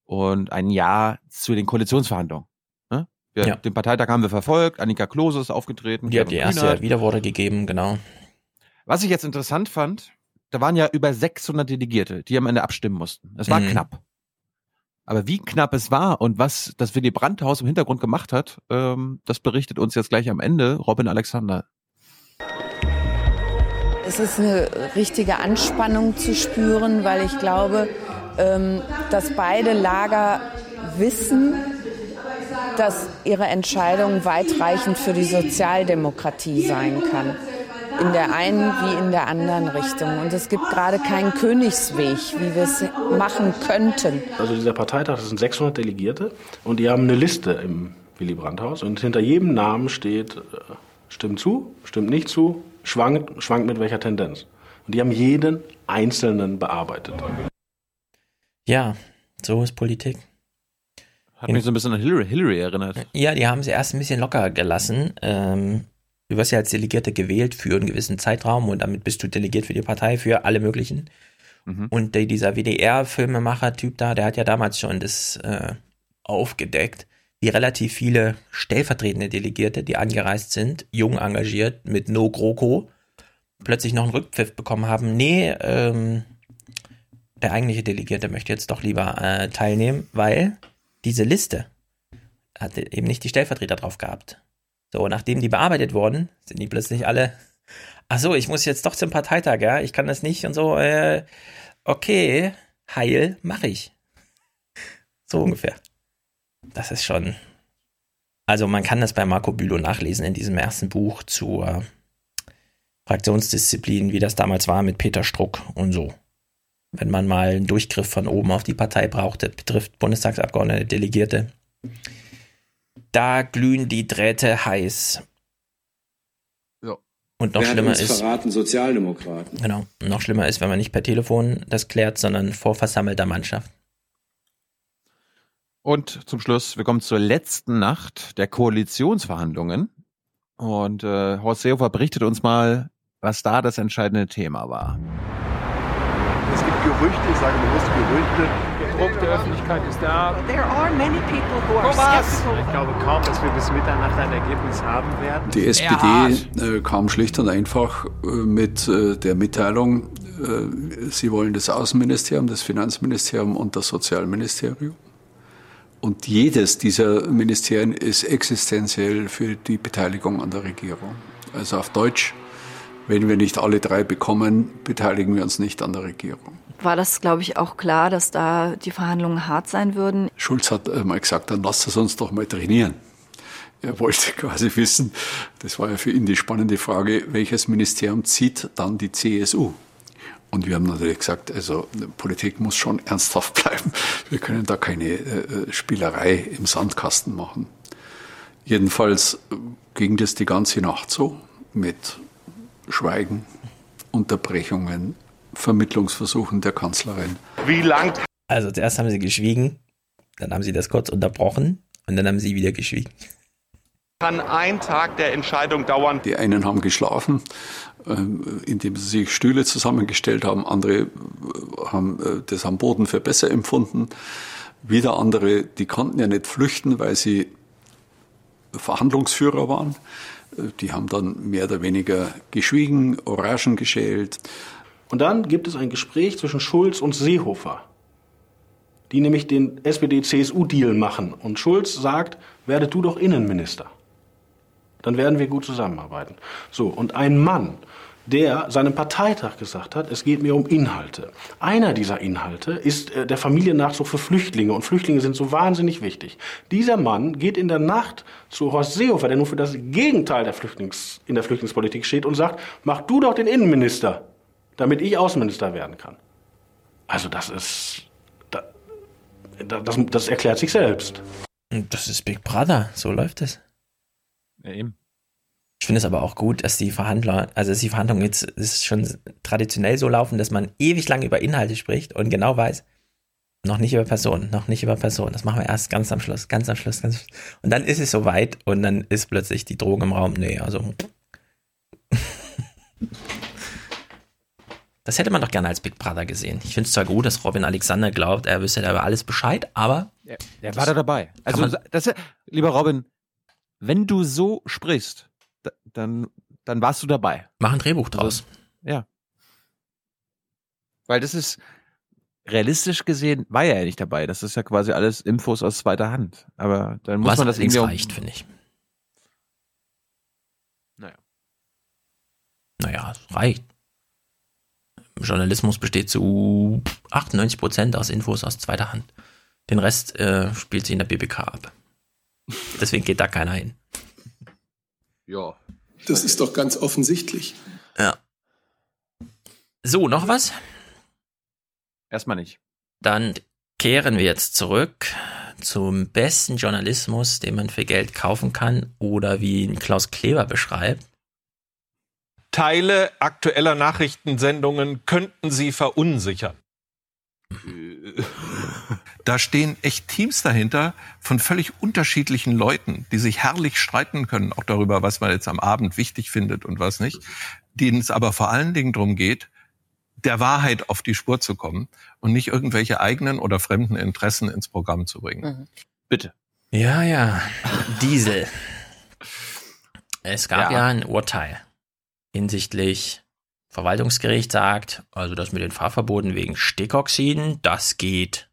und ein Jahr zu den Koalitionsverhandlungen. Ne? Wir, Ja. Den Parteitag haben wir verfolgt, Annika Klose ist aufgetreten. Die hat die erste Kühnert. Widerworte gegeben, genau. Was ich jetzt interessant fand, da waren ja über 600 Delegierte, die am Ende abstimmen mussten. Es war Mhm. knapp. Aber wie knapp es war und was das Willy Brandt-Haus im Hintergrund gemacht hat, ähm, das berichtet uns jetzt gleich am Ende Robin Alexander. Es ist eine richtige Anspannung zu spüren, weil ich glaube, dass beide Lager wissen, dass ihre Entscheidung weitreichend für die Sozialdemokratie sein kann. In der einen wie in der anderen Richtung. Und es gibt gerade keinen Königsweg, wie wir es machen könnten. Also dieser Parteitag, das sind 600 Delegierte und die haben eine Liste im Willy Brandt-Haus und hinter jedem Namen steht, äh, stimmt zu, stimmt nicht zu, schwankt, schwankt mit welcher Tendenz. Und die haben jeden Einzelnen bearbeitet. Ja, so ist Politik. Hat mich so ein bisschen an Hillary, Hillary erinnert. Ja, die haben sie erst ein bisschen locker gelassen. Ähm, du wirst ja als Delegierte gewählt für einen gewissen Zeitraum und damit bist du delegiert für die Partei, für alle möglichen. Mhm. Und der, dieser WDR-Filmemacher-Typ da, der hat ja damals schon das äh, aufgedeckt, wie relativ viele stellvertretende Delegierte, die angereist sind, jung engagiert, mit No GroKo, plötzlich noch einen Rückpfiff bekommen haben. Nee, ähm, der eigentliche Delegierte möchte jetzt doch lieber äh, teilnehmen, weil diese Liste hatte eben nicht die Stellvertreter drauf gehabt. So, nachdem die bearbeitet wurden, sind die plötzlich alle, ach so, ich muss jetzt doch zum Parteitag, ja, ich kann das nicht und so, äh, okay, heil, mach ich. So ungefähr. Das ist schon, also man kann das bei Marco Bülow nachlesen in diesem ersten Buch zur Fraktionsdisziplin, wie das damals war mit Peter Struck und so. Wenn man mal einen Durchgriff von oben auf die Partei brauchte, betrifft Bundestagsabgeordnete, Delegierte, da glühen die Drähte heiß. Ja. Und noch Wer schlimmer ist, verraten? Sozialdemokraten. genau, noch schlimmer ist, wenn man nicht per Telefon das klärt, sondern vor versammelter Mannschaft. Und zum Schluss, wir kommen zur letzten Nacht der Koalitionsverhandlungen. Und äh, Horst Seehofer berichtet uns mal, was da das entscheidende Thema war. Gerüchte, ich sage bewusst Gerüchte, Druck der Öffentlichkeit ist da. Ich glaube kaum, dass wir bis Mitternacht ein Ergebnis haben werden. Die SPD äh, kam schlicht und einfach äh, mit äh, der Mitteilung, äh, sie wollen das Außenministerium, das Finanzministerium und das Sozialministerium. Und jedes dieser Ministerien ist existenziell für die Beteiligung an der Regierung. Also auf Deutsch, wenn wir nicht alle drei bekommen, beteiligen wir uns nicht an der Regierung. War das, glaube ich, auch klar, dass da die Verhandlungen hart sein würden? Schulz hat äh, mal gesagt, dann lasst es uns doch mal trainieren. Er wollte quasi wissen, das war ja für ihn die spannende Frage, welches Ministerium zieht dann die CSU? Und wir haben natürlich gesagt, also Politik muss schon ernsthaft bleiben. Wir können da keine äh, Spielerei im Sandkasten machen. Jedenfalls ging das die ganze Nacht so mit Schweigen, Unterbrechungen, Vermittlungsversuchen der Kanzlerin. Wie lang? Also zuerst haben sie geschwiegen, dann haben sie das kurz unterbrochen und dann haben sie wieder geschwiegen. Kann ein Tag der Entscheidung dauern? Die einen haben geschlafen, ähm, indem sie sich Stühle zusammengestellt haben. Andere äh, haben äh, das am Boden für besser empfunden. Wieder andere, die konnten ja nicht flüchten, weil sie Verhandlungsführer waren. Äh, die haben dann mehr oder weniger geschwiegen, Orangen geschält. Und dann gibt es ein Gespräch zwischen Schulz und Seehofer, die nämlich den SPD-CSU-Deal machen. Und Schulz sagt, werde du doch Innenminister. Dann werden wir gut zusammenarbeiten. So, und ein Mann, der seinem Parteitag gesagt hat, es geht mir um Inhalte. Einer dieser Inhalte ist äh, der Familiennachzug für Flüchtlinge und Flüchtlinge sind so wahnsinnig wichtig. Dieser Mann geht in der Nacht zu Horst Seehofer, der nur für das Gegenteil der Flüchtlings, in der Flüchtlingspolitik steht und sagt, mach du doch den Innenminister, damit ich Außenminister werden kann. Also das ist, das, das, das erklärt sich selbst. Das ist Big Brother, so läuft es. Ja, eben. Ich finde es aber auch gut, dass die Verhandler, also dass die Verhandlungen jetzt ist schon traditionell so laufen, dass man ewig lang über Inhalte spricht und genau weiß, noch nicht über Personen, noch nicht über Personen. Das machen wir erst ganz am Schluss, ganz am Schluss, ganz Und dann ist es soweit und dann ist plötzlich die Drohung im Raum. Nee, also. Das hätte man doch gerne als Big Brother gesehen. Ich finde es zwar gut, dass Robin Alexander glaubt, er wüsste da über alles Bescheid, aber. Ja, er war da dabei. Also, das, lieber Robin, wenn du so sprichst, dann, dann warst du dabei. Mach ein Drehbuch draus. Also, ja. Weil das ist, realistisch gesehen, war er ja nicht dabei. Das ist ja quasi alles Infos aus zweiter Hand. Aber dann muss Was man das irgendwie. auch- reicht, finde ich. Naja. Naja, es reicht. Journalismus besteht zu 98 Prozent aus Infos aus zweiter Hand. Den Rest äh, spielt sie in der BBK ab. Deswegen geht da keiner hin. Ja. Das ist doch ganz offensichtlich. Ja. So, noch was? Erstmal nicht. Dann kehren wir jetzt zurück zum besten Journalismus, den man für Geld kaufen kann oder wie ihn Klaus Kleber beschreibt. Teile aktueller Nachrichtensendungen könnten sie verunsichern. Da stehen echt Teams dahinter von völlig unterschiedlichen Leuten, die sich herrlich streiten können, auch darüber, was man jetzt am Abend wichtig findet und was nicht, denen es aber vor allen Dingen darum geht, der Wahrheit auf die Spur zu kommen und nicht irgendwelche eigenen oder fremden Interessen ins Programm zu bringen. Bitte. Ja, ja. Diesel. Es gab Ja. ja, ein Urteil hinsichtlich Verwaltungsgericht sagt, also das mit den Fahrverboten wegen Stickoxiden, das geht.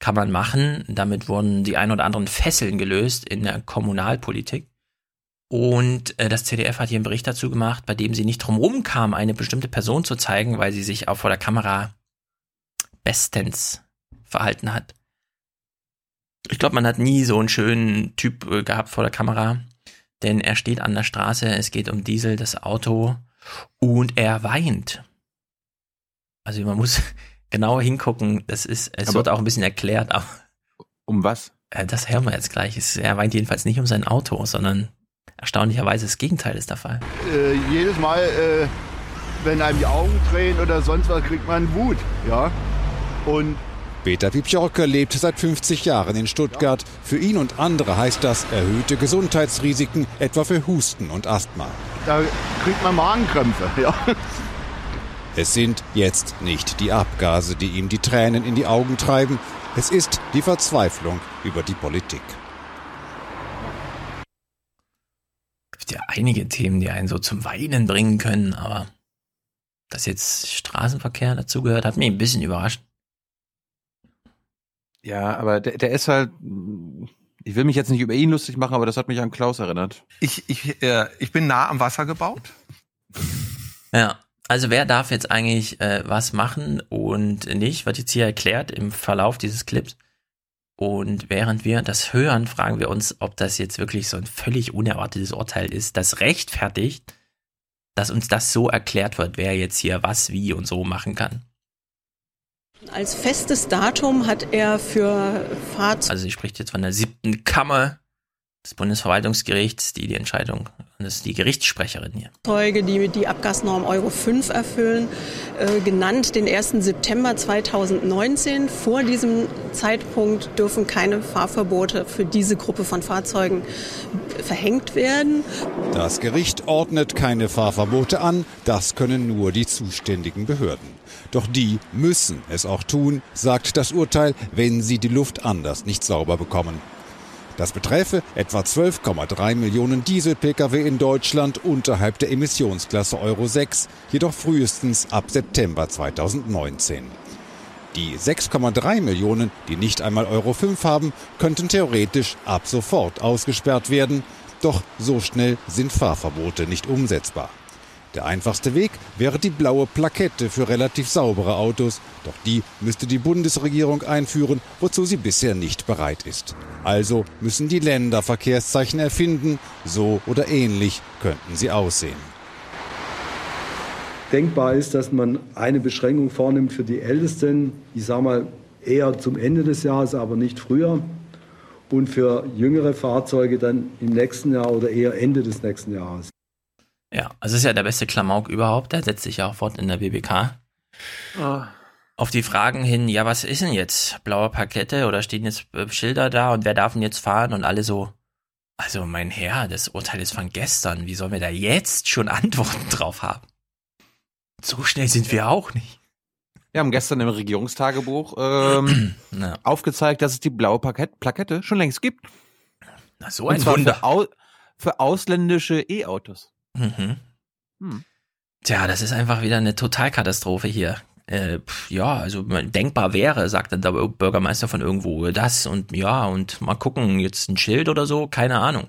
Kann man machen. Damit wurden die ein oder anderen Fesseln gelöst in der Kommunalpolitik. Und äh, das CDF hat hier einen Bericht dazu gemacht, bei dem sie nicht drum kam, eine bestimmte Person zu zeigen, weil sie sich auch vor der Kamera bestens verhalten hat. Ich glaube, man hat nie so einen schönen Typ äh, gehabt vor der Kamera, denn er steht an der Straße, es geht um Diesel, das Auto, und er weint. Also man muss genau hingucken, das ist, es Aber- wird auch ein bisschen erklärt, aber Um was? äh, das hören wir jetzt gleich. Er weint jedenfalls nicht um sein Auto, sondern erstaunlicherweise das Gegenteil ist der Fall. äh, jedes Mal, äh, wenn einem die Augen tränen oder sonst was, kriegt man Wut. Ja? Und Peter Wipjorke lebt seit 50 Jahren in Stuttgart. Für ihn und andere heißt das erhöhte Gesundheitsrisiken, etwa für Husten und Asthma. da kriegt man Magenkrämpfe. Ja? Es sind jetzt nicht die Abgase, die ihm die Tränen in die Augen treiben, es ist die Verzweiflung über die Politik. Es gibt ja einige Themen, die einen so zum Weinen bringen können, aber dass jetzt Straßenverkehr dazugehört, hat mich ein bisschen überrascht. Ja, aber der, der ist halt. Ich will mich jetzt nicht über ihn lustig machen, aber das hat mich an Klaus erinnert. Ich, ich, äh, ich bin nah am Wasser gebaut. Ja, also wer darf jetzt eigentlich äh, was machen und nicht, wird jetzt hier erklärt im Verlauf dieses Clips. Und während wir das hören, fragen wir uns, ob das jetzt wirklich so ein völlig unerwartetes Urteil ist, das rechtfertigt, dass uns das so erklärt wird, wer jetzt hier was, wie und so machen kann. Als festes Datum hat er für Fahrzeuge. Also sie spricht jetzt von der siebten Kammer des Bundesverwaltungsgerichts, die die Entscheidung, das ist die Gerichtssprecherin hier. Fahrzeuge, die die Abgasnorm Euro 5 erfüllen, äh, genannt den 1. September 2019. Vor diesem Zeitpunkt dürfen keine Fahrverbote für diese Gruppe von Fahrzeugen verhängt werden. Das Gericht ordnet keine Fahrverbote an, das können nur die zuständigen Behörden. Doch die müssen es auch tun, sagt das Urteil, wenn sie die Luft anders nicht sauber bekommen. Das beträfe etwa 12,3 Millionen Diesel-Pkw in Deutschland unterhalb der Emissionsklasse Euro 6, jedoch frühestens ab September 2019. Die 6,3 Millionen, die nicht einmal Euro 5 haben, könnten theoretisch ab sofort ausgesperrt werden. Doch so schnell sind Fahrverbote nicht umsetzbar. Der einfachste Weg wäre die blaue Plakette für relativ saubere Autos, doch die müsste die Bundesregierung einführen, wozu sie bisher nicht bereit ist. Also müssen die Länder Verkehrszeichen erfinden, so oder ähnlich könnten sie aussehen. Denkbar ist, dass man eine Beschränkung vornimmt für die Ältesten, ich sage mal eher zum Ende des Jahres, aber nicht früher. Und für jüngere Fahrzeuge dann im nächsten Jahr oder eher Ende des nächsten Jahres. Ja, also ist ja der beste Klamauk überhaupt. Der setzt sich ja auch fort in der BBK. Oh. Auf die Fragen hin, ja, was ist denn jetzt? Blaue Parkette oder stehen jetzt äh, Schilder da und wer darf denn jetzt fahren? Und alle so, also mein Herr, das Urteil ist von gestern. Wie sollen wir da jetzt schon Antworten drauf haben? So schnell sind wir auch nicht. Wir haben gestern im Regierungstagebuch ähm, aufgezeigt, dass es die blaue Parkett Plakette schon längst gibt. Na, so ein Wunder. Für, au für ausländische E-Autos. Mhm. Hm. Tja, das ist einfach wieder eine Totalkatastrophe hier. Äh, ja, also denkbar wäre, sagt dann der Bürgermeister von irgendwo das und ja, und mal gucken, jetzt ein Schild oder so, keine Ahnung.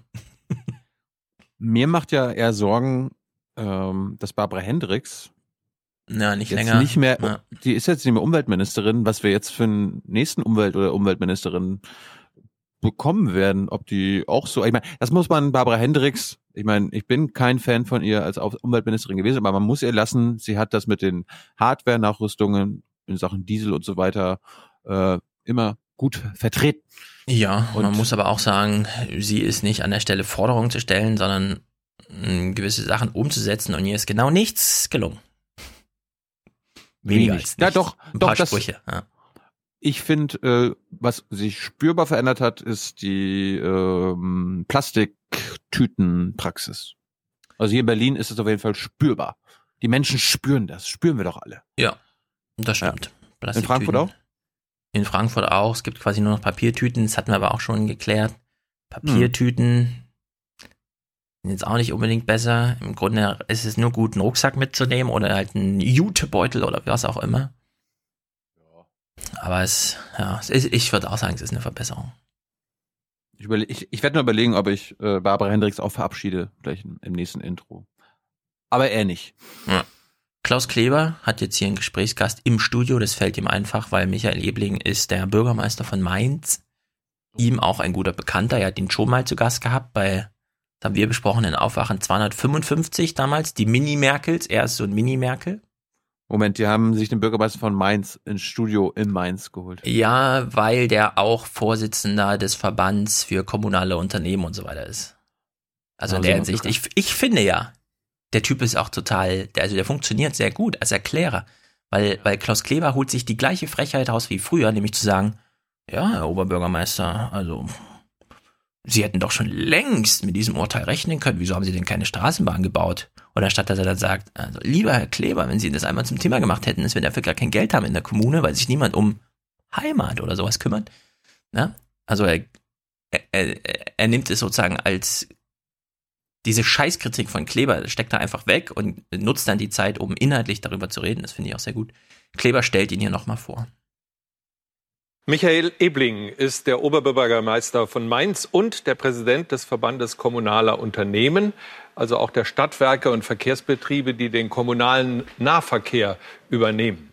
Mir macht ja eher Sorgen, ähm, dass Barbara Hendricks ja, nicht jetzt länger. Nicht mehr, ja. Die ist jetzt nicht mehr Umweltministerin, was wir jetzt für einen nächsten Umwelt- oder Umweltministerin bekommen werden, ob die auch so, ich meine, das muss man Barbara Hendricks, ich meine, ich bin kein Fan von ihr als Umweltministerin gewesen, aber man muss ihr lassen, sie hat das mit den Hardware-Nachrüstungen in Sachen Diesel und so weiter äh, immer gut vertreten. Ja, und man muss aber auch sagen, sie ist nicht an der Stelle Forderungen zu stellen, sondern mh, gewisse Sachen umzusetzen und ihr ist genau nichts gelungen. Weniger als nichts. Ja, doch, Ein doch, paar das, Sprüche. Ja. Ich finde, äh, was sich spürbar verändert hat, ist die ähm, Plastiktütenpraxis. Also hier in Berlin ist es auf jeden Fall spürbar. Die Menschen spüren das, spüren wir doch alle. Ja, das stimmt. Ja. In Frankfurt auch? In Frankfurt auch. Es gibt quasi nur noch Papiertüten. Das hatten wir aber auch schon geklärt. Papiertüten hm. sind jetzt auch nicht unbedingt besser. Im Grunde ist es nur gut, einen Rucksack mitzunehmen oder halt einen Jutebeutel oder was auch immer. Aber es, ja, es ist, ich würde auch sagen, es ist eine Verbesserung. Ich, ich, ich werde nur überlegen, ob ich äh, Barbara Hendricks auch verabschiede, gleich im, im nächsten Intro. Aber er nicht. Ja. Klaus Kleber hat jetzt hier einen Gesprächsgast im Studio. Das fällt ihm einfach, weil Michael Ebling ist der Bürgermeister von Mainz. Ihm auch ein guter Bekannter. Er hat ihn schon mal zu Gast gehabt bei, das haben wir besprochen, in Aufwachen 255 damals, die Mini-Merkels. Er ist so ein Mini-Merkel. Moment, die haben sich den Bürgermeister von Mainz ins Studio in Mainz geholt. Ja, weil der auch Vorsitzender des Verbands für kommunale Unternehmen und so weiter ist. Also in der Hinsicht, ich, ich finde ja, der Typ ist auch total, der, also der funktioniert sehr gut als Erklärer. Weil, weil Klaus Kleber holt sich die gleiche Frechheit aus wie früher, nämlich zu sagen, ja, Herr Oberbürgermeister, also Sie hätten doch schon längst mit diesem Urteil rechnen können. Wieso haben Sie denn keine Straßenbahn gebaut? Oder statt dass er dann sagt, also lieber Herr Kleber, wenn Sie das einmal zum Thema gemacht hätten, dass wir dafür gar kein Geld haben in der Kommune, weil sich niemand um Heimat oder sowas kümmert. Na? Also er, er, er, nimmt es sozusagen als diese Scheißkritik von Kleber, steckt er einfach weg und nutzt dann die Zeit, um inhaltlich darüber zu reden. Das finde ich auch sehr gut. Kleber stellt ihn hier nochmal vor. Michael Ebling ist der Oberbürgermeister von Mainz und der Präsident des Verbandes kommunaler Unternehmen, also auch der Stadtwerke und Verkehrsbetriebe, die den kommunalen Nahverkehr übernehmen.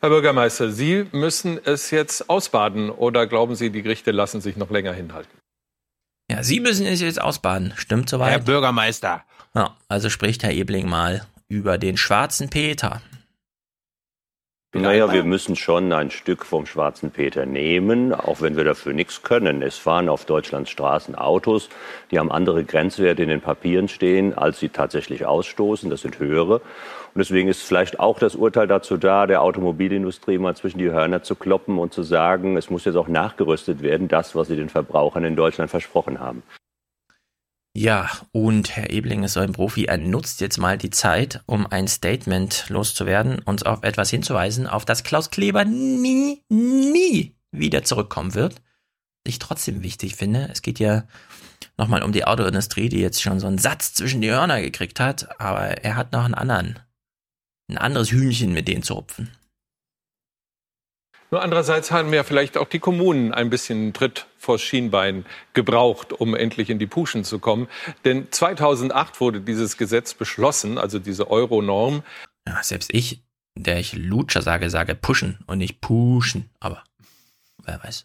Herr Bürgermeister, Sie müssen es jetzt ausbaden oder glauben Sie, die Gerichte lassen sich noch länger hinhalten? Ja, Sie müssen es jetzt ausbaden. Stimmt soweit? Herr Bürgermeister. Ja, also spricht Herr Ebling mal über den schwarzen Peter. Naja, wir müssen schon ein Stück vom schwarzen Peter nehmen, auch wenn wir dafür nichts können. Es fahren auf Deutschlands Straßen Autos, die haben andere Grenzwerte in den Papieren stehen, als sie tatsächlich ausstoßen. Das sind höhere. Und deswegen ist vielleicht auch das Urteil dazu da, der Automobilindustrie mal zwischen die Hörner zu kloppen und zu sagen, es muss jetzt auch nachgerüstet werden, das, was sie den Verbrauchern in Deutschland versprochen haben. Ja, und Herr Ebling ist so ein Profi. Er nutzt jetzt mal die Zeit, um ein Statement loszuwerden, uns auf etwas hinzuweisen, auf das Klaus Kleber nie, nie wieder zurückkommen wird. Ich trotzdem wichtig finde. Es geht ja nochmal um die Autoindustrie, die jetzt schon so einen Satz zwischen die Hörner gekriegt hat, aber er hat noch einen anderen. Ein anderes Hühnchen mit denen zu rupfen. Nur andererseits haben ja vielleicht auch die Kommunen ein bisschen Tritt vors Schienbein gebraucht, um endlich in die Puschen zu kommen. Denn 2008 wurde dieses Gesetz beschlossen, also diese Euro-Norm. Ja, selbst ich, der ich Lutscher sage, sage pushen und nicht pushen. Aber wer weiß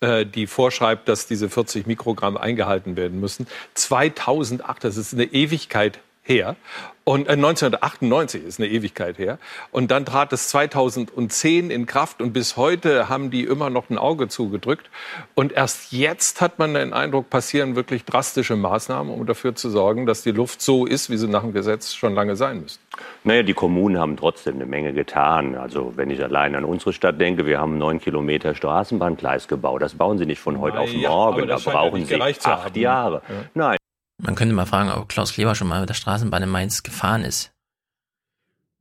äh, die vorschreibt, dass diese 40 Mikrogramm eingehalten werden müssen. 2008, das ist eine Ewigkeit her. Und äh, 1998 ist eine Ewigkeit her. Und dann trat es 2010 in Kraft und bis heute haben die immer noch ein Auge zugedrückt. Und erst jetzt hat man den Eindruck, passieren wirklich drastische Maßnahmen, um dafür zu sorgen, dass die Luft so ist, wie sie nach dem Gesetz schon lange sein müsste. Naja, die Kommunen haben trotzdem eine Menge getan. Also wenn ich allein an unsere Stadt denke, wir haben neun Kilometer Straßenbahngleis gebaut. Das bauen sie nicht von heute auf morgen. Da brauchen ja sie acht haben. Jahre. Ja. Nein. Man könnte mal fragen, ob Klaus Kleber schon mal mit der Straßenbahn in Mainz gefahren ist.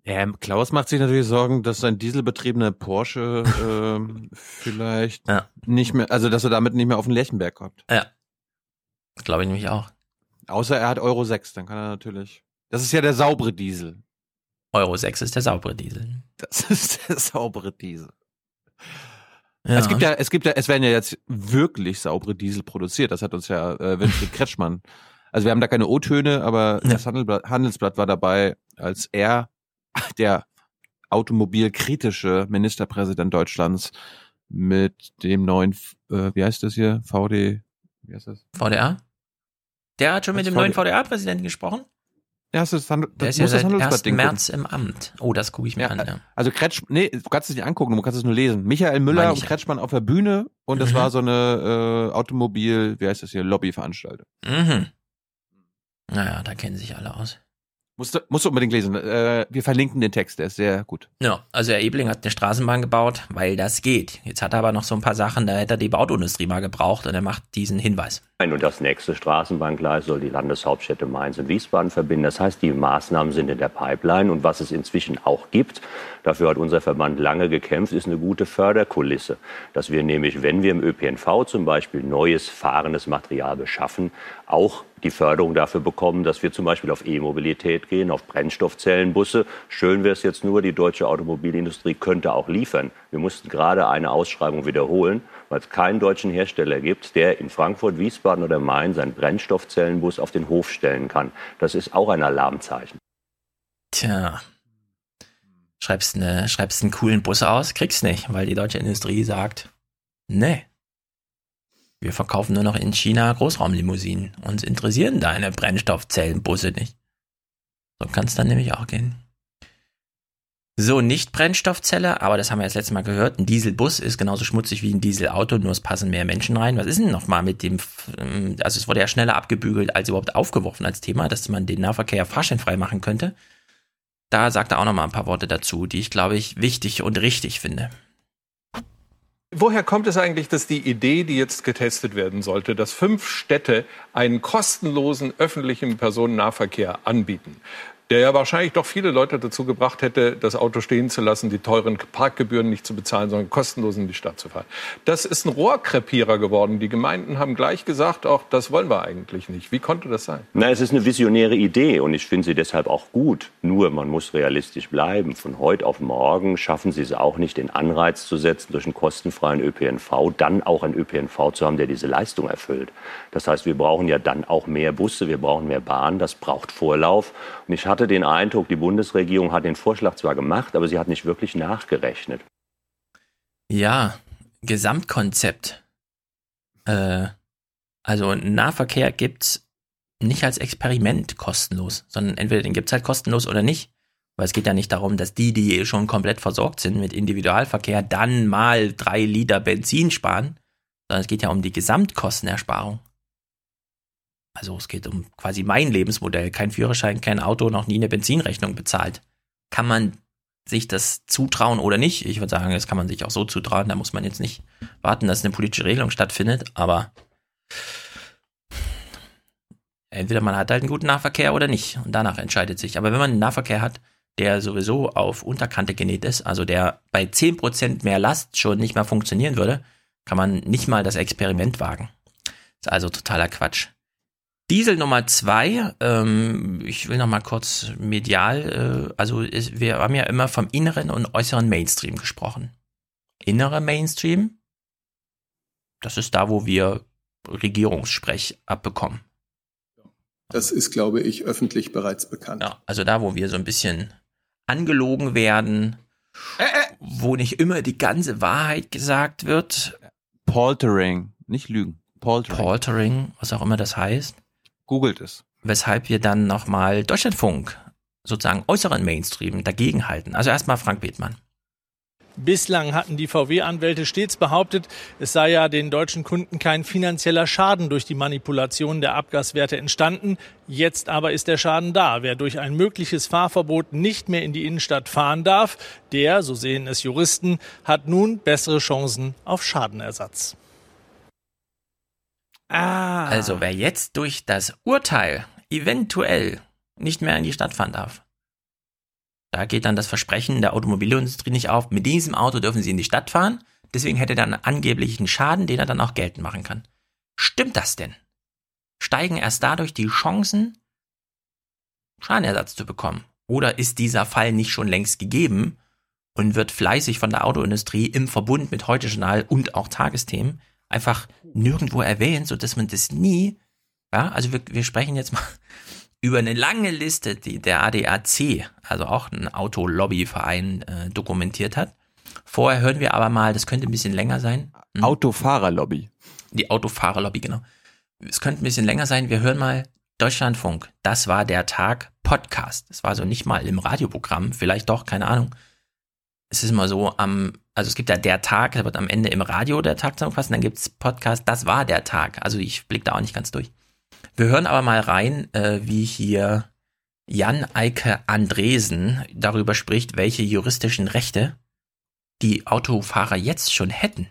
Ähm, Klaus macht sich natürlich Sorgen, dass sein dieselbetriebener Porsche ähm, vielleicht Ja. nicht mehr, also dass er damit nicht mehr auf den Lerchenberg kommt. Ja. Glaube ich nämlich auch. Außer er hat Euro 6, dann kann er natürlich. Das ist ja der saubere Diesel. Euro 6 ist der saubere Diesel. Das ist der saubere Diesel. Ja. Es gibt ja, es gibt ja, es werden ja jetzt wirklich saubere Diesel produziert. Das hat uns ja äh, Winfried Kretschmann. Also wir haben da keine O-Töne, aber Ja. das Handelblatt, Handelsblatt war dabei, als er, der automobilkritische Ministerpräsident Deutschlands, mit dem neuen, äh, wie heißt das hier, VD, wie heißt das? VDA? Der hat schon mit dem VD? neuen VDA-Präsidenten gesprochen? Ja, das ist Handel, Der das ist ja das seit 1. Handelsblatt-Ding März im Amt. Oh, das gucke ich mir an. Ja. Also Kretsch, nee, du kannst es nicht angucken, du kannst es nur lesen. Michael Müller und ja. Kretschmann auf der Bühne und das Mhm. war so eine äh, Automobil, wie heißt das hier, Lobbyveranstaltung. Mhm. Naja, da kennen sich alle aus. Musst du, musst du unbedingt lesen. Äh, wir verlinken den Text, der ist sehr gut. Ja, also Herr Ebling hat eine Straßenbahn gebaut, weil das geht. Jetzt hat er aber noch so ein paar Sachen, da hätte er die Autoindustrie mal gebraucht und er macht diesen Hinweis. Und das nächste Straßenbahngleis soll die Landeshauptstädte Mainz und Wiesbaden verbinden. Das heißt, die Maßnahmen sind in der Pipeline. Und was es inzwischen auch gibt, dafür hat unser Verband lange gekämpft, ist eine gute Förderkulisse. Dass wir nämlich, wenn wir im ÖPNV zum Beispiel neues fahrendes Material beschaffen, auch die Förderung dafür bekommen, dass wir zum Beispiel auf E-Mobilität gehen, auf Brennstoffzellenbusse. Schön wäre es jetzt nur, die deutsche Automobilindustrie könnte auch liefern. Wir mussten gerade eine Ausschreibung wiederholen, weil es keinen deutschen Hersteller gibt, der in Frankfurt, Wiesbaden oder Main seinen Brennstoffzellenbus auf den Hof stellen kann. Das ist auch ein Alarmzeichen. Tja. Schreibst, ne, schreibst einen coolen Bus aus, kriegst nicht, weil die deutsche Industrie sagt, nee. Wir verkaufen nur noch in China Großraumlimousinen. Uns interessieren deine Brennstoffzellenbusse nicht. So kann es dann nämlich auch gehen. So, nicht Brennstoffzelle, aber das haben wir das letzte Mal gehört. Ein Dieselbus ist genauso schmutzig wie ein Dieselauto, nur es passen mehr Menschen rein. Was ist denn nochmal mit dem, ähm, also es wurde ja schneller abgebügelt als überhaupt aufgeworfen als Thema, dass man den Nahverkehr fahrscheinfrei machen könnte. Da sagt er auch nochmal ein paar Worte dazu, die ich, glaube ich, wichtig und richtig finde. Woher kommt es eigentlich, dass die Idee, die jetzt getestet werden sollte, dass fünf Städte einen kostenlosen öffentlichen Personennahverkehr anbieten? Der ja wahrscheinlich doch viele Leute dazu gebracht hätte, das Auto stehen zu lassen, die teuren Parkgebühren nicht zu bezahlen, sondern kostenlos in die Stadt zu fahren. Das ist ein Rohrkrepierer geworden. Die Gemeinden haben gleich gesagt, auch das wollen wir eigentlich nicht. Wie konnte das sein? Na, es ist eine visionäre Idee und ich finde sie deshalb auch gut. Nur man muss realistisch bleiben. Von heute auf morgen schaffen sie es auch nicht, den Anreiz zu setzen, durch einen kostenfreien ÖPNV dann auch einen ÖPNV zu haben, der diese Leistung erfüllt. Das heißt, wir brauchen ja dann auch mehr Busse, wir brauchen mehr Bahnen, das braucht Vorlauf. Und ich hatte den Eindruck, die Bundesregierung hat den Vorschlag zwar gemacht, aber sie hat nicht wirklich nachgerechnet. Ja, Gesamtkonzept. Äh, also Nahverkehr gibt's nicht als Experiment kostenlos, sondern entweder den gibt's halt kostenlos oder nicht. Weil es geht ja nicht darum, dass die, die schon komplett versorgt sind mit Individualverkehr, dann mal drei Liter Benzin sparen, sondern es geht ja um die Gesamtkostenersparung. Also es geht um quasi mein Lebensmodell. Kein Führerschein, kein Auto, noch nie eine Benzinrechnung bezahlt. Kann man sich das zutrauen oder nicht? Ich würde sagen, das kann man sich auch so zutrauen. Da muss man jetzt nicht warten, dass eine politische Regelung stattfindet. Aber entweder man hat halt einen guten Nahverkehr oder nicht. Und danach entscheidet sich. Aber wenn man einen Nahverkehr hat, der sowieso auf Unterkante genäht ist, also der bei 10% mehr Last schon nicht mehr funktionieren würde, kann man nicht mal das Experiment wagen. Ist also totaler Quatsch. Diesel Nummer zwei, ähm, ich will noch mal kurz medial, äh, also ist, wir haben ja immer vom inneren und äußeren Mainstream gesprochen. Innere Mainstream, das ist da, wo wir Regierungssprech abbekommen. Das ist, glaube ich, öffentlich bereits bekannt. Ja, also da, wo wir so ein bisschen angelogen werden, äh, äh. wo nicht immer die ganze Wahrheit gesagt wird. Poltering, nicht lügen. Poltering. Poltering, was auch immer das heißt. Googelt es. Weshalb wir dann nochmal Deutschlandfunk, sozusagen äußeren Mainstream, dagegen halten. Also erstmal Frank Bethmann. Bislang hatten die VW-Anwälte stets behauptet, es sei ja den deutschen Kunden kein finanzieller Schaden durch die Manipulation der Abgaswerte entstanden. Jetzt aber ist der Schaden da. Wer durch ein mögliches Fahrverbot nicht mehr in die Innenstadt fahren darf, der, so sehen es Juristen, hat nun bessere Chancen auf Schadenersatz. Ah. Also wer jetzt durch das Urteil eventuell nicht mehr in die Stadt fahren darf, da geht dann das Versprechen der Automobilindustrie nicht auf, mit diesem Auto dürfen sie in die Stadt fahren, deswegen hätte er dann angeblich einen Schaden, den er dann auch geltend machen kann. Stimmt das denn? Steigen erst dadurch die Chancen, Schadenersatz zu bekommen? Oder ist dieser Fall nicht schon längst gegeben und wird fleißig von der Autoindustrie im Verbund mit Heute Journal und auch Tagesthemen einfach nirgendwo erwähnt, so dass man das nie, ja, also wir, wir sprechen jetzt mal über eine lange Liste, die der ADAC, also auch ein Autolobbyverein, äh, dokumentiert hat. Vorher hören wir aber mal, das könnte ein bisschen länger sein. Hm? Autofahrerlobby. Die Autofahrerlobby, genau. Es könnte ein bisschen länger sein. Wir hören mal Deutschlandfunk. Das war der Tag Podcast. Das war so nicht mal im Radioprogramm, vielleicht doch, keine Ahnung. Es ist immer so am also es gibt ja der Tag, da wird am Ende im Radio der Tag zusammengefasst, und dann gibt's Podcast, das war der Tag. Also ich blick da auch nicht ganz durch. Wir hören aber mal rein, äh, wie hier Jan Eike Andresen darüber spricht, welche juristischen Rechte die Autofahrer jetzt schon hätten.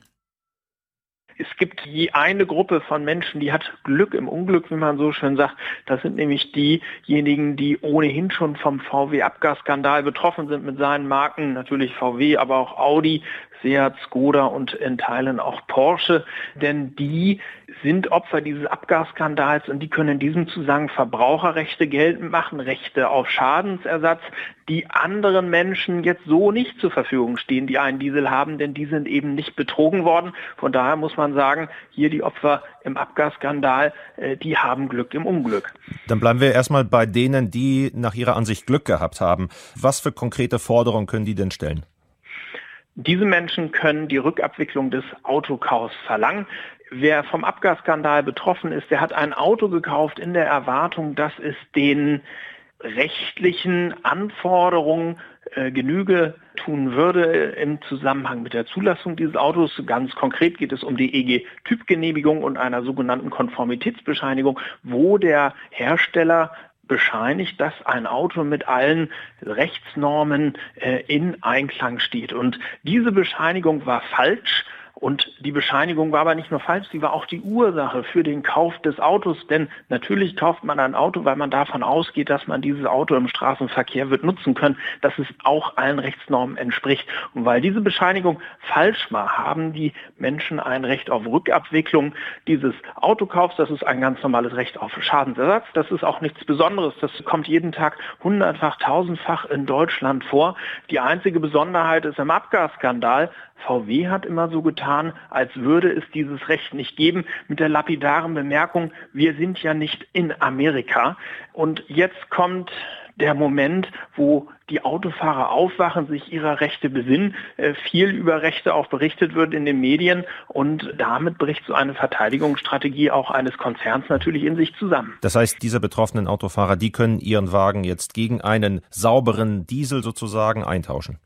Es gibt die eine Gruppe von Menschen, die hat Glück im Unglück, wie man so schön sagt. Das sind nämlich diejenigen, die ohnehin schon vom VW-Abgasskandal betroffen sind mit seinen Marken, natürlich VW, aber auch Audi, Seat, Skoda und in Teilen auch Porsche, denn die sind Opfer dieses Abgasskandals und die können in diesem Zusammenhang Verbraucherrechte geltend machen, Rechte auf Schadensersatz, die anderen Menschen jetzt so nicht zur Verfügung stehen, die einen Diesel haben, denn die sind eben nicht betrogen worden. Von daher muss man sagen, hier die Opfer im Abgasskandal, äh, die haben Glück im Unglück. Dann bleiben wir erstmal bei denen, die nach Ihrer Ansicht Glück gehabt haben. Was für konkrete Forderungen können die denn stellen? Diese Menschen können die Rückabwicklung des Autokaufs verlangen. Wer vom Abgasskandal betroffen ist, der hat ein Auto gekauft in der Erwartung, dass es den rechtlichen Anforderungen äh, Genüge tun würde im Zusammenhang mit der Zulassung dieses Autos. Ganz konkret geht es um die EG-Typgenehmigung und einer sogenannten Konformitätsbescheinigung, wo der Hersteller bescheinigt, dass ein Auto mit allen Rechtsnormen äh, in Einklang steht. Und diese Bescheinigung war falsch Und die Bescheinigung war aber nicht nur falsch, sie war auch die Ursache für den Kauf des Autos. Denn natürlich kauft man ein Auto, weil man davon ausgeht, dass man dieses Auto im Straßenverkehr wird nutzen können, dass es auch allen Rechtsnormen entspricht. Und weil diese Bescheinigung falsch war, haben die Menschen ein Recht auf Rückabwicklung dieses Autokaufs. Das ist ein ganz normales Recht auf Schadensersatz. Das ist auch nichts Besonderes. Das kommt jeden Tag hundertfach, tausendfach in Deutschland vor. Die einzige Besonderheit ist im Abgasskandal. VW hat immer so getan, als würde es dieses Recht nicht geben, mit der lapidaren Bemerkung, wir sind ja nicht in Amerika. Und jetzt kommt der Moment, wo die Autofahrer aufwachen, sich ihrer Rechte besinnen, äh, viel über Rechte auch berichtet wird in den Medien und damit bricht so eine Verteidigungsstrategie auch eines Konzerns natürlich in sich zusammen. Das heißt, diese betroffenen Autofahrer, die können ihren Wagen jetzt gegen einen sauberen Diesel sozusagen eintauschen.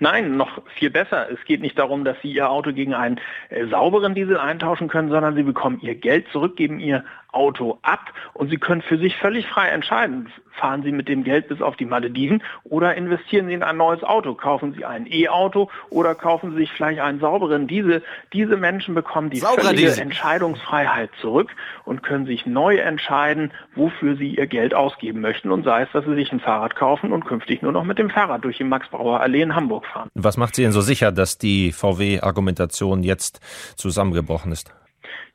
Nein, noch viel besser. Es geht nicht darum, dass Sie Ihr Auto gegen einen äh, sauberen Diesel eintauschen können, sondern Sie bekommen Ihr Geld zurück, geben Ihr Auto ab und Sie können für sich völlig frei entscheiden. Fahren Sie mit dem Geld bis auf die Malediven oder investieren Sie in ein neues Auto? Kaufen Sie ein E-Auto oder kaufen Sie sich vielleicht einen sauberen Diesel? Diese Menschen bekommen die Sauberer völlige Diesel. Entscheidungsfreiheit zurück und können sich neu entscheiden, wofür sie ihr Geld ausgeben möchten. Und sei es, dass sie sich ein Fahrrad kaufen und künftig nur noch mit dem Fahrrad durch die Max-Brauer-Allee in Hamburg fahren. Was macht Sie denn so sicher, dass die VW-Argumentation jetzt zusammengebrochen ist?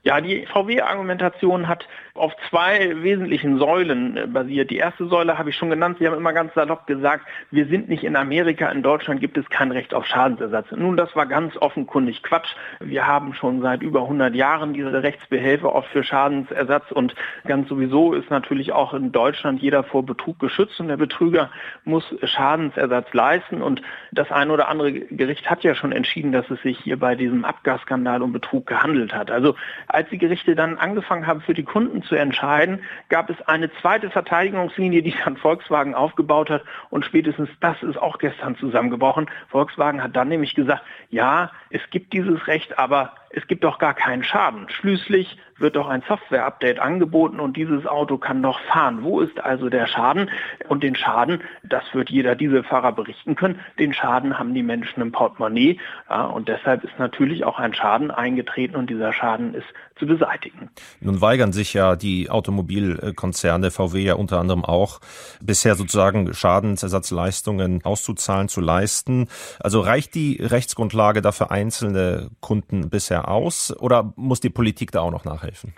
Ja, die VW-Argumentation hat auf zwei wesentlichen Säulen äh, basiert. Die erste Säule habe ich schon genannt. Sie haben immer ganz salopp gesagt, wir sind nicht in Amerika, in Deutschland gibt es kein Recht auf Schadensersatz. Nun, das war ganz offenkundig Quatsch. Wir haben schon seit über 100 Jahren diese Rechtsbehelfe oft für Schadensersatz und ganz sowieso ist natürlich auch in Deutschland jeder vor Betrug geschützt und der Betrüger muss Schadensersatz leisten und das ein oder andere Gericht hat ja schon entschieden, dass es sich hier bei diesem Abgasskandal um Betrug gehandelt hat. Also als die Gerichte dann angefangen haben, für die Kunden zu entscheiden, gab es eine zweite Verteidigungslinie, die dann Volkswagen aufgebaut hat und spätestens das ist auch gestern zusammengebrochen. Volkswagen hat dann nämlich gesagt, ja, es gibt dieses Recht, aber es gibt doch gar keinen Schaden. Schließlich wird doch ein Software-Update angeboten und dieses Auto kann doch fahren. Wo ist also der Schaden? Und den Schaden, das wird jeder Dieselfahrer berichten können, den Schaden haben die Menschen im Portemonnaie. Ja, und deshalb ist natürlich auch ein Schaden eingetreten und dieser Schaden ist zu beseitigen. Nun weigern sich ja die Automobilkonzerne, VW ja unter anderem auch, bisher sozusagen Schadensersatzleistungen auszuzahlen, zu leisten. Also reicht die Rechtsgrundlage dafür einzelne Kunden bisher aus oder muss die Politik da auch noch nachhelfen?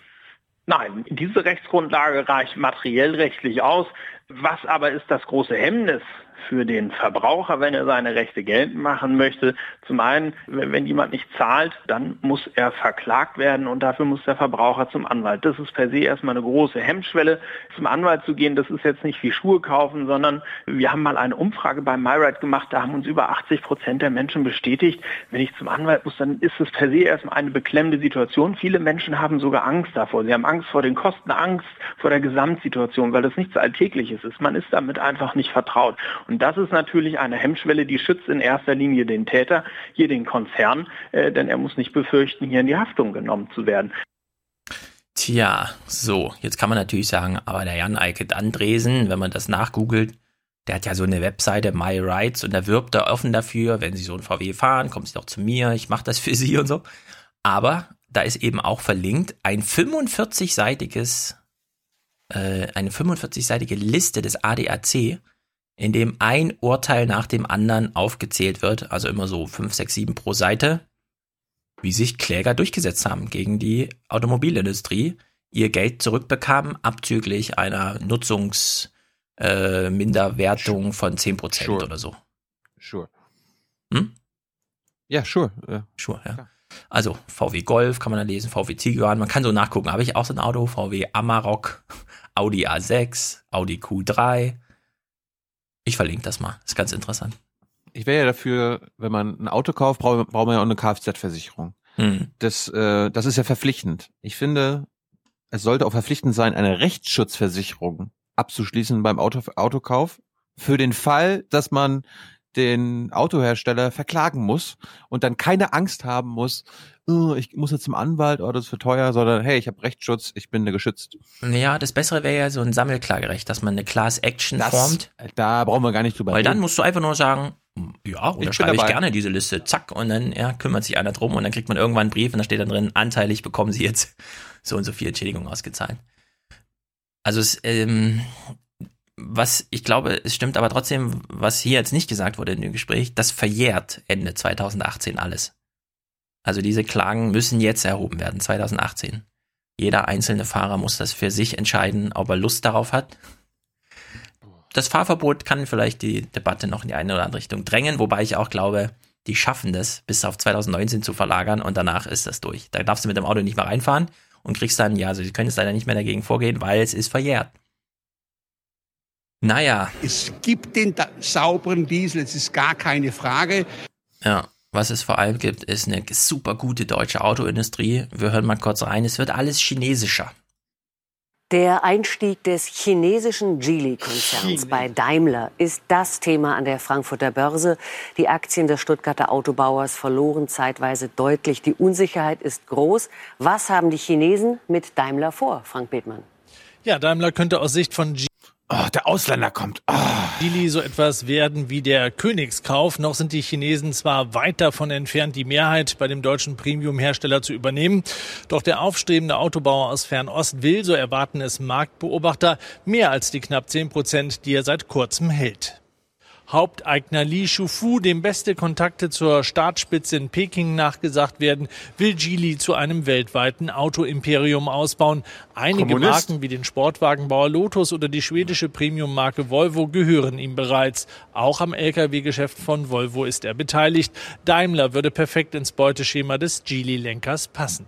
Nein, diese Rechtsgrundlage reicht materiell rechtlich aus. Was aber ist das große Hemmnis für den Verbraucher, wenn er seine Rechte geltend machen möchte. Zum einen, wenn jemand nicht zahlt, dann muss er verklagt werden und dafür muss der Verbraucher zum Anwalt. Das ist per se erstmal eine große Hemmschwelle. Zum Anwalt zu gehen, das ist jetzt nicht wie Schuhe kaufen, sondern wir haben mal eine Umfrage bei MyRide gemacht, da haben uns über 80 Prozent der Menschen bestätigt, wenn ich zum Anwalt muss, dann ist es per se erstmal eine beklemmende Situation. Viele Menschen haben sogar Angst davor. Sie haben Angst vor den Kosten, Angst vor der Gesamtsituation, weil das nichts Alltägliches ist. Man ist damit einfach nicht vertraut. Und das ist natürlich eine Hemmschwelle, die schützt in erster Linie den Täter, hier den Konzern, äh, denn er muss nicht befürchten, hier in die Haftung genommen zu werden. Tja, so, jetzt kann man natürlich sagen, aber der Jan Eikert Andresen, wenn man das nachgoogelt, der hat ja so eine Webseite, My Rights, und da wirbt er offen dafür, wenn Sie so ein VW fahren, kommen Sie doch zu mir, ich mache das für Sie und so. Aber da ist eben auch verlinkt ein 45-seitiges, äh, eine 45-seitige Liste des ADAC, in dem ein Urteil nach dem anderen aufgezählt wird, also immer so 5, 6, 7 pro Seite, wie sich Kläger durchgesetzt haben gegen die Automobilindustrie, ihr Geld zurückbekamen, abzüglich einer Nutzungsminderwertung äh, von 10% Sure. oder so. Sure. Hm? Ja, sure. Ja. Sure, ja. Also VW Golf kann man da lesen, VW Tiguan, man kann so nachgucken. Habe ich auch so ein Auto, VW Amarok, Audi A6, Audi Q3. Ich verlinke das mal, ist ganz interessant. Ich wäre ja dafür, wenn man ein Auto kauft, braucht, braucht man ja auch eine Kfz-Versicherung. Hm. Das, äh, das ist ja verpflichtend. Ich finde, es sollte auch verpflichtend sein, eine Rechtsschutzversicherung abzuschließen beim Auto, Autokauf für den Fall, dass man den Autohersteller verklagen muss und dann keine Angst haben muss, "Oh, ich muss jetzt zum Anwalt, oh, das ist für teuer, sondern hey, ich habe Rechtsschutz, ich bin da geschützt. Ja, das Bessere wäre ja so ein Sammelklagerecht, dass man eine Class Action Das- formt. Da brauchen wir gar nicht drüber Weil dann reden. musst du einfach nur sagen, Ja, oder Ich schreibe ich gerne diese Liste. Zack, und dann ja, kümmert sich einer drum und dann kriegt man irgendwann einen Brief und da steht dann drin, anteilig bekommen sie jetzt so und so viel Entschädigung ausgezahlt. Also es, ähm, was ich glaube, es stimmt aber trotzdem, was hier jetzt nicht gesagt wurde in dem Gespräch, das verjährt Ende 2018 alles. Also diese Klagen müssen jetzt erhoben werden, 2018. Jeder einzelne Fahrer muss das für sich entscheiden, ob er Lust darauf hat. Das Fahrverbot kann vielleicht die Debatte noch in die eine oder andere Richtung drängen, wobei ich auch glaube, die schaffen das bis auf 2019 zu verlagern und danach ist das durch. Da darfst du mit dem Auto nicht mehr reinfahren und kriegst dann, ja, also sie können jetzt leider nicht mehr dagegen vorgehen, weil es ist verjährt. Naja. Es gibt den sauberen Diesel, es ist gar keine Frage. Ja, was es vor allem gibt, ist eine super gute deutsche Autoindustrie. Wir hören mal kurz rein. Es wird alles chinesischer. Der Einstieg des chinesischen Geely-Konzerns bei Daimler ist das Thema an der Frankfurter Börse. Die Aktien des Stuttgarter Autobauers verloren zeitweise deutlich. Die Unsicherheit ist groß. Was haben die Chinesen mit Daimler vor, Frank Bethmann? Ja, Daimler könnte aus Sicht von G Oh, der Ausländer kommt. Geely so etwas werden wie der Königskauf. Noch sind die Chinesen zwar weit davon entfernt, die Mehrheit bei dem deutschen Premium-Hersteller zu übernehmen. Doch der aufstrebende Autobauer aus Fernost will, so erwarten es Marktbeobachter, mehr als die knapp 10 Prozent, die er seit kurzem hält. Haupteigner Li Shufu, dem beste Kontakte zur Staatsspitze in Peking nachgesagt werden, will Geely zu einem weltweiten Autoimperium ausbauen. Einige Kommunist. Marken wie den Sportwagenbauer Lotus oder die schwedische Premiummarke Volvo gehören ihm bereits. Auch am Lkw-Geschäft von Volvo ist er beteiligt. Daimler würde perfekt ins Beuteschema des Geely-Lenkers passen.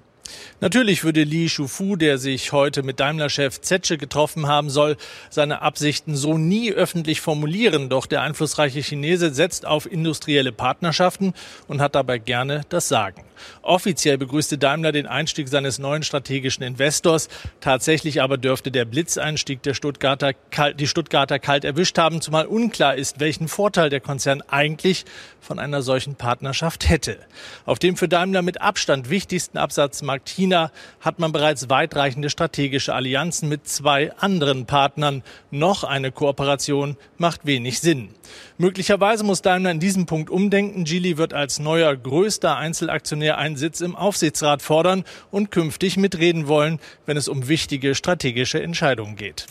Natürlich würde Li Shufu, der sich heute mit Daimler-Chef Zetsche getroffen haben soll, seine Absichten so nie öffentlich formulieren. Doch der einflussreiche Chinese setzt auf industrielle Partnerschaften und hat dabei gerne das Sagen. Offiziell begrüßte Daimler den Einstieg seines neuen strategischen Investors. Tatsächlich aber dürfte der Blitzeinstieg der Stuttgarter die Stuttgarter kalt erwischt haben, zumal unklar ist, welchen Vorteil der Konzern eigentlich von einer solchen Partnerschaft hätte. Auf dem für Daimler mit Abstand wichtigsten Absatzmarkt China hat man bereits weitreichende strategische Allianzen mit zwei anderen Partnern. Noch eine Kooperation macht wenig Sinn. Möglicherweise muss Daimler in diesem Punkt umdenken. Geely wird als neuer größter Einzelaktionär einen Sitz im Aufsichtsrat fordern und künftig mitreden wollen, wenn es um wichtige strategische Entscheidungen geht.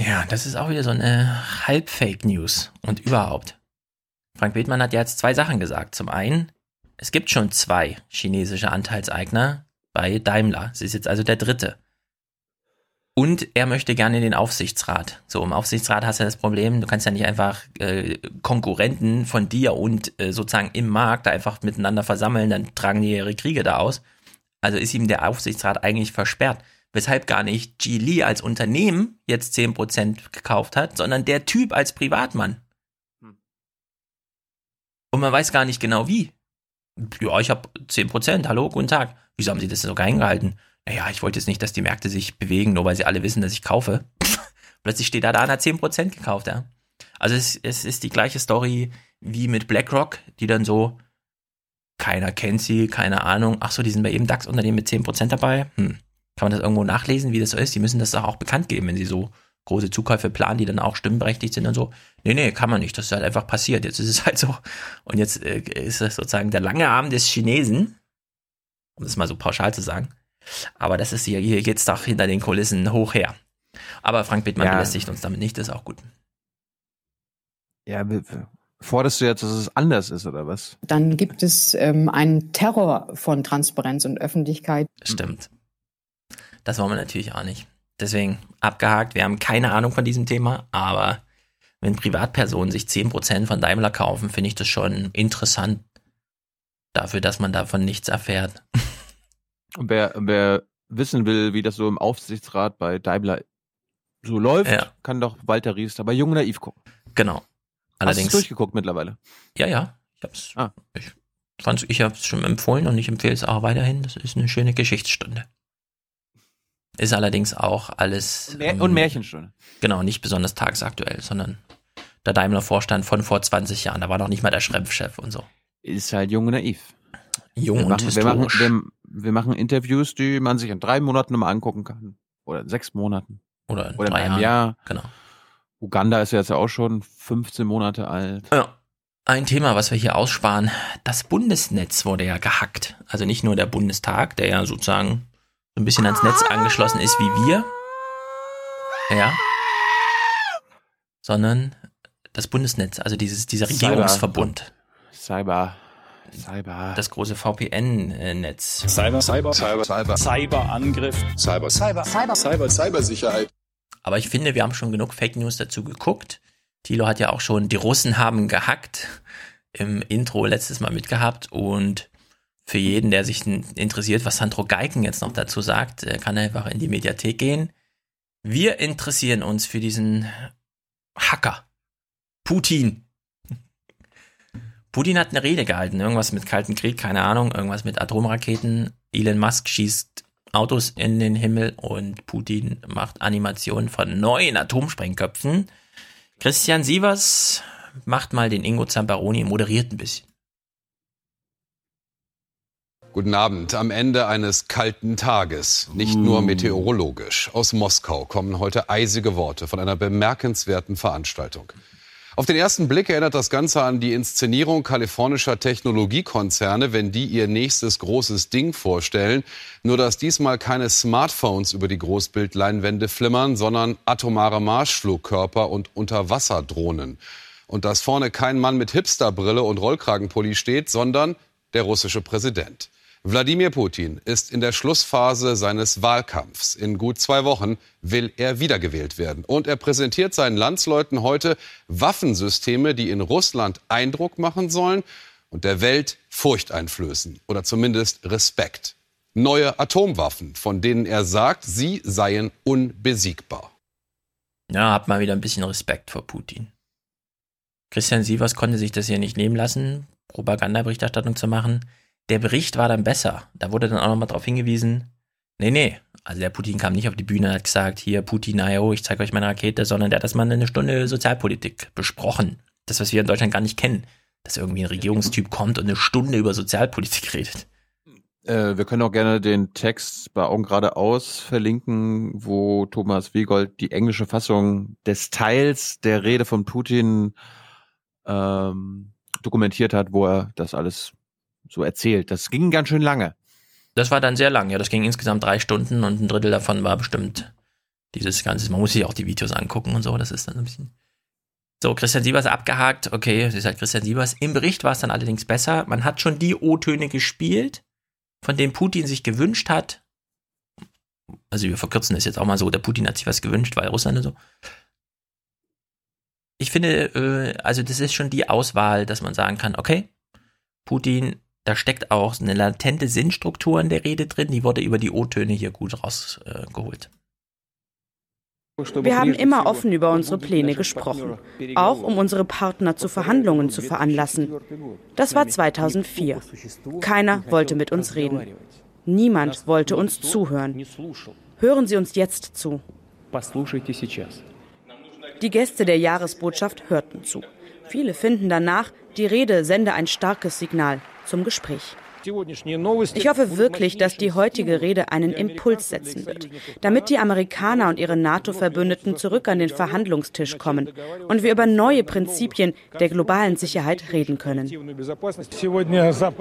Ja, das ist auch wieder so eine Halb-Fake-News und überhaupt. Frank Bethmann hat ja jetzt zwei Sachen gesagt. Zum einen, es gibt schon zwei chinesische Anteilseigner bei Daimler. Sie ist jetzt also der dritte. Und er möchte gerne in den Aufsichtsrat. So, im Aufsichtsrat hast du das Problem, du kannst ja nicht einfach äh, Konkurrenten von dir und äh, sozusagen im Markt einfach miteinander versammeln, dann tragen die ihre Kriege da aus. Also ist ihm der Aufsichtsrat eigentlich versperrt. Weshalb gar nicht Geely als Unternehmen jetzt 10% gekauft hat, sondern der Typ als Privatmann. Und man weiß gar nicht genau wie. Ja, ich habe 10%, hallo, guten Tag. Wieso haben Sie das denn so geheim gehalten? Naja, ich wollte jetzt nicht, dass die Märkte sich bewegen, nur weil sie alle wissen, dass ich kaufe. Plötzlich steht da, da einer 10% gekauft, ja. Also es, es ist die gleiche Story wie mit BlackRock, die dann so, keiner kennt sie, keine Ahnung. Ach so, die sind bei jedem DAX-Unternehmen mit 10% dabei. Hm. Kann man das irgendwo nachlesen, wie das so ist? Die müssen das auch bekannt geben, wenn sie so große Zukäufe planen, die dann auch stimmenberechtigt sind und so. Nee, nee, kann man nicht. Das ist halt einfach passiert. Jetzt ist es halt so. Und jetzt äh, ist das sozusagen der lange Arm des Chinesen, um das mal so pauschal zu sagen. Aber das ist hier, hier geht's doch hinter den Kulissen hoch her. Aber Frank Bittmann Ja. belästigt uns damit nicht, das ist auch gut. Ja, forderst du jetzt, dass es anders ist, oder was? Dann gibt es ähm, einen Terror von Transparenz und Öffentlichkeit. Stimmt. Das wollen wir natürlich auch nicht. Deswegen abgehakt, wir haben keine Ahnung von diesem Thema, aber wenn Privatpersonen sich 10% von Daimler kaufen, finde ich das schon interessant. Dafür, dass man davon nichts erfährt. Und wer, wer wissen will, wie das so im Aufsichtsrat bei Daimler so läuft, Ja. kann doch Walter Riester bei Jung und Naiv gucken. Genau. Hast Allerdings. du durchgeguckt mittlerweile? Ja, ja. Ich hab's. Ah. Ich fand's, ich hab's schon empfohlen und ich empfehle es auch weiterhin. Das ist eine schöne Geschichtsstunde. Ist allerdings auch alles. Und, Mär ähm, und Märchenstunde. Genau, nicht besonders tagesaktuell, sondern der Daimler-Vorstand von vor 20 Jahren. Da war noch nicht mal der Schrempfchef und so. Ist halt Jung und Naiv. Jung wir und machen, wir, machen, historisch. Wir, machen Interviews, die man sich in drei Monaten nochmal angucken kann. Oder in sechs Monaten. Oder in Oder in drei einem Jahren. Jahr. Genau. Uganda ist ja jetzt auch schon 15 Monate alt. Ja. ein Thema, was wir hier aussparen. Das Bundesnetz wurde ja gehackt. Also nicht nur der Bundestag, der ja sozusagen so ein bisschen ans Netz angeschlossen ist wie wir. Ja. Sondern das Bundesnetz, also dieses, dieser Regierungsverbund. Cyber. Cyber. Das große VPN-Netz. Cyber, Cyber, Cyber, Cyber, Cyberangriff, Cyber, Cyber, Cyber, Cyber, Cybersicherheit. Aber ich finde, wir haben schon genug Fake News dazu geguckt. Thilo hat ja auch schon, die Russen haben gehackt im Intro letztes Mal mitgehabt und für jeden, der sich interessiert, was Sandro Geiken jetzt noch dazu sagt, kann einfach in die Mediathek gehen. Wir interessieren uns für diesen Hacker. Putin. Putin hat eine Rede gehalten, irgendwas mit Kalten Krieg, keine Ahnung, irgendwas mit Atomraketen. Elon Musk schießt Autos in den Himmel und Putin macht Animationen von neuen Atomsprengköpfen. Christian Sievers macht mal den Ingo Zamparoni, moderiert ein bisschen. Guten Abend. Am Ende eines kalten Tages, nicht nur meteorologisch. Aus Moskau kommen heute eisige Worte von einer bemerkenswerten Veranstaltung. Auf den ersten Blick erinnert das Ganze an die Inszenierung kalifornischer Technologiekonzerne, wenn die ihr nächstes großes Ding vorstellen. Nur dass diesmal keine Smartphones über die Großbildleinwände flimmern, sondern atomare Marschflugkörper und Unterwasserdrohnen. Und dass vorne kein Mann mit Hipsterbrille und Rollkragenpulli steht, sondern der russische Präsident. Wladimir Putin ist in der Schlussphase seines Wahlkampfs. In gut zwei Wochen will er wiedergewählt werden. Und er präsentiert seinen Landsleuten heute Waffensysteme, die in Russland Eindruck machen sollen und der Welt Furcht einflößen oder zumindest Respekt. Neue Atomwaffen, von denen er sagt, sie seien unbesiegbar. Ja, hab mal wieder ein bisschen Respekt vor Putin. Christian Sievers konnte sich das hier nicht nehmen lassen, Propagandaberichterstattung zu machen. Der Bericht war dann besser. Da wurde dann auch nochmal darauf hingewiesen, nee, nee, also der Putin kam nicht auf die Bühne und hat gesagt, hier Putin, naja, ich zeige euch meine Rakete, sondern der hat das mal eine Stunde Sozialpolitik besprochen. Das, was wir in Deutschland gar nicht kennen. Dass irgendwie ein Regierungstyp kommt und eine Stunde über Sozialpolitik redet. Äh, wir können auch gerne den Text bei Augen geradeaus verlinken, wo Thomas Wiegold die englische Fassung des Teils der Rede von Putin ähm, dokumentiert hat, wo er das alles so erzählt. Das ging ganz schön lange. Das war dann sehr lang, ja. Das ging insgesamt drei Stunden und ein Drittel davon war bestimmt dieses Ganze. Man muss sich auch die Videos angucken und so. Das ist dann ein bisschen. So, Christian Sievers abgehakt. Okay, das ist halt Christian Sievers. Im Bericht war es dann allerdings besser. Man hat schon die O-Töne gespielt, von denen Putin sich gewünscht hat. Also wir verkürzen es jetzt auch mal so. Der Putin hat sich was gewünscht, weil Russland und so. Ich finde, äh, also das ist schon die Auswahl, dass man sagen kann, okay, Putin da steckt auch eine latente Sinnstruktur in der Rede drin, die wurde über die O-Töne hier gut rausgeholt. Wir haben immer offen über unsere Pläne gesprochen, auch um unsere Partner zu Verhandlungen zu veranlassen. Das war 2004. Keiner wollte mit uns reden. Niemand wollte uns zuhören. Hören Sie uns jetzt zu. Die Gäste der Jahresbotschaft hörten zu. Viele finden danach, die Rede sende ein starkes Signal zum Gespräch. Ich hoffe wirklich, dass die heutige Rede einen Impuls setzen wird, damit die Amerikaner und ihre NATO-Verbündeten zurück an den Verhandlungstisch kommen und wir über neue Prinzipien der globalen Sicherheit reden können.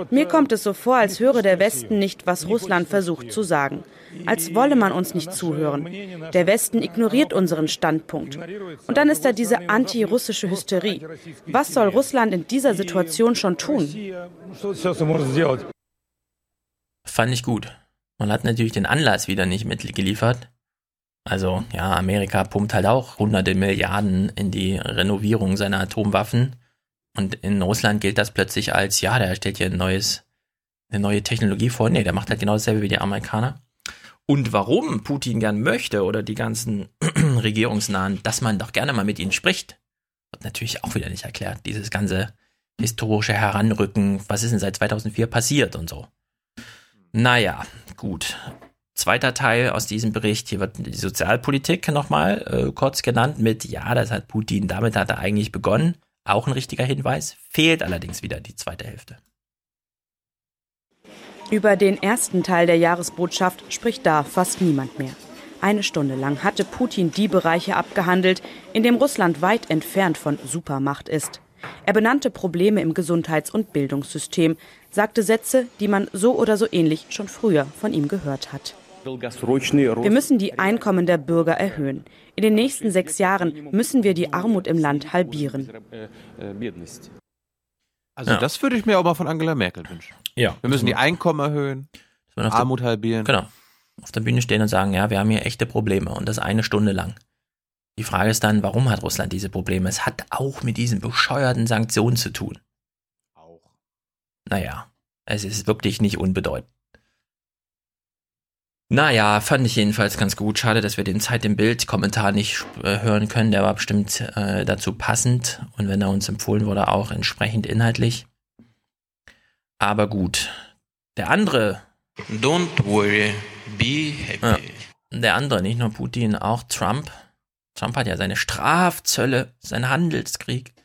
Mir kommt es so vor, als höre der Westen nicht, was Russland versucht zu sagen, als wolle man uns nicht zuhören. Der Westen ignoriert unseren Standpunkt. Und dann ist da diese antirussische Hysterie. Was soll Russland in dieser Situation schon tun? Fand ich gut. Man hat natürlich den Anlass wieder nicht mitgeliefert. Also, ja, Amerika pumpt halt auch hunderte Milliarden in die Renovierung seiner Atomwaffen. Und in Russland gilt das plötzlich als, ja, der stellt hier ein neues, eine neue Technologie vor. Nee, der macht halt genau dasselbe wie die Amerikaner. Und warum Putin gern möchte oder die ganzen Regierungsnahen, dass man doch gerne mal mit ihnen spricht, wird natürlich auch wieder nicht erklärt. Dieses ganze historische Heranrücken, was ist denn seit 2004 passiert und so. Naja, gut. Zweiter Teil aus diesem Bericht, hier wird die Sozialpolitik nochmal äh, kurz genannt mit, ja, das hat Putin, damit hat er eigentlich begonnen. Auch ein richtiger Hinweis, fehlt allerdings wieder die zweite Hälfte. Über den ersten Teil der Jahresbotschaft spricht da fast niemand mehr. Eine Stunde lang hatte Putin die Bereiche abgehandelt, in dem Russland weit entfernt von Supermacht ist. Er benannte Probleme im Gesundheits- und Bildungssystem, sagte Sätze, die man so oder so ähnlich schon früher von ihm gehört hat. Wir müssen die Einkommen der Bürger erhöhen. In den nächsten sechs Jahren müssen wir die Armut im Land halbieren. Also ja. das würde ich mir auch mal von Angela Merkel wünschen. Ja. Wir müssen die Einkommen erhöhen, Armut der, halbieren. Genau. Auf der Bühne stehen und sagen, ja, wir haben hier echte Probleme und das eine Stunde lang. Die Frage ist dann, warum hat Russland diese Probleme? Es hat auch mit diesen bescheuerten Sanktionen zu tun. Naja, es ist wirklich nicht unbedeutend. Naja, fand ich jedenfalls ganz gut. Schade, dass wir den Zeit im Bild-Kommentar nicht äh, hören können. Der war bestimmt äh, dazu passend und wenn er uns empfohlen wurde, auch entsprechend inhaltlich. Aber gut. Der andere. Don't worry, be happy. Ja, der andere, nicht nur Putin, auch Trump. Trump hat ja seine Strafzölle, seinen Handelskrieg.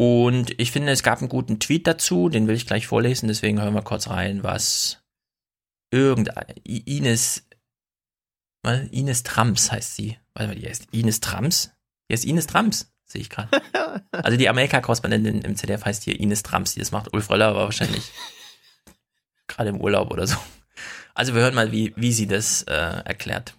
Und ich finde, es gab einen guten Tweet dazu, den will ich gleich vorlesen, deswegen hören wir kurz rein, was irgendeine Ines? Ines Trams heißt sie. Warte mal, die heißt Ines Trams? Die heißt Ines Trams, sehe ich gerade. Also die Amerika-Korrespondentin im ZDF heißt hier Ines Trams, die das macht Ulf Röller aber wahrscheinlich gerade im Urlaub oder so. Also wir hören mal, wie, wie sie das äh, erklärt.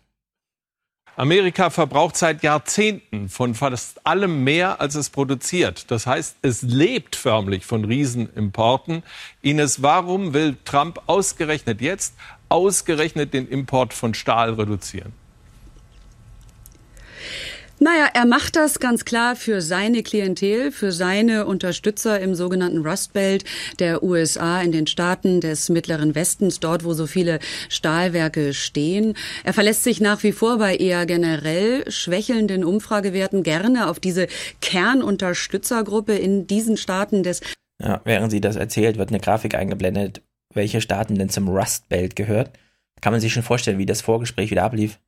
Amerika verbraucht seit Jahrzehnten von fast allem mehr, als es produziert. Das heißt, es lebt förmlich von Riesenimporten. Ines, warum will Trump ausgerechnet jetzt, ausgerechnet den Import von Stahl reduzieren? Naja, er macht das ganz klar für seine Klientel, für seine Unterstützer im sogenannten Rust Belt der USA in den Staaten des Mittleren Westens, dort wo so viele Stahlwerke stehen. Er verlässt sich nach wie vor bei eher generell schwächelnden Umfragewerten gerne auf diese Kernunterstützergruppe in diesen Staaten des ja, während sie das erzählt, wird eine Grafik eingeblendet, welche Staaten denn zum Rust Belt gehört. Kann man sich schon vorstellen, wie das Vorgespräch wieder ablief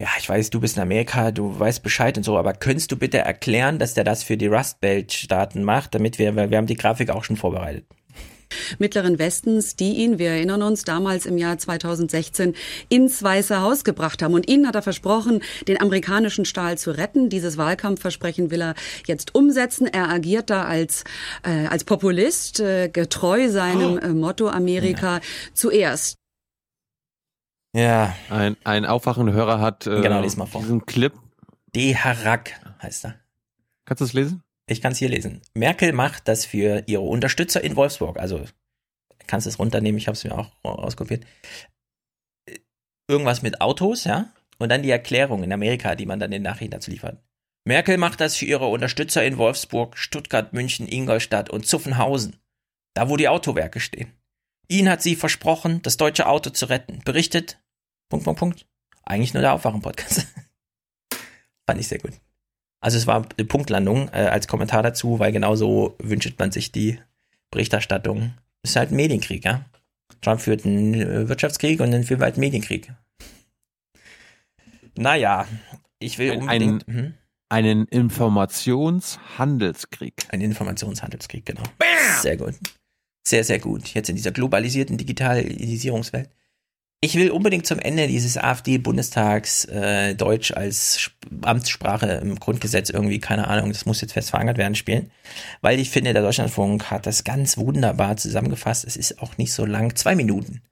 ja, ich weiß, du bist in Amerika, du weißt Bescheid und so, aber könntest du bitte erklären, dass der das für die Rust Belt Staaten macht, damit wir, weil wir haben die Grafik auch schon vorbereitet. Mittleren Westens, die ihn, wir erinnern uns, damals im Jahr 2016 ins Weiße Haus gebracht haben. Und ihnen hat er versprochen, den amerikanischen Stahl zu retten. Dieses Wahlkampfversprechen will er jetzt umsetzen. Er agiert da als, äh, als Populist, äh, getreu seinem äh, Motto Amerika ja. zuerst. Ja. Ein, ein aufwachender Hörer hat äh, genau, lies mal vor. diesen Clip. Deharak heißt er. Kannst du es lesen? Ich kann es hier lesen. Merkel macht das für ihre Unterstützer in Wolfsburg. Also kannst du es runternehmen, ich habe es mir auch auskopiert. Irgendwas mit Autos, ja? Und dann die Erklärung in Amerika, die man dann den Nachrichten dazu liefert. Merkel macht das für ihre Unterstützer in Wolfsburg, Stuttgart, München, Ingolstadt und Zuffenhausen. Da, wo die Autowerke stehen. Ihnen hat sie versprochen, das deutsche Auto zu retten. Berichtet Punkt, Punkt, Punkt. Eigentlich nur der Aufwachen-Podcast. Fand ich sehr gut. Also es war eine Punktlandung äh, als Kommentar dazu, weil genau so wünscht man sich die Berichterstattung. Es ist halt ein Medienkrieg, ja. Trump führt einen äh, Wirtschaftskrieg und dann führen wir halt einen Medienkrieg. Naja, ich will unbedingt... Einen, hm? einen Informationshandelskrieg. Ein Informationshandelskrieg, genau. Bam! Sehr gut. Sehr, sehr gut. Jetzt in dieser globalisierten Digitalisierungswelt. Ich will unbedingt zum Ende dieses AfD-Bundestags äh, Deutsch als Amtssprache im Grundgesetz irgendwie, keine Ahnung, das muss jetzt fest verankert werden, spielen. Weil ich finde, der Deutschlandfunk hat das ganz wunderbar zusammengefasst. Es ist auch nicht so lang. Zwei Minuten.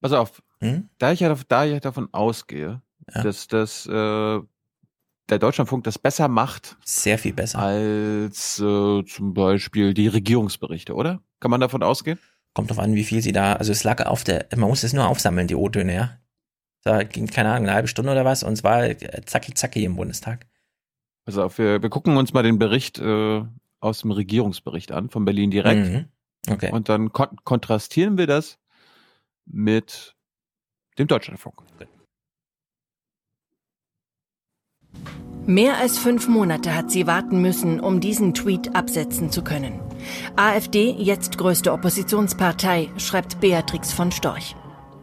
Pass auf, hm? da, ich ja, da ich davon ausgehe, ja. dass das äh, der Deutschlandfunk das besser macht. Sehr viel besser. Als äh, zum Beispiel die Regierungsberichte, oder? Kann man davon ausgehen? Kommt drauf an, wie viel sie da, also es lag auf der, man muss es nur aufsammeln, die O-Töne, ja. Da ging, keine Ahnung, eine halbe Stunde oder was und es war zacki zacki im Bundestag. Also wir, wir gucken uns mal den Bericht äh, aus dem Regierungsbericht an, von Berlin direkt. Mhm. Okay. Und dann kon kontrastieren wir das mit dem Deutschlandfunk. Okay. Mehr als fünf Monate hat sie warten müssen, um diesen Tweet absetzen zu können. AfD, jetzt größte Oppositionspartei, schreibt Beatrix von Storch.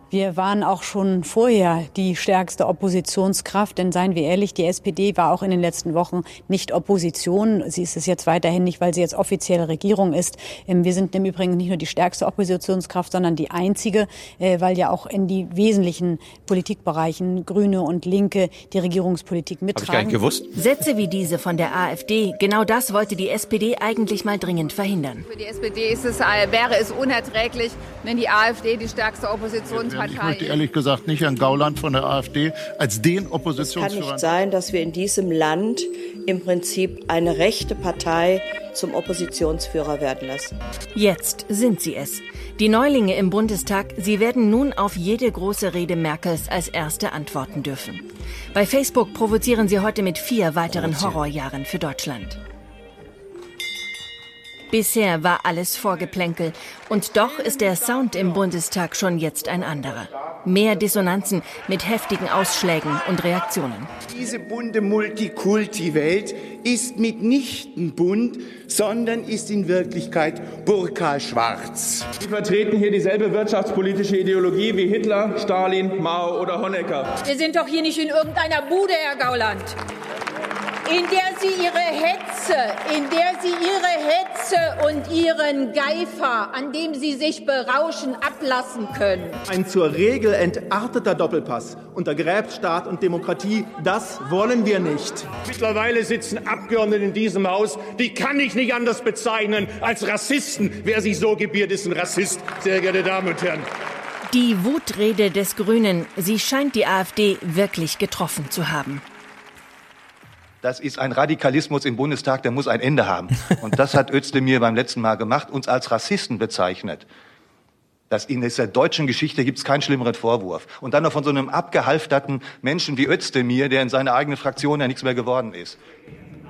Wir waren auch schon vorher die stärkste Oppositionskraft, denn seien wir ehrlich, die SPD war auch in den letzten Wochen nicht Opposition. Sie ist es jetzt weiterhin nicht, weil sie jetzt offizielle Regierung ist. Ähm, wir sind im Übrigen nicht nur die stärkste Oppositionskraft, sondern die einzige, äh, weil ja auch in die wesentlichen Politikbereichen Grüne und Linke die Regierungspolitik mittragen. Hab ich gar nicht gewusst. Sätze wie diese von der AfD, genau das wollte die SPD eigentlich mal dringend verhindern. Für die SPD ist es, äh, wäre es unerträglich, wenn die AfD die stärkste Opposition Partei. Ich möchte ehrlich gesagt nicht Herrn Gauland von der AfD als den Oppositionsführer. Es kann nicht sein, dass wir in diesem Land im Prinzip eine rechte Partei zum Oppositionsführer werden lassen. Jetzt sind sie es. Die Neulinge im Bundestag, sie werden nun auf jede große Rede Merkels als erste antworten dürfen. Bei Facebook provozieren sie heute mit vier weiteren Horrorjahren für Deutschland. Bisher war alles Vorgeplänkel. Und doch ist der Sound im Bundestag schon jetzt ein anderer. Mehr Dissonanzen mit heftigen Ausschlägen und Reaktionen. Diese bunte Multikulti-Welt ist mitnichten bunt, sondern ist in Wirklichkeit burka-schwarz. Sie vertreten hier dieselbe wirtschaftspolitische Ideologie wie Hitler, Stalin, Mao oder Honecker. Wir sind doch hier nicht in irgendeiner Bude, Herr Gauland in der sie ihre Hetze, in der sie ihre Hetze und ihren Geifer, an dem sie sich berauschen, ablassen können. Ein zur Regel entarteter Doppelpass untergräbt Staat und Demokratie. Das wollen wir nicht. Mittlerweile sitzen Abgeordnete in diesem Haus, die kann ich nicht anders bezeichnen als Rassisten. Wer sich so gebiert, ist ein Rassist, sehr geehrte Damen und Herren. Die Wutrede des Grünen, sie scheint die AfD wirklich getroffen zu haben. Das ist ein Radikalismus im Bundestag, der muss ein Ende haben. Und das hat Özdemir beim letzten Mal gemacht, uns als Rassisten bezeichnet. Das in der deutschen Geschichte gibt es keinen schlimmeren Vorwurf. Und dann noch von so einem abgehalfterten Menschen wie Özdemir, der in seiner eigenen Fraktion ja nichts mehr geworden ist.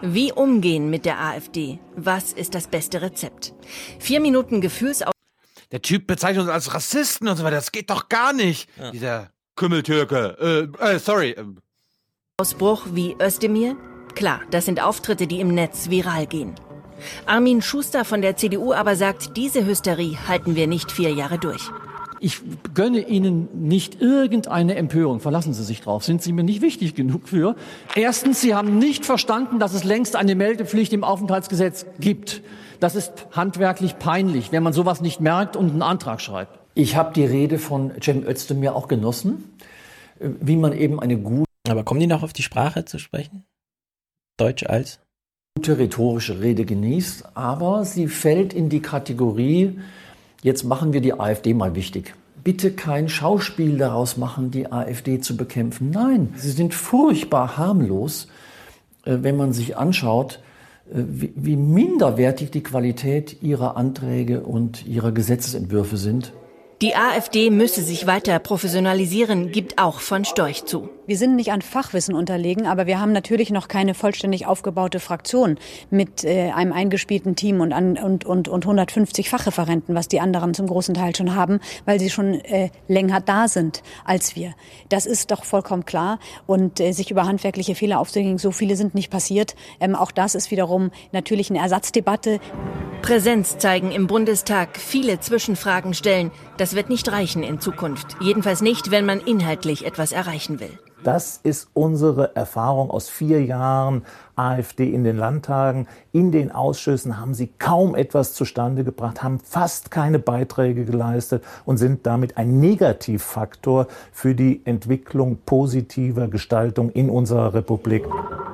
Wie umgehen mit der AfD? Was ist das beste Rezept? Vier Minuten Gefühlsaus... Der Typ bezeichnet uns als Rassisten und so weiter. Das geht doch gar nicht. Ja. Dieser Kümmeltürke. Äh, äh, sorry. Ausbruch wie Özdemir? Klar, das sind Auftritte, die im Netz viral gehen. Armin Schuster von der CDU aber sagt, diese Hysterie halten wir nicht vier Jahre durch. Ich gönne Ihnen nicht irgendeine Empörung. Verlassen Sie sich drauf. Sind Sie mir nicht wichtig genug für? Erstens, Sie haben nicht verstanden, dass es längst eine Meldepflicht im Aufenthaltsgesetz gibt. Das ist handwerklich peinlich, wenn man sowas nicht merkt und einen Antrag schreibt. Ich habe die Rede von Cem Özdemir auch genossen, wie man eben eine gute. Aber kommen die noch auf die Sprache zu sprechen? Deutsch als? Gute rhetorische Rede genießt, aber sie fällt in die Kategorie, jetzt machen wir die AfD mal wichtig. Bitte kein Schauspiel daraus machen, die AfD zu bekämpfen. Nein, sie sind furchtbar harmlos, äh, wenn man sich anschaut, äh, wie minderwertig die Qualität ihrer Anträge und ihrer Gesetzesentwürfe sind. Die AfD müsse sich weiter professionalisieren, gibt auch von Storch zu. Wir sind nicht an Fachwissen unterlegen, aber wir haben natürlich noch keine vollständig aufgebaute Fraktion mit äh, einem eingespielten Team und, an, und, und, und 150 Fachreferenten, was die anderen zum großen Teil schon haben, weil sie schon äh, länger da sind als wir. Das ist doch vollkommen klar. Und äh, sich über handwerkliche Fehler aufzuregen, so viele sind nicht passiert. Ähm, auch das ist wiederum natürlich eine Ersatzdebatte. Präsenz zeigen im Bundestag, viele Zwischenfragen stellen. Das wird nicht reichen in Zukunft. Jedenfalls nicht, wenn man inhaltlich etwas erreichen will. Das ist unsere Erfahrung aus vier Jahren AfD in den Landtagen. In den Ausschüssen haben sie kaum etwas zustande gebracht, haben fast keine Beiträge geleistet und sind damit ein Negativfaktor für die Entwicklung positiver Gestaltung in unserer Republik.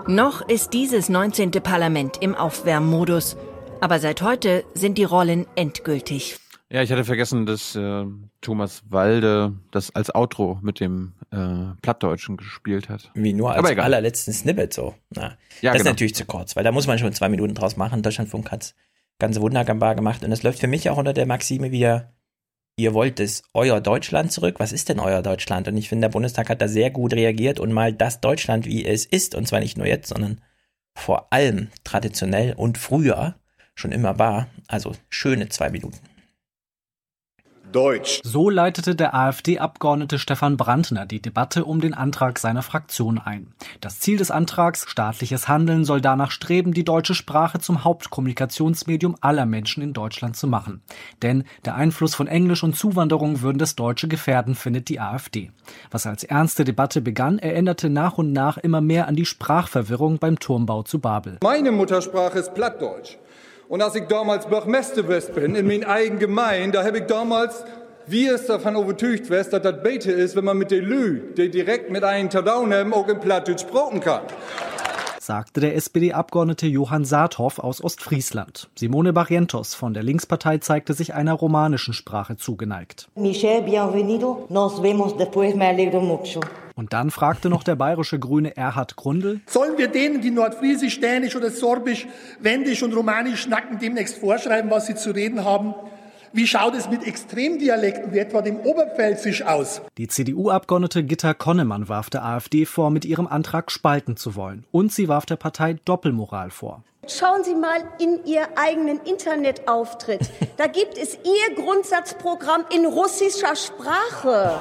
Noch ist dieses 19. Parlament im Aufwärmmodus. Aber seit heute sind die Rollen endgültig. Ja, ich hatte vergessen, dass äh, Thomas Walde das als Outro mit dem äh, Plattdeutschen gespielt hat. Wie nur als allerletzten Snippet so. Na, ja, das genau. ist natürlich zu kurz, weil da muss man schon zwei Minuten draus machen. Deutschlandfunk hat's ganz wunderbar gemacht und das läuft für mich auch unter der Maxime wieder, ihr wollt es euer Deutschland zurück. Was ist denn euer Deutschland? Und ich finde, der Bundestag hat da sehr gut reagiert und mal das Deutschland, wie es ist, und zwar nicht nur jetzt, sondern vor allem traditionell und früher schon immer war. Also schöne zwei Minuten. Deutsch. So leitete der AfD-Abgeordnete Stefan Brandner die Debatte um den Antrag seiner Fraktion ein. Das Ziel des Antrags, staatliches Handeln, soll danach streben, die deutsche Sprache zum Hauptkommunikationsmedium aller Menschen in Deutschland zu machen. Denn der Einfluss von Englisch und Zuwanderung würden das Deutsche gefährden, findet die AfD. Was als ernste Debatte begann, erinnerte nach und nach immer mehr an die Sprachverwirrung beim Turmbau zu Babel. Meine Muttersprache ist Plattdeutsch. Und als ich damals Bürgermeister bin, in meiner eigenen Gemeinde, da habe ich damals, wie es davon überzeugt wird, dass das Bete ist, wenn man mit den Lü, die direkt mit einem Tadau nehmen, auch in Plattdeutsch sprechen kann sagte der SPD-Abgeordnete Johann Saathoff aus Ostfriesland. Simone Barrientos von der Linkspartei zeigte sich einer romanischen Sprache zugeneigt. Michel, bienvenido. Nos vemos después, me alegro mucho. Und dann fragte noch der bayerische Grüne Erhard Grundl. Sollen wir denen, die Nordfriesisch, Dänisch oder Sorbisch, Wendisch und Romanisch schnacken, demnächst vorschreiben, was sie zu reden haben? Wie schaut es mit Extremdialekten wie etwa dem Oberpfälzisch aus? Die CDU-Abgeordnete Gitta Konnemann warf der AfD vor, mit ihrem Antrag spalten zu wollen. Und sie warf der Partei Doppelmoral vor. Schauen Sie mal in Ihr eigenen Internetauftritt. Da gibt es Ihr Grundsatzprogramm in russischer Sprache.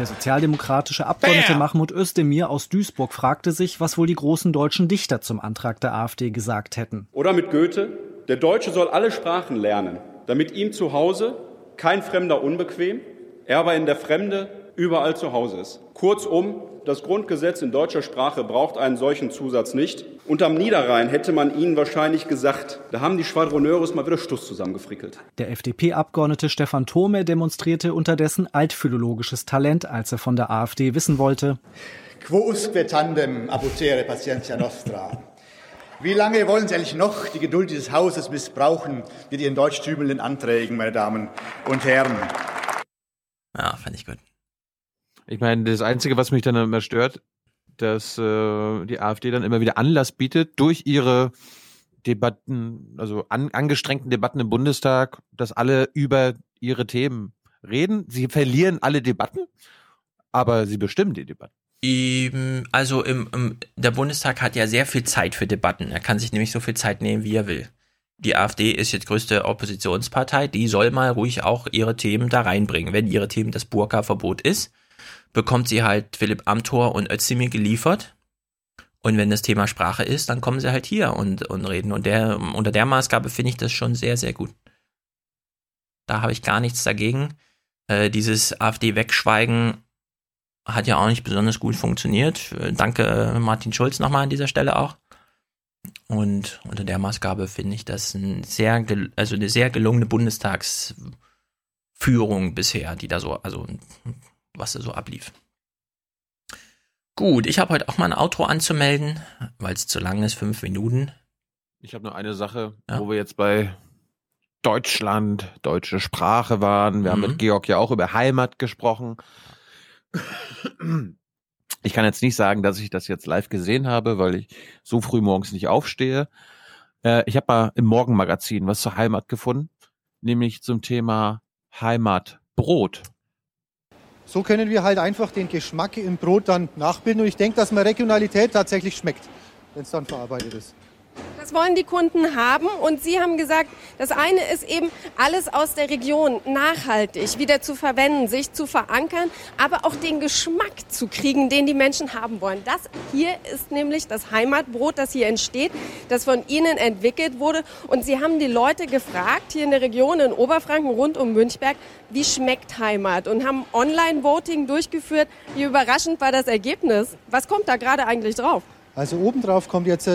Der sozialdemokratische Abgeordnete Mahmoud Özdemir aus Duisburg fragte sich, was wohl die großen deutschen Dichter zum Antrag der AfD gesagt hätten. Oder mit Goethe, der Deutsche soll alle Sprachen lernen, damit ihm zu Hause kein Fremder unbequem, er aber in der Fremde überall zu Hause ist. Kurzum, das Grundgesetz in deutscher Sprache braucht einen solchen Zusatz nicht. Unterm Niederrhein hätte man ihnen wahrscheinlich gesagt, da haben die Schwadroneures mal wieder Stuss zusammengefrickelt. Der FDP-Abgeordnete Stefan Thome demonstrierte unterdessen altphilologisches Talent, als er von der AfD wissen wollte. Quo usque tandem abutere patientia nostra. Wie lange wollen Sie eigentlich noch die Geduld dieses Hauses missbrauchen mit Ihren deutschtümelnden Anträgen, meine Damen und Herren? Ja, fand ich gut. Ich meine, das Einzige, was mich dann immer stört, dass äh, die AfD dann immer wieder Anlass bietet, durch ihre Debatten, also an, angestrengten Debatten im Bundestag, dass alle über ihre Themen reden. Sie verlieren alle Debatten, aber sie bestimmen die Debatten. Also im, im, der Bundestag hat ja sehr viel Zeit für Debatten. Er kann sich nämlich so viel Zeit nehmen, wie er will. Die AfD ist jetzt größte Oppositionspartei, die soll mal ruhig auch ihre Themen da reinbringen. Wenn ihre Themen das Burka-Verbot ist, bekommt sie halt Philipp Amthor und Özdemir geliefert. Und wenn das Thema Sprache ist, dann kommen sie halt hier und, und reden. Und der, unter der Maßgabe finde ich das schon sehr, sehr gut. Da habe ich gar nichts dagegen. Äh, dieses AfD-Wegschweigen hat ja auch nicht besonders gut funktioniert. Danke äh, Martin Schulz nochmal an dieser Stelle auch. Und unter der Maßgabe finde ich das ein sehr, also eine sehr gelungene Bundestagsführung bisher, die da so, also was da so ablief. Gut, ich habe heute auch mal ein Outro anzumelden, weil es zu lang ist, fünf Minuten. Ich habe nur eine Sache, ja? wo wir jetzt bei Deutschland, deutsche Sprache waren. Wir mhm. haben mit Georg ja auch über Heimat gesprochen. Ich kann jetzt nicht sagen, dass ich das jetzt live gesehen habe, weil ich so früh morgens nicht aufstehe. Äh, ich habe mal im Morgenmagazin was zur Heimat gefunden, nämlich zum Thema Heimatbrot. So können wir halt einfach den Geschmack im Brot dann nachbilden und ich denke, dass man Regionalität tatsächlich schmeckt, wenn es dann verarbeitet ist. Das wollen die Kunden haben und Sie haben gesagt, das eine ist eben alles aus der Region nachhaltig wieder zu verwenden, sich zu verankern, aber auch den Geschmack zu kriegen, den die Menschen haben wollen. Das hier ist nämlich das Heimatbrot, das hier entsteht, das von Ihnen entwickelt wurde und Sie haben die Leute gefragt hier in der Region in Oberfranken rund um Münchberg, wie schmeckt Heimat und haben Online-Voting durchgeführt. Wie überraschend war das Ergebnis? Was kommt da gerade eigentlich drauf? Also obendrauf kommt jetzt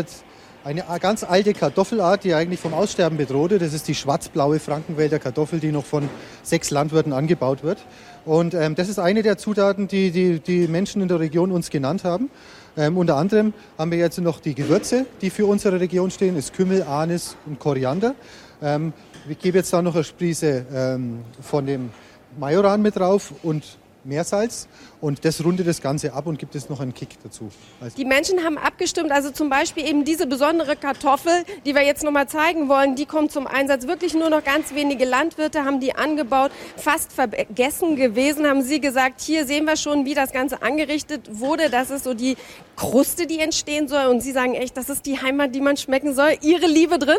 eine ganz alte Kartoffelart, die eigentlich vom Aussterben bedroht ist. Das ist die schwarzblaue Frankenwälder Kartoffel, die noch von sechs Landwirten angebaut wird. Und ähm, das ist eine der Zutaten, die, die die Menschen in der Region uns genannt haben. Ähm, unter anderem haben wir jetzt noch die Gewürze, die für unsere Region stehen, das ist Kümmel, Anis und Koriander. Ähm, ich gebe jetzt da noch eine Sprise ähm, von dem Majoran mit drauf und Meersalz und das rundet das Ganze ab und gibt es noch einen Kick dazu. Also die Menschen haben abgestimmt, also zum Beispiel eben diese besondere Kartoffel, die wir jetzt nochmal zeigen wollen, die kommt zum Einsatz. Wirklich nur noch ganz wenige Landwirte haben die angebaut, fast vergessen gewesen, haben sie gesagt, hier sehen wir schon, wie das Ganze angerichtet wurde. Das ist so die Kruste, die entstehen soll und sie sagen echt, das ist die Heimat, die man schmecken soll. Ihre Liebe drin?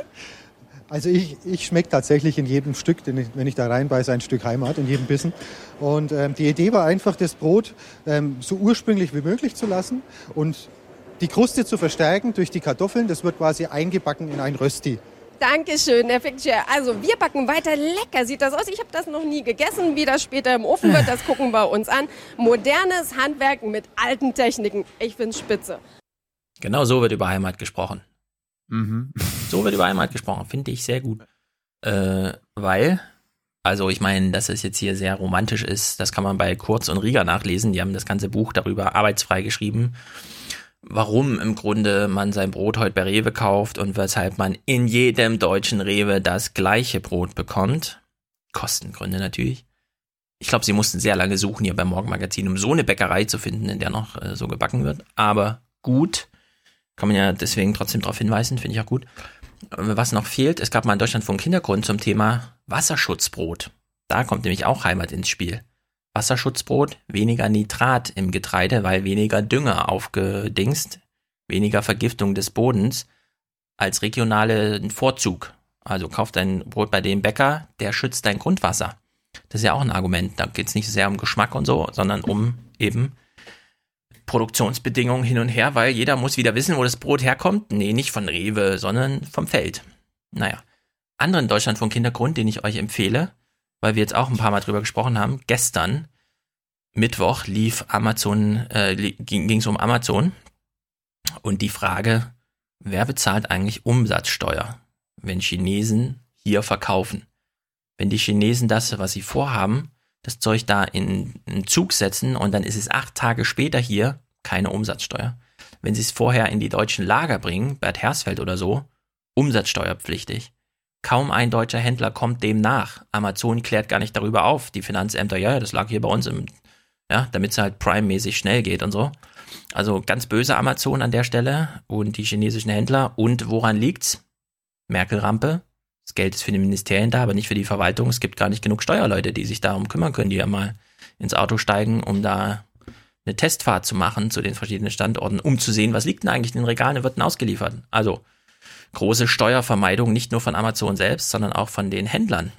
Also ich, ich schmecke tatsächlich in jedem Stück, ich, wenn ich da reinbeiße, ein Stück Heimat, in jedem Bissen. Und ähm, die Idee war einfach, das Brot ähm, so ursprünglich wie möglich zu lassen und die Kruste zu verstärken durch die Kartoffeln. Das wird quasi eingebacken in ein Rösti. Dankeschön, Herr Fickcher. Also wir backen weiter. Lecker sieht das aus. Ich habe das noch nie gegessen. Wie das später im Ofen wird, das gucken wir uns an. Modernes Handwerk mit alten Techniken. Ich find's spitze. Genau so wird über Heimat gesprochen. Mhm. So wird über Heimat gesprochen, finde ich sehr gut. Äh, weil, also ich meine, dass es jetzt hier sehr romantisch ist, das kann man bei Kurz und Rieger nachlesen. Die haben das ganze Buch darüber arbeitsfrei geschrieben, warum im Grunde man sein Brot heute bei Rewe kauft und weshalb man in jedem deutschen Rewe das gleiche Brot bekommt. Kostengründe natürlich. Ich glaube, sie mussten sehr lange suchen hier beim Morgenmagazin, um so eine Bäckerei zu finden, in der noch äh, so gebacken wird. Aber gut, kann man ja deswegen trotzdem darauf hinweisen, finde ich auch gut. Was noch fehlt, es gab mal in Deutschland von Kindergrund zum Thema Wasserschutzbrot. Da kommt nämlich auch Heimat ins Spiel. Wasserschutzbrot, weniger Nitrat im Getreide, weil weniger Dünger aufgedingst, weniger Vergiftung des Bodens als regionalen Vorzug. Also kauf dein Brot bei dem Bäcker, der schützt dein Grundwasser. Das ist ja auch ein Argument. Da geht es nicht sehr um Geschmack und so, sondern um eben Produktionsbedingungen hin und her, weil jeder muss wieder wissen, wo das Brot herkommt. Nee, nicht von Rewe, sondern vom Feld. Naja. Anderen Deutschland von Kindergrund, den ich euch empfehle, weil wir jetzt auch ein paar Mal drüber gesprochen haben. Gestern, Mittwoch, lief Amazon, äh, ging es um Amazon und die Frage, wer bezahlt eigentlich Umsatzsteuer, wenn Chinesen hier verkaufen? Wenn die Chinesen das, was sie vorhaben, das Zeug da in einen Zug setzen und dann ist es acht Tage später hier keine Umsatzsteuer. Wenn sie es vorher in die deutschen Lager bringen, Bad Hersfeld oder so, umsatzsteuerpflichtig. Kaum ein deutscher Händler kommt dem nach. Amazon klärt gar nicht darüber auf. Die Finanzämter, ja, das lag hier bei uns im, ja, damit es halt Prime-mäßig schnell geht und so. Also ganz böse Amazon an der Stelle und die chinesischen Händler. Und woran liegt's? Merkel-Rampe, das Geld ist für die Ministerien da, aber nicht für die Verwaltung. Es gibt gar nicht genug Steuerleute, die sich darum kümmern können, die ja mal ins Auto steigen, um da eine Testfahrt zu machen zu den verschiedenen Standorten, um zu sehen, was liegt denn eigentlich in den Regalen und wird denn ausgeliefert. Also große Steuervermeidung nicht nur von Amazon selbst, sondern auch von den Händlern,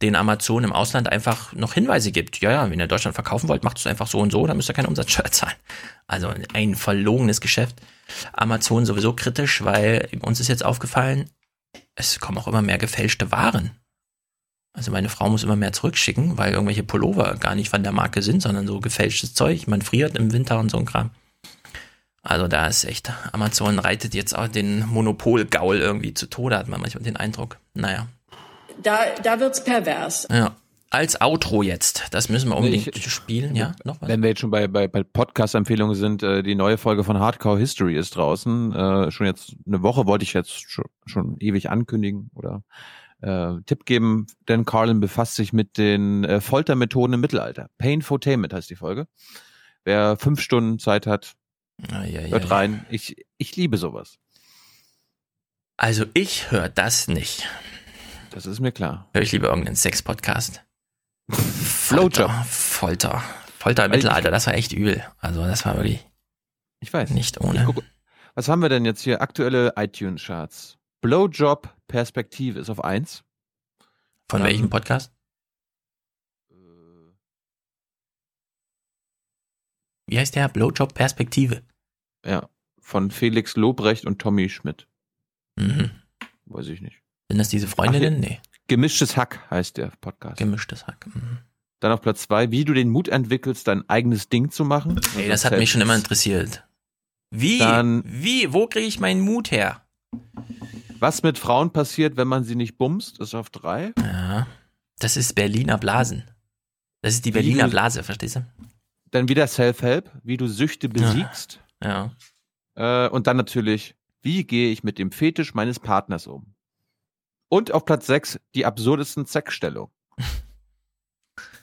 denen Amazon im Ausland einfach noch Hinweise gibt. Ja, ja, wenn ihr Deutschland verkaufen wollt, macht es einfach so und so, dann müsst ihr keine Umsatzsteuer zahlen. Also ein verlogenes Geschäft. Amazon sowieso kritisch, weil uns ist jetzt aufgefallen, es kommen auch immer mehr gefälschte Waren. Also meine Frau muss immer mehr zurückschicken, weil irgendwelche Pullover gar nicht von der Marke sind, sondern so gefälschtes Zeug. Man friert im Winter und so ein Kram. Also da ist echt, Amazon reitet jetzt auch den Monopolgaul irgendwie zu Tode, hat man manchmal den Eindruck. Naja. Da, da wird's pervers. Ja. Als Outro jetzt, das müssen wir unbedingt ich, spielen, ja? Noch was? Wenn wir jetzt schon bei, bei, bei Podcast-Empfehlungen sind, äh, die neue Folge von Hardcore History ist draußen. Äh, schon jetzt eine Woche wollte ich jetzt schon, schon ewig ankündigen oder äh, Tipp geben, denn Carlin befasst sich mit den äh, Foltermethoden im Mittelalter. Painfotainment heißt die Folge. Wer fünf Stunden Zeit hat, ah, ja, hört ja, rein. Ich, ich liebe sowas. Also ich höre das nicht. Das ist mir klar. Hör ich lieber irgendeinen Sex-Podcast. Flowjob. Folter. Folter im Mittelalter, das war echt übel. Also das war wirklich. Ich weiß. Nicht ohne. Guck, was haben wir denn jetzt hier? Aktuelle iTunes-Charts. Blowjob Perspektive ist auf 1. Von Dann, welchem Podcast? Wie heißt der? Blowjob Perspektive. Ja, von Felix Lobrecht und Tommy Schmidt. Mhm. Weiß ich nicht. Sind das diese Freundinnen? Ach, nee. Gemischtes Hack heißt der Podcast. Gemischtes Hack. Mhm. Dann auf Platz zwei, wie du den Mut entwickelst, dein eigenes Ding zu machen. Ey, das hat mich schon immer interessiert. Wie? Dann- Wie? Wo kriege ich meinen Mut her? Was mit Frauen passiert, wenn man sie nicht bumst, ist auf drei. Ja. Das ist Berliner Blasen. Das ist die Wie Berliner du- Blase, verstehst du? Dann wieder Self-Help, wie du Süchte besiegst. Ja. Äh, und dann natürlich, wie gehe ich mit dem Fetisch meines Partners um? Und auf Platz sechs die absurdesten Sexstellungen.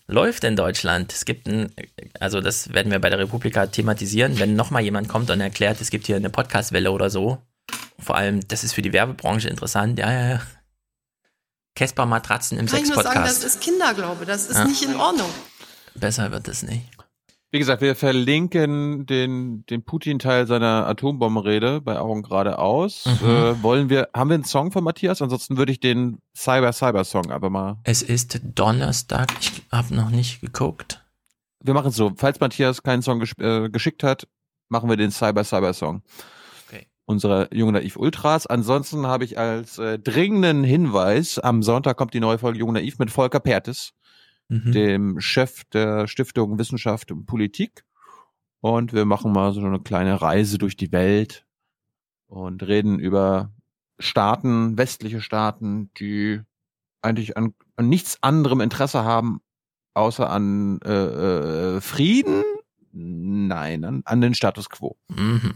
Läuft in Deutschland. Es gibt ein, also das werden wir bei der Republika thematisieren, wenn nochmal jemand kommt und erklärt, es gibt hier eine Podcastwelle oder so. Vor allem, das ist für die Werbebranche interessant. Ja, ja, ja. Casper Matratzen im Kann ich nur sagen, das Sex-Podcast. ist Kinderglaube, das ist Ja. nicht in Ordnung. Besser wird es nicht. Wie gesagt, wir verlinken den, den Putin-Teil seiner Atombombenrede bei Augen geradeaus. Mhm. Äh, wollen wir, haben wir einen Song von Matthias? Ansonsten würde ich den Cyber-Cyber-Song aber mal. Es ist Donnerstag, ich habe noch nicht geguckt. Wir machen es so. Falls Matthias keinen Song gesch äh, geschickt hat, machen wir den Cyber-Cyber-Song. Okay. Unsere Jung Naiv Ultras. Ansonsten habe ich als äh, dringenden Hinweis, am Sonntag kommt die neue Folge Jung Naiv mit Volker Pertes, Mhm. dem Chef der Stiftung Wissenschaft und Politik. Und wir machen mal so eine kleine Reise durch die Welt und reden über Staaten, westliche Staaten, die eigentlich an, an nichts anderem Interesse haben, außer an äh, äh, Frieden? Nein, an, an den Status quo. Mhm.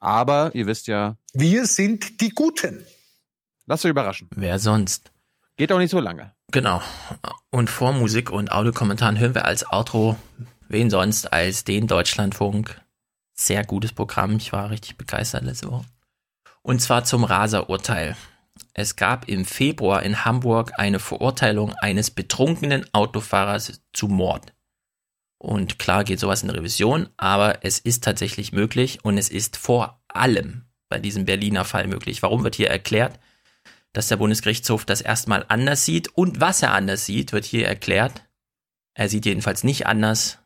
Aber ihr wisst ja, Wir sind die Guten. lasst euch überraschen. Wer sonst? Geht auch nicht so lange. Genau. Und vor Musik und Audiokommentaren hören wir als Outro, wen sonst als den Deutschlandfunk. Sehr gutes Programm. Ich war richtig begeistert letzte Woche. Und zwar zum Raser-Urteil. Es gab im Februar in Hamburg eine Verurteilung eines betrunkenen Autofahrers zu Mord. Und klar geht sowas in Revision, aber es ist tatsächlich möglich und es ist vor allem bei diesem Berliner Fall möglich. Warum wird hier erklärt? Dass der Bundesgerichtshof das erstmal anders sieht. Und was er anders sieht, wird hier erklärt. Er sieht jedenfalls nicht anders,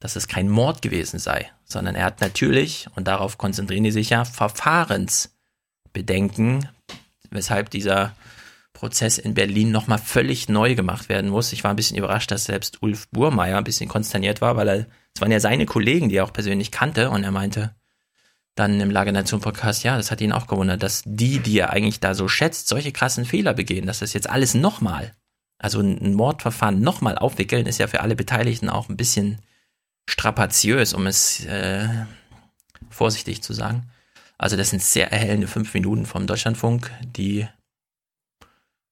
dass es kein Mord gewesen sei, sondern er hat natürlich, und darauf konzentrieren die sich ja, Verfahrensbedenken, weshalb dieser Prozess in Berlin nochmal völlig neu gemacht werden muss. Ich war ein bisschen überrascht, dass selbst Ulf Burmeier ein bisschen konsterniert war, weil er, es waren ja seine Kollegen, die er auch persönlich kannte, und er meinte, dann im Lager Nation Podcast, ja, das hat ihn auch gewundert, dass die, die er eigentlich da so schätzt, solche krassen Fehler begehen, dass das jetzt alles nochmal, also ein Mordverfahren nochmal aufwickeln, ist ja für alle Beteiligten auch ein bisschen strapaziös, um es äh, vorsichtig zu sagen. Also das sind sehr erhellende fünf Minuten vom Deutschlandfunk, die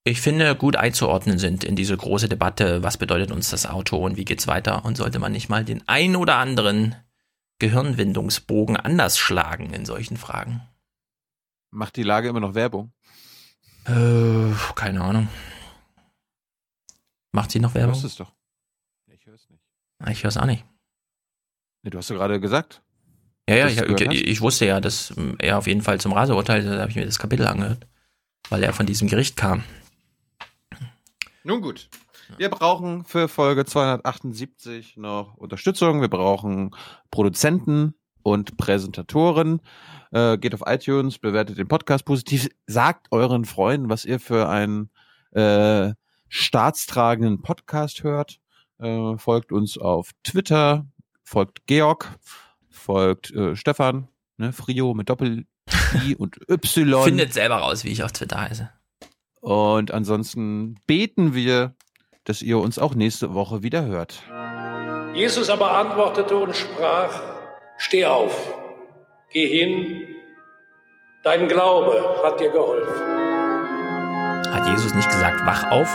ich finde gut einzuordnen sind in diese große Debatte, was bedeutet uns das Auto und wie geht's weiter und sollte man nicht mal den ein oder anderen Gehirnwindungsbogen anders schlagen in solchen Fragen? Macht die Lage immer noch Werbung? Äh, keine Ahnung. Macht sie noch Du Werbung? hörst es doch. Ich höre es nicht. Ah, Ich höre es auch nicht. Nee, du hast ja gerade gesagt. Ja, ja, ich, ich, ich wusste ja, dass er auf jeden Fall zum Raseurteil, da habe ich mir das Kapitel angehört, weil er von diesem Gericht kam. Nun gut. Wir brauchen für Folge 278 noch Unterstützung. Wir brauchen Produzenten und Präsentatoren. Äh, geht auf iTunes, bewertet den Podcast positiv. Sagt euren Freunden, was ihr für einen äh, staatstragenden Podcast hört. Äh, folgt uns auf Twitter, folgt Georg, folgt äh, Stefan, ne, Frio mit Doppel-I und Y. Findet selber raus, wie ich auf Twitter heiße. Und ansonsten beten wir, dass ihr uns auch nächste Woche wieder hört. Jesus aber antwortete und sprach, Steh auf, geh hin, dein Glaube hat dir geholfen. Hat Jesus nicht gesagt, wach auf?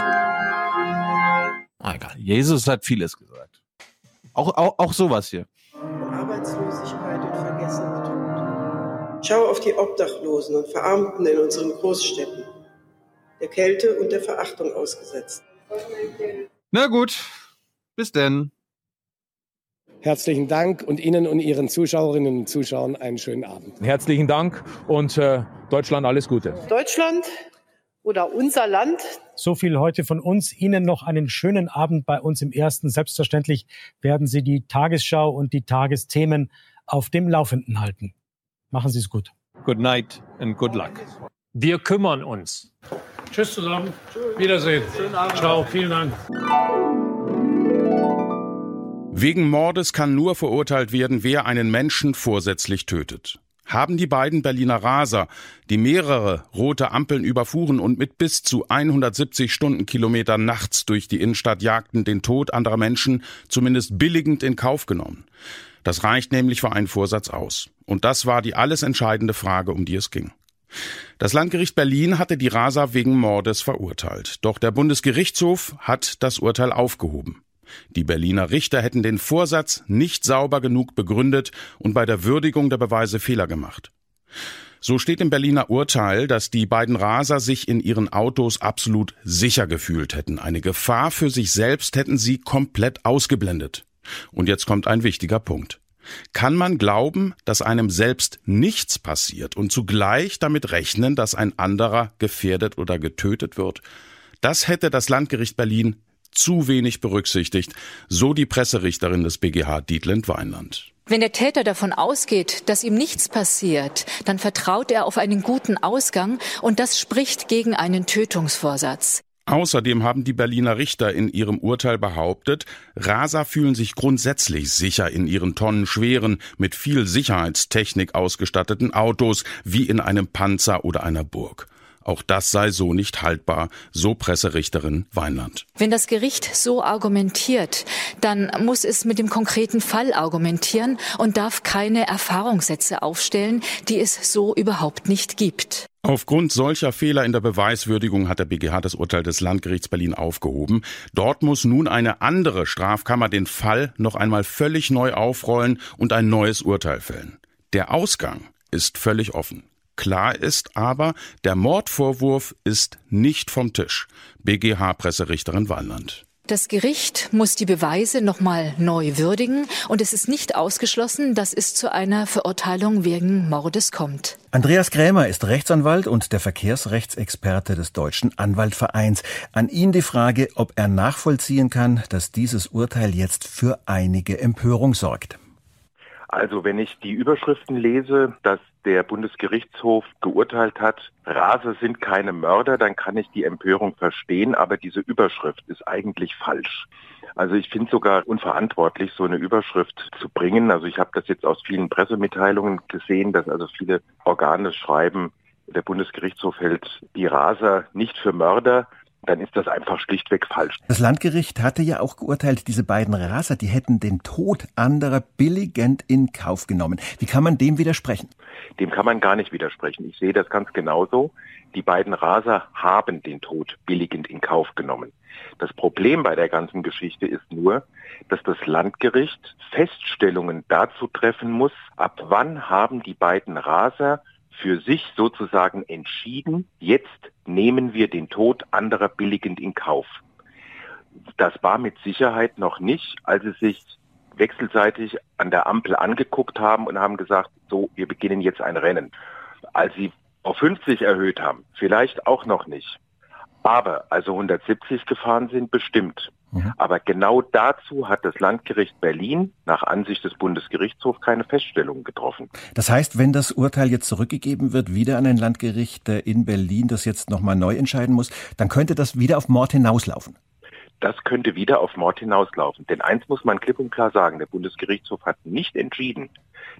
Ah, egal. Jesus hat vieles gesagt. Auch, auch, auch sowas hier. Arbeitslosigkeit und vergessener Tod. Schau auf die Obdachlosen und Verarmten in unseren Großstädten, der Kälte und der Verachtung ausgesetzt. Na gut, bis denn. Herzlichen Dank und Ihnen und Ihren Zuschauerinnen und Zuschauern einen schönen Abend. Herzlichen Dank und äh, Deutschland alles Gute. Deutschland oder unser Land So viel heute von uns. Ihnen noch einen schönen Abend bei uns im Ersten. Selbstverständlich werden Sie die Tagesschau und die Tagesthemen auf dem Laufenden halten. Machen Sie es gut. Good night and good luck. Wir kümmern uns. Tschüss zusammen. Wiedersehen. Ciao. Vielen Dank. Wegen Mordes kann nur verurteilt werden, wer einen Menschen vorsätzlich tötet. Haben die beiden Berliner Raser, die mehrere rote Ampeln überfuhren und mit bis zu 170 Stundenkilometer nachts durch die Innenstadt jagten, den Tod anderer Menschen zumindest billigend in Kauf genommen? Das reicht nämlich für einen Vorsatz aus. Und das war die alles entscheidende Frage, um die es ging. Das Landgericht Berlin hatte die Raser wegen Mordes verurteilt. Doch der Bundesgerichtshof hat das Urteil aufgehoben. Die Berliner Richter hätten den Vorsatz nicht sauber genug begründet und bei der Würdigung der Beweise Fehler gemacht. So steht im Berliner Urteil, dass die beiden Raser sich in ihren Autos absolut sicher gefühlt hätten. Eine Gefahr für sich selbst hätten sie komplett ausgeblendet. Und jetzt kommt ein wichtiger Punkt. Kann man glauben, dass einem selbst nichts passiert und zugleich damit rechnen, dass ein anderer gefährdet oder getötet wird? Das hätte das Landgericht Berlin zu wenig berücksichtigt, so die Presserichterin des BGH Dietland Weinland. Wenn der Täter davon ausgeht, dass ihm nichts passiert, dann vertraut er auf einen guten Ausgang und das spricht gegen einen Tötungsvorsatz. Außerdem haben die Berliner Richter in ihrem Urteil behauptet, Raser fühlen sich grundsätzlich sicher in ihren tonnenschweren, mit viel Sicherheitstechnik ausgestatteten Autos wie in einem Panzer oder einer Burg. Auch das sei so nicht haltbar, so Presserichterin Weinland. Wenn das Gericht so argumentiert, dann muss es mit dem konkreten Fall argumentieren und darf keine Erfahrungssätze aufstellen, die es so überhaupt nicht gibt. Aufgrund solcher Fehler in der Beweiswürdigung hat der BGH das Urteil des Landgerichts Berlin aufgehoben. Dort muss nun eine andere Strafkammer den Fall noch einmal völlig neu aufrollen und ein neues Urteil fällen. Der Ausgang ist völlig offen. Klar ist aber, der Mordvorwurf ist nicht vom Tisch. BGH-Presserichterin Walland. Das Gericht muss die Beweise nochmal neu würdigen und es ist nicht ausgeschlossen, dass es zu einer Verurteilung wegen Mordes kommt. Andreas Krämer ist Rechtsanwalt und der Verkehrsrechtsexperte des Deutschen Anwaltvereins. An ihn die Frage, ob er nachvollziehen kann, dass dieses Urteil jetzt für einige Empörung sorgt. Also wenn ich die Überschriften lese, dass der Bundesgerichtshof geurteilt hat, Raser sind keine Mörder, dann kann ich die Empörung verstehen, aber diese Überschrift ist eigentlich falsch. Also ich finde sogar unverantwortlich, so eine Überschrift zu bringen. Also ich habe das jetzt aus vielen Pressemitteilungen gesehen, dass also viele Organe schreiben, der Bundesgerichtshof hält die Raser nicht für Mörder dann ist das einfach schlichtweg falsch. Das Landgericht hatte ja auch geurteilt, diese beiden Raser, die hätten den Tod anderer billigend in Kauf genommen. Wie kann man dem widersprechen? Dem kann man gar nicht widersprechen. Ich sehe das ganz genauso. Die beiden Raser haben den Tod billigend in Kauf genommen. Das Problem bei der ganzen Geschichte ist nur, dass das Landgericht Feststellungen dazu treffen muss, ab wann haben die beiden Raser für sich sozusagen entschieden, jetzt nehmen wir den Tod anderer billigend in Kauf. Das war mit Sicherheit noch nicht, als sie sich wechselseitig an der Ampel angeguckt haben und haben gesagt, so, wir beginnen jetzt ein Rennen. Als sie auf 50 erhöht haben, vielleicht auch noch nicht. Aber also 170 gefahren sind, bestimmt. Mhm. Aber genau dazu hat das Landgericht Berlin nach Ansicht des Bundesgerichtshofs keine Feststellung getroffen. Das heißt, wenn das Urteil jetzt zurückgegeben wird, wieder an ein Landgericht in Berlin, das jetzt nochmal neu entscheiden muss, dann könnte das wieder auf Mord hinauslaufen. Das könnte wieder auf Mord hinauslaufen. Denn eins muss man klipp und klar sagen, der Bundesgerichtshof hat nicht entschieden,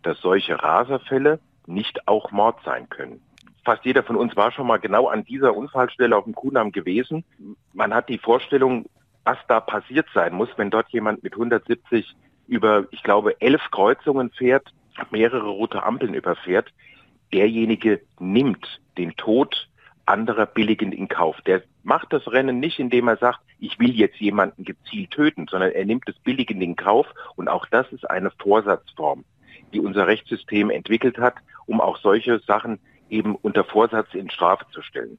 dass solche Raserfälle nicht auch Mord sein können fast jeder von uns war schon mal genau an dieser Unfallstelle auf dem Kuhnamm gewesen. Man hat die Vorstellung, was da passiert sein muss, wenn dort jemand mit 170 über, ich glaube, elf Kreuzungen fährt, mehrere rote Ampeln überfährt. Derjenige nimmt den Tod anderer billigend in Kauf. Der macht das Rennen nicht, indem er sagt, ich will jetzt jemanden gezielt töten, sondern er nimmt es billigend in Kauf. Und auch das ist eine Vorsatzform, die unser Rechtssystem entwickelt hat, um auch solche Sachen eben unter Vorsatz in Strafe zu stellen.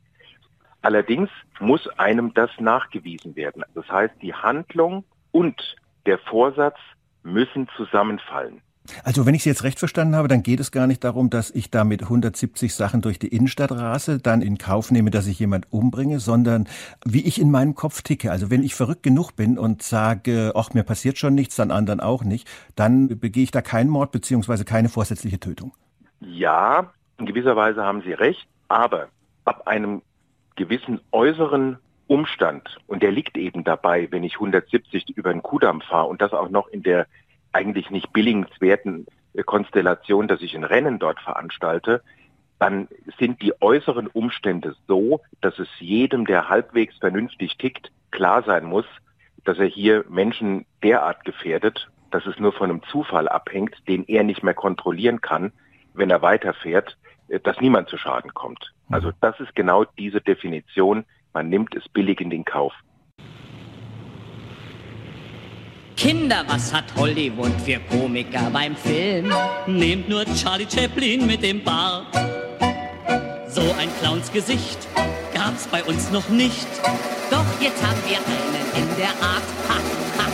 Allerdings muss einem das nachgewiesen werden. Das heißt, die Handlung und der Vorsatz müssen zusammenfallen. Also wenn ich Sie jetzt recht verstanden habe, dann geht es gar nicht darum, dass ich da mit 170 Sachen durch die Innenstadt rase, dann in Kauf nehme, dass ich jemand umbringe, sondern wie ich in meinem Kopf ticke. Also wenn ich verrückt genug bin und sage, ach, mir passiert schon nichts, dann anderen auch nicht, dann begehe ich da keinen Mord beziehungsweise keine vorsätzliche Tötung. Ja, in gewisser Weise haben Sie recht, aber ab einem gewissen äußeren Umstand, und der liegt eben dabei, wenn ich 170 über den Kudamm fahre und das auch noch in der eigentlich nicht billigenswerten Konstellation, dass ich ein Rennen dort veranstalte, dann sind die äußeren Umstände so, dass es jedem, der halbwegs vernünftig tickt, klar sein muss, dass er hier Menschen derart gefährdet, dass es nur von einem Zufall abhängt, den er nicht mehr kontrollieren kann, wenn er weiterfährt, äh, dass niemand zu Schaden kommt. Mhm. Also das ist genau diese Definition. Man nimmt es billig in den Kauf. Kinder, was hat Hollywood für Komiker beim Film? Nehmt nur Charlie Chaplin mit dem Bart. So ein Clownsgesicht gab's bei uns noch nicht. Doch jetzt haben wir einen in der Art. Ha, ha.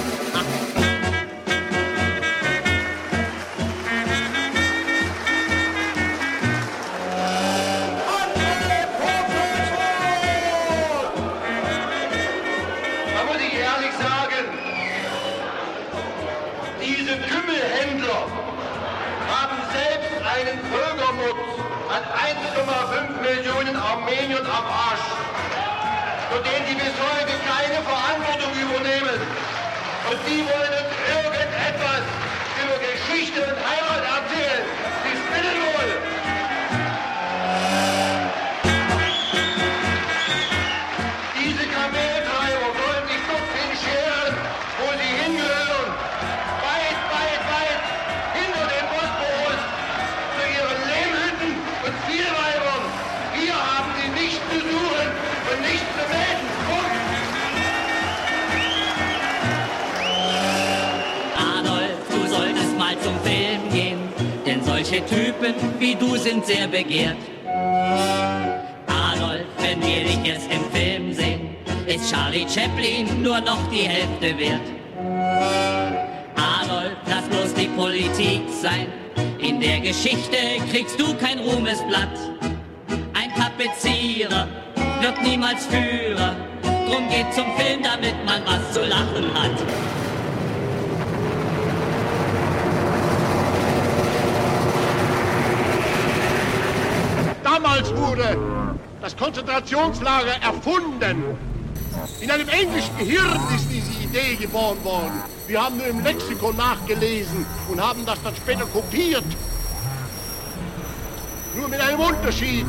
Millionen Armenier am Arsch, für den die bis heute keine Verantwortung übernehmen. Und die wollen uns irgendetwas über Geschichte und Heimat erzählen. Sie spinnen wohl. Solche Typen wie du sind sehr begehrt. Adolf, wenn wir dich jetzt im Film sehen, ist Charlie Chaplin nur noch die Hälfte wert. Adolf, lass bloß die Politik sein, in der Geschichte kriegst du kein Ruhmesblatt. Ein Tapezierer wird niemals Führer, drum geht zum Film, damit man was zu lachen hat. Damals wurde das Konzentrationslager erfunden. In einem englischen Hirn ist diese Idee geboren worden. Wir haben nur im Lexikon nachgelesen und haben das dann später kopiert. Nur mit einem Unterschied.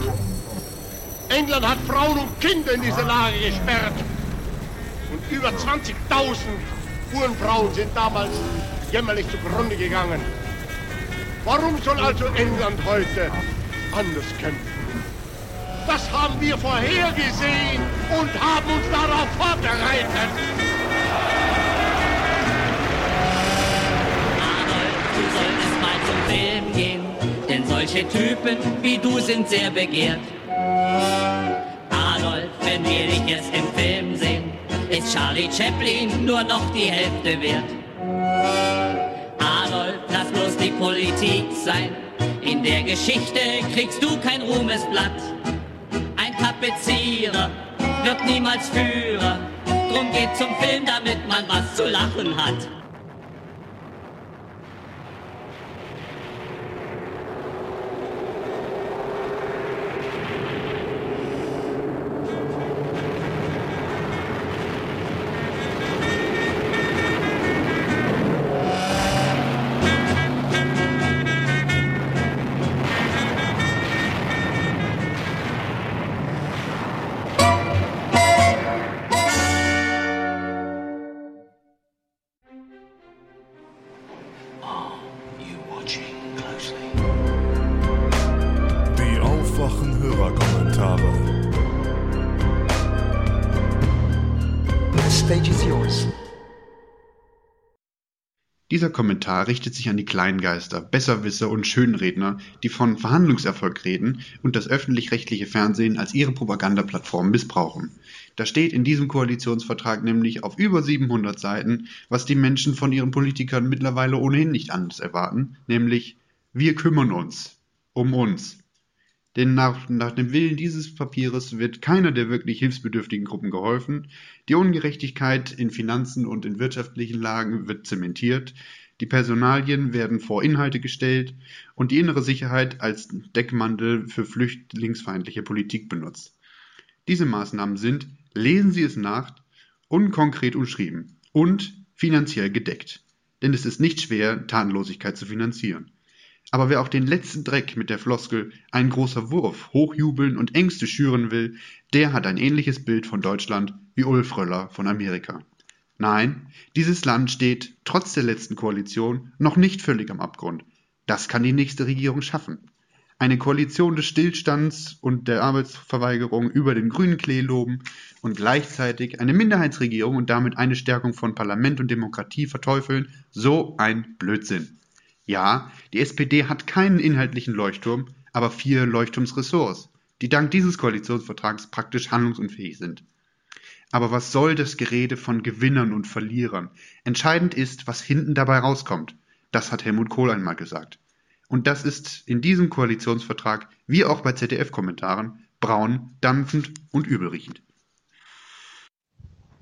England hat Frauen und Kinder in diese Lager gesperrt. Und über 20.000 Uhrenfrauen sind damals jämmerlich zugrunde gegangen. Warum soll also England heute anders kämpfen? Das haben wir vorhergesehen und haben uns darauf vorbereitet. Du solltest mal zum Film gehen, denn solche Typen wie du sind sehr begehrt. Adolf, wenn wir dich jetzt im Film sehen, ist Charlie Chaplin nur noch die Hälfte wert. Adolf, lass bloß die Politik sein, in der Geschichte kriegst du kein Ruhmesblatt. Tapezierer wird niemals Führer, drum geht zum Film, damit man was zu lachen hat. Dieser Kommentar richtet sich an die Kleingeister, Besserwisser und Schönredner, die von Verhandlungserfolg reden und das öffentlich-rechtliche Fernsehen als ihre Propagandaplattform missbrauchen. Da steht in diesem Koalitionsvertrag nämlich auf über 700 Seiten, was die Menschen von ihren Politikern mittlerweile ohnehin nicht anders erwarten, nämlich wir kümmern uns um uns. Denn nach, nach dem Willen dieses Papieres wird keiner der wirklich hilfsbedürftigen Gruppen geholfen, die Ungerechtigkeit in Finanzen und in wirtschaftlichen Lagen wird zementiert, die Personalien werden vor Inhalte gestellt und die innere Sicherheit als Deckmantel für flüchtlingsfeindliche Politik benutzt. Diese Maßnahmen sind, lesen Sie es nach, unkonkret umschrieben und finanziell gedeckt. Denn es ist nicht schwer, Tatenlosigkeit zu finanzieren. Aber wer auch den letzten Dreck mit der Floskel ein großer Wurf hochjubeln und Ängste schüren will, der hat ein ähnliches Bild von Deutschland wie Ulf Röller von Amerika. Nein, dieses Land steht, trotz der letzten Koalition, noch nicht völlig am Abgrund. Das kann die nächste Regierung schaffen. Eine Koalition des Stillstands und der Arbeitsverweigerung über den grünen Klee loben und gleichzeitig eine Minderheitsregierung und damit eine Stärkung von Parlament und Demokratie verteufeln, so ein Blödsinn. Ja, die SPD hat keinen inhaltlichen Leuchtturm, aber vier Leuchtturmsressorts, die dank dieses Koalitionsvertrags praktisch handlungsunfähig sind. Aber was soll das Gerede von Gewinnern und Verlierern? Entscheidend ist, was hinten dabei rauskommt. Das hat Helmut Kohl einmal gesagt. Und das ist in diesem Koalitionsvertrag, wie auch bei ZDF-Kommentaren, braun, dampfend und übelriechend.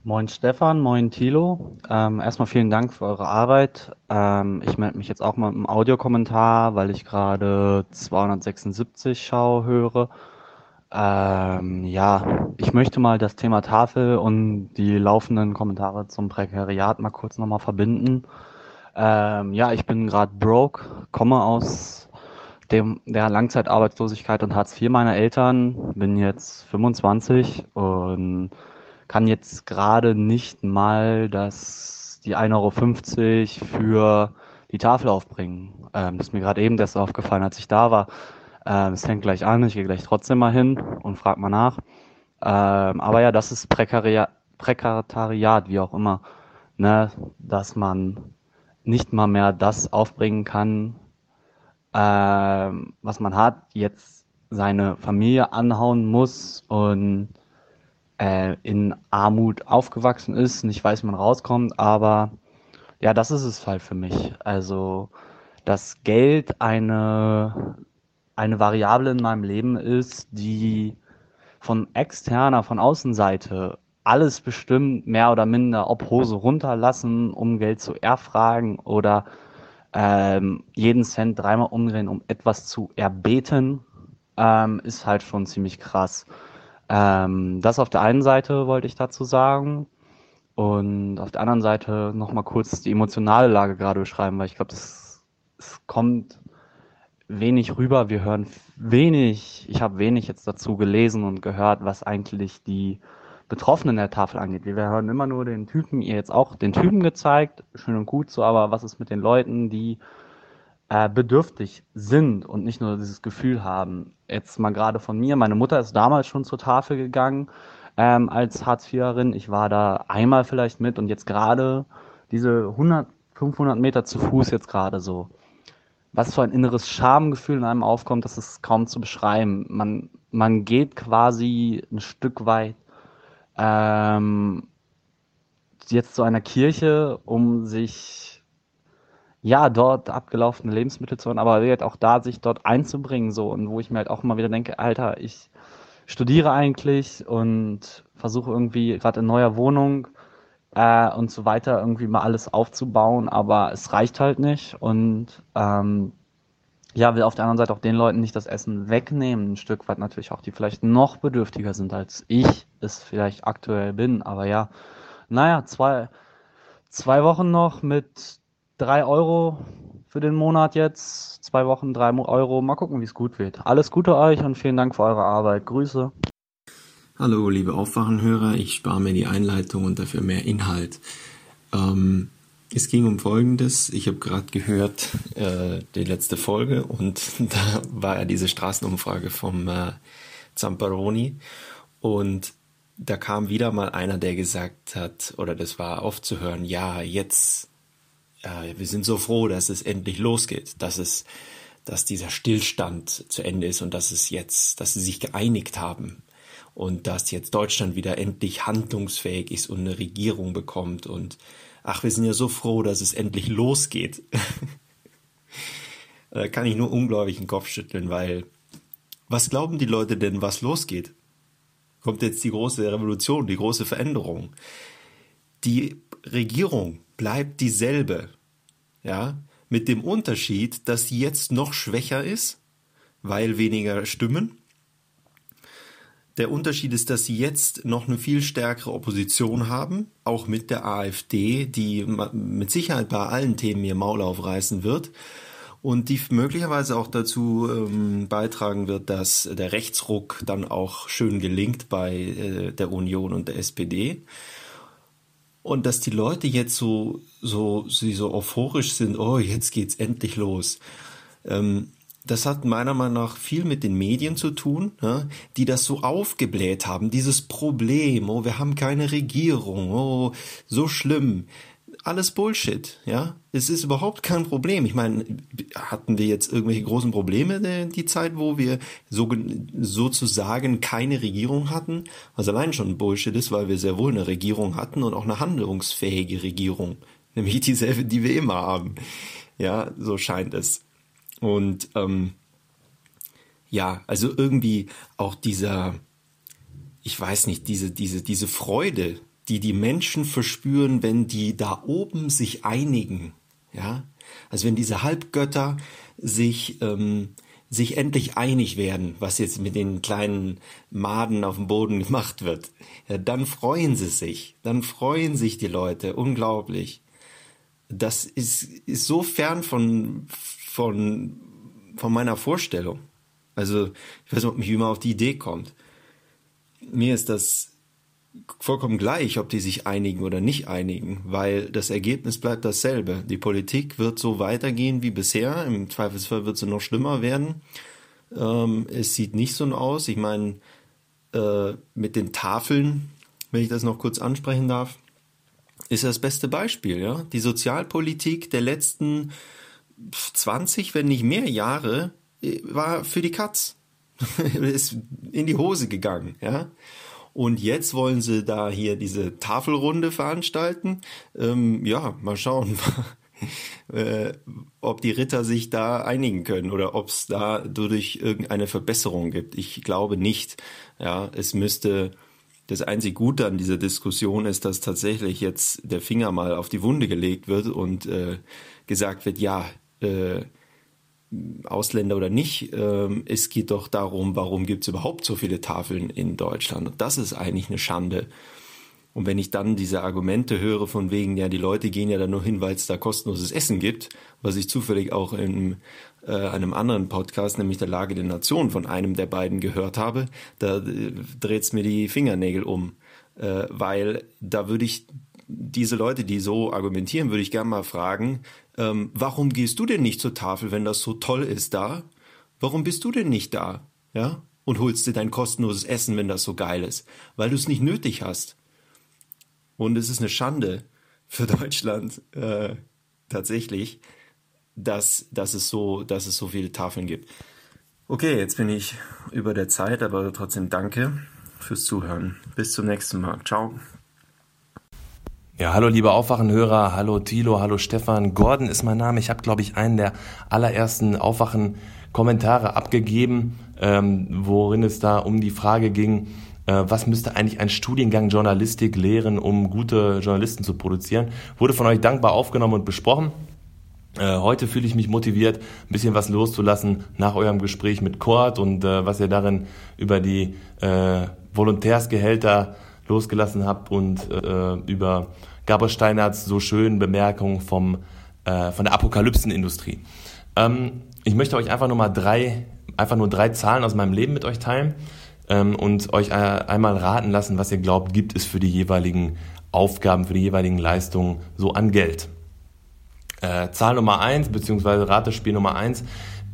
Moin Stefan, moin Thilo. Ähm, erstmal vielen Dank für eure Arbeit. Ähm, ich melde mich jetzt auch mal im Audiokommentar, weil ich gerade 276 Schau höre. Ähm, ja, ich möchte mal das Thema Tafel und die laufenden Kommentare zum Prekariat mal kurz nochmal verbinden. Ähm, ja, ich bin gerade broke, komme aus dem, der Langzeitarbeitslosigkeit und Hartz IV meiner Eltern, bin jetzt 25 und kann jetzt gerade nicht mal das, die 1,50 Euro für die Tafel aufbringen. Ähm, das ist mir gerade eben erst aufgefallen, als ich da war. Ähm, es fängt gleich an, ich gehe gleich trotzdem mal hin und frage mal nach. Ähm, aber ja, das ist Prekaria Prekariat, wie auch immer, ne? dass man nicht mal mehr das aufbringen kann, ähm, was man hat, jetzt seine Familie anhauen muss und äh, in Armut aufgewachsen ist, nicht weiß, wie man rauskommt, aber ja, das ist es halt für mich. Also, dass Geld eine, eine Variable in meinem Leben ist, die von externer, von Außenseite alles bestimmt, mehr oder minder, ob Hose runterlassen, um Geld zu erfragen oder ähm, jeden Cent dreimal umdrehen, um etwas zu erbeten, ähm, ist halt schon ziemlich krass. Ähm, das auf der einen Seite wollte ich dazu sagen. Und auf der anderen Seite nochmal kurz die emotionale Lage gerade beschreiben, weil ich glaube, es kommt wenig rüber. Wir hören wenig, ich habe wenig jetzt dazu gelesen und gehört, was eigentlich die Betroffenen der Tafel angeht. Wir hören immer nur den Typen, ihr jetzt auch den Typen gezeigt, schön und gut so, aber was ist mit den Leuten, die äh, bedürftig sind und nicht nur dieses Gefühl haben. Jetzt mal gerade von mir, meine Mutter ist damals schon zur Tafel gegangen ähm, als Hartz-IVerin. Ich war da einmal vielleicht mit und jetzt gerade diese 100, 500 Meter zu Fuß jetzt gerade so. Was für ein inneres Schamgefühl in einem aufkommt, das ist kaum zu beschreiben. Man, man geht quasi ein Stück weit ähm, jetzt zu einer Kirche, um sich ja, dort abgelaufene Lebensmittel zu holen, aber halt auch da sich dort einzubringen, so und wo ich mir halt auch immer wieder denke, Alter, ich studiere eigentlich und versuche irgendwie gerade in neuer Wohnung äh, und so weiter irgendwie mal alles aufzubauen, aber es reicht halt nicht und ähm, ja, will auf der anderen Seite auch den Leuten nicht das Essen wegnehmen, ein Stück weit natürlich auch, die vielleicht noch bedürftiger sind als ich es vielleicht aktuell bin, aber ja, naja, zwei, zwei Wochen noch mit drei Euro für den Monat jetzt. Zwei Wochen, drei Euro. Mal gucken, wie es gut wird. Alles Gute euch und vielen Dank für eure Arbeit. Grüße. Hallo, liebe Aufwachenhörer. Ich spare mir die Einleitung und dafür mehr Inhalt. Ähm, es ging um Folgendes. Ich habe gerade gehört, äh, die letzte Folge und da war ja diese Straßenumfrage vom äh, Zamperoni und da kam wieder mal einer, der gesagt hat, oder das war oft zu hören, ja, jetzt äh, wir sind so froh, dass es endlich losgeht, dass es, dass dieser Stillstand zu Ende ist und dass es jetzt, dass sie sich geeinigt haben und dass jetzt Deutschland wieder endlich handlungsfähig ist und eine Regierung bekommt und ach, wir sind ja so froh, dass es endlich losgeht. da kann ich nur unglaublich den Kopf schütteln, weil was glauben die Leute denn, was losgeht? Kommt jetzt die große Revolution, die große Veränderung? Die Regierung bleibt dieselbe. Ja, mit dem Unterschied, dass sie jetzt noch schwächer ist, weil weniger Stimmen. Der Unterschied ist, dass sie jetzt noch eine viel stärkere Opposition haben, auch mit der AfD, die mit Sicherheit bei allen Themen ihr Maul aufreißen wird und die möglicherweise auch dazu ähm, beitragen wird, dass der Rechtsruck dann auch schön gelingt bei äh, der Union und der SPD. Und dass die Leute jetzt so, so, sie so euphorisch sind, oh, jetzt geht's endlich los. Ähm, das hat meiner Meinung nach viel mit den Medien zu tun, ja, die das so aufgebläht haben, dieses Problem, oh, wir haben keine Regierung, oh, so schlimm alles Bullshit, ja. Es ist überhaupt kein Problem. Ich meine, hatten wir jetzt irgendwelche großen Probleme die Zeit, wo wir so, sozusagen keine Regierung hatten? Was allein schon Bullshit ist, weil wir sehr wohl eine Regierung hatten und auch eine handlungsfähige Regierung. Nämlich dieselbe, die wir immer haben. Ja, so scheint es. Und ähm, ja, also irgendwie auch dieser, ich weiß nicht, diese, diese, diese Freude, die die Menschen verspüren, wenn die da oben sich einigen. Ja, also wenn diese Halbgötter sich ähm, sich endlich einig werden, was jetzt mit den kleinen Maden auf dem Boden gemacht wird, ja, dann freuen sie sich, dann freuen sich die Leute unglaublich. Das ist, ist so fern von, von, von meiner Vorstellung. Also, ich weiß nicht, ob mich immer auf die Idee kommt. Mir ist das vollkommen gleich, ob die sich einigen oder nicht einigen, weil das Ergebnis bleibt dasselbe. Die Politik wird so weitergehen wie bisher. Im Zweifelsfall wird sie noch schlimmer werden. Ähm, es sieht nicht so aus. Ich meine, äh, mit den Tafeln, wenn ich das noch kurz ansprechen darf, ist das beste Beispiel. Ja, die Sozialpolitik der letzten 20, wenn nicht mehr Jahre äh, war für die Katz. ist in die Hose gegangen. Ja. Und jetzt wollen sie da hier diese Tafelrunde veranstalten. Ähm, ja, mal schauen, äh, ob die Ritter sich da einigen können oder ob es da dadurch irgendeine Verbesserung gibt. Ich glaube nicht. Ja, es müsste das einzige Gute an dieser Diskussion ist, dass tatsächlich jetzt der Finger mal auf die Wunde gelegt wird und äh, gesagt wird, ja, äh, Ausländer oder nicht. Ähm, es geht doch darum, warum gibt es überhaupt so viele Tafeln in Deutschland? Und das ist eigentlich eine Schande. Und wenn ich dann diese Argumente höre von wegen, ja, die Leute gehen ja da nur hin, weil es da kostenloses Essen gibt, was ich zufällig auch in äh, einem anderen Podcast, nämlich der Lage der Nation von einem der beiden gehört habe, da äh, dreht's mir die Fingernägel um. Äh, weil da würde ich diese Leute, die so argumentieren, würde ich gerne mal fragen, ähm, warum gehst du denn nicht zur Tafel, wenn das so toll ist da? Warum bist du denn nicht da? Ja? Und holst dir dein kostenloses Essen, wenn das so geil ist? Weil du es nicht nötig hast. Und es ist eine Schande für Deutschland, äh, tatsächlich, dass, dass, es so, dass es so viele Tafeln gibt. Okay, jetzt bin ich über der Zeit, aber trotzdem danke fürs Zuhören. Bis zum nächsten Mal. Ciao. Ja, hallo liebe Aufwachenhörer, hallo Thilo, hallo Stefan. Gordon ist mein Name. Ich habe, glaube ich, einen der allerersten Aufwachen-Kommentare abgegeben, ähm, worin es da um die Frage ging, äh, was müsste eigentlich ein Studiengang Journalistik lehren, um gute Journalisten zu produzieren. Wurde von euch dankbar aufgenommen und besprochen. Äh, heute fühle ich mich motiviert, ein bisschen was loszulassen nach eurem Gespräch mit Kurt und äh, was ihr darin über die äh, Volontärsgehälter losgelassen habt und äh, über Gabriel Steinerts so schönen Bemerkungen vom, äh, von der Apokalypsenindustrie. Ähm, ich möchte euch einfach nur mal drei, einfach nur drei Zahlen aus meinem Leben mit euch teilen ähm, und euch äh, einmal raten lassen, was ihr glaubt, gibt es für die jeweiligen Aufgaben, für die jeweiligen Leistungen so an Geld. Äh, Zahl Nummer eins beziehungsweise Ratespiel Nummer eins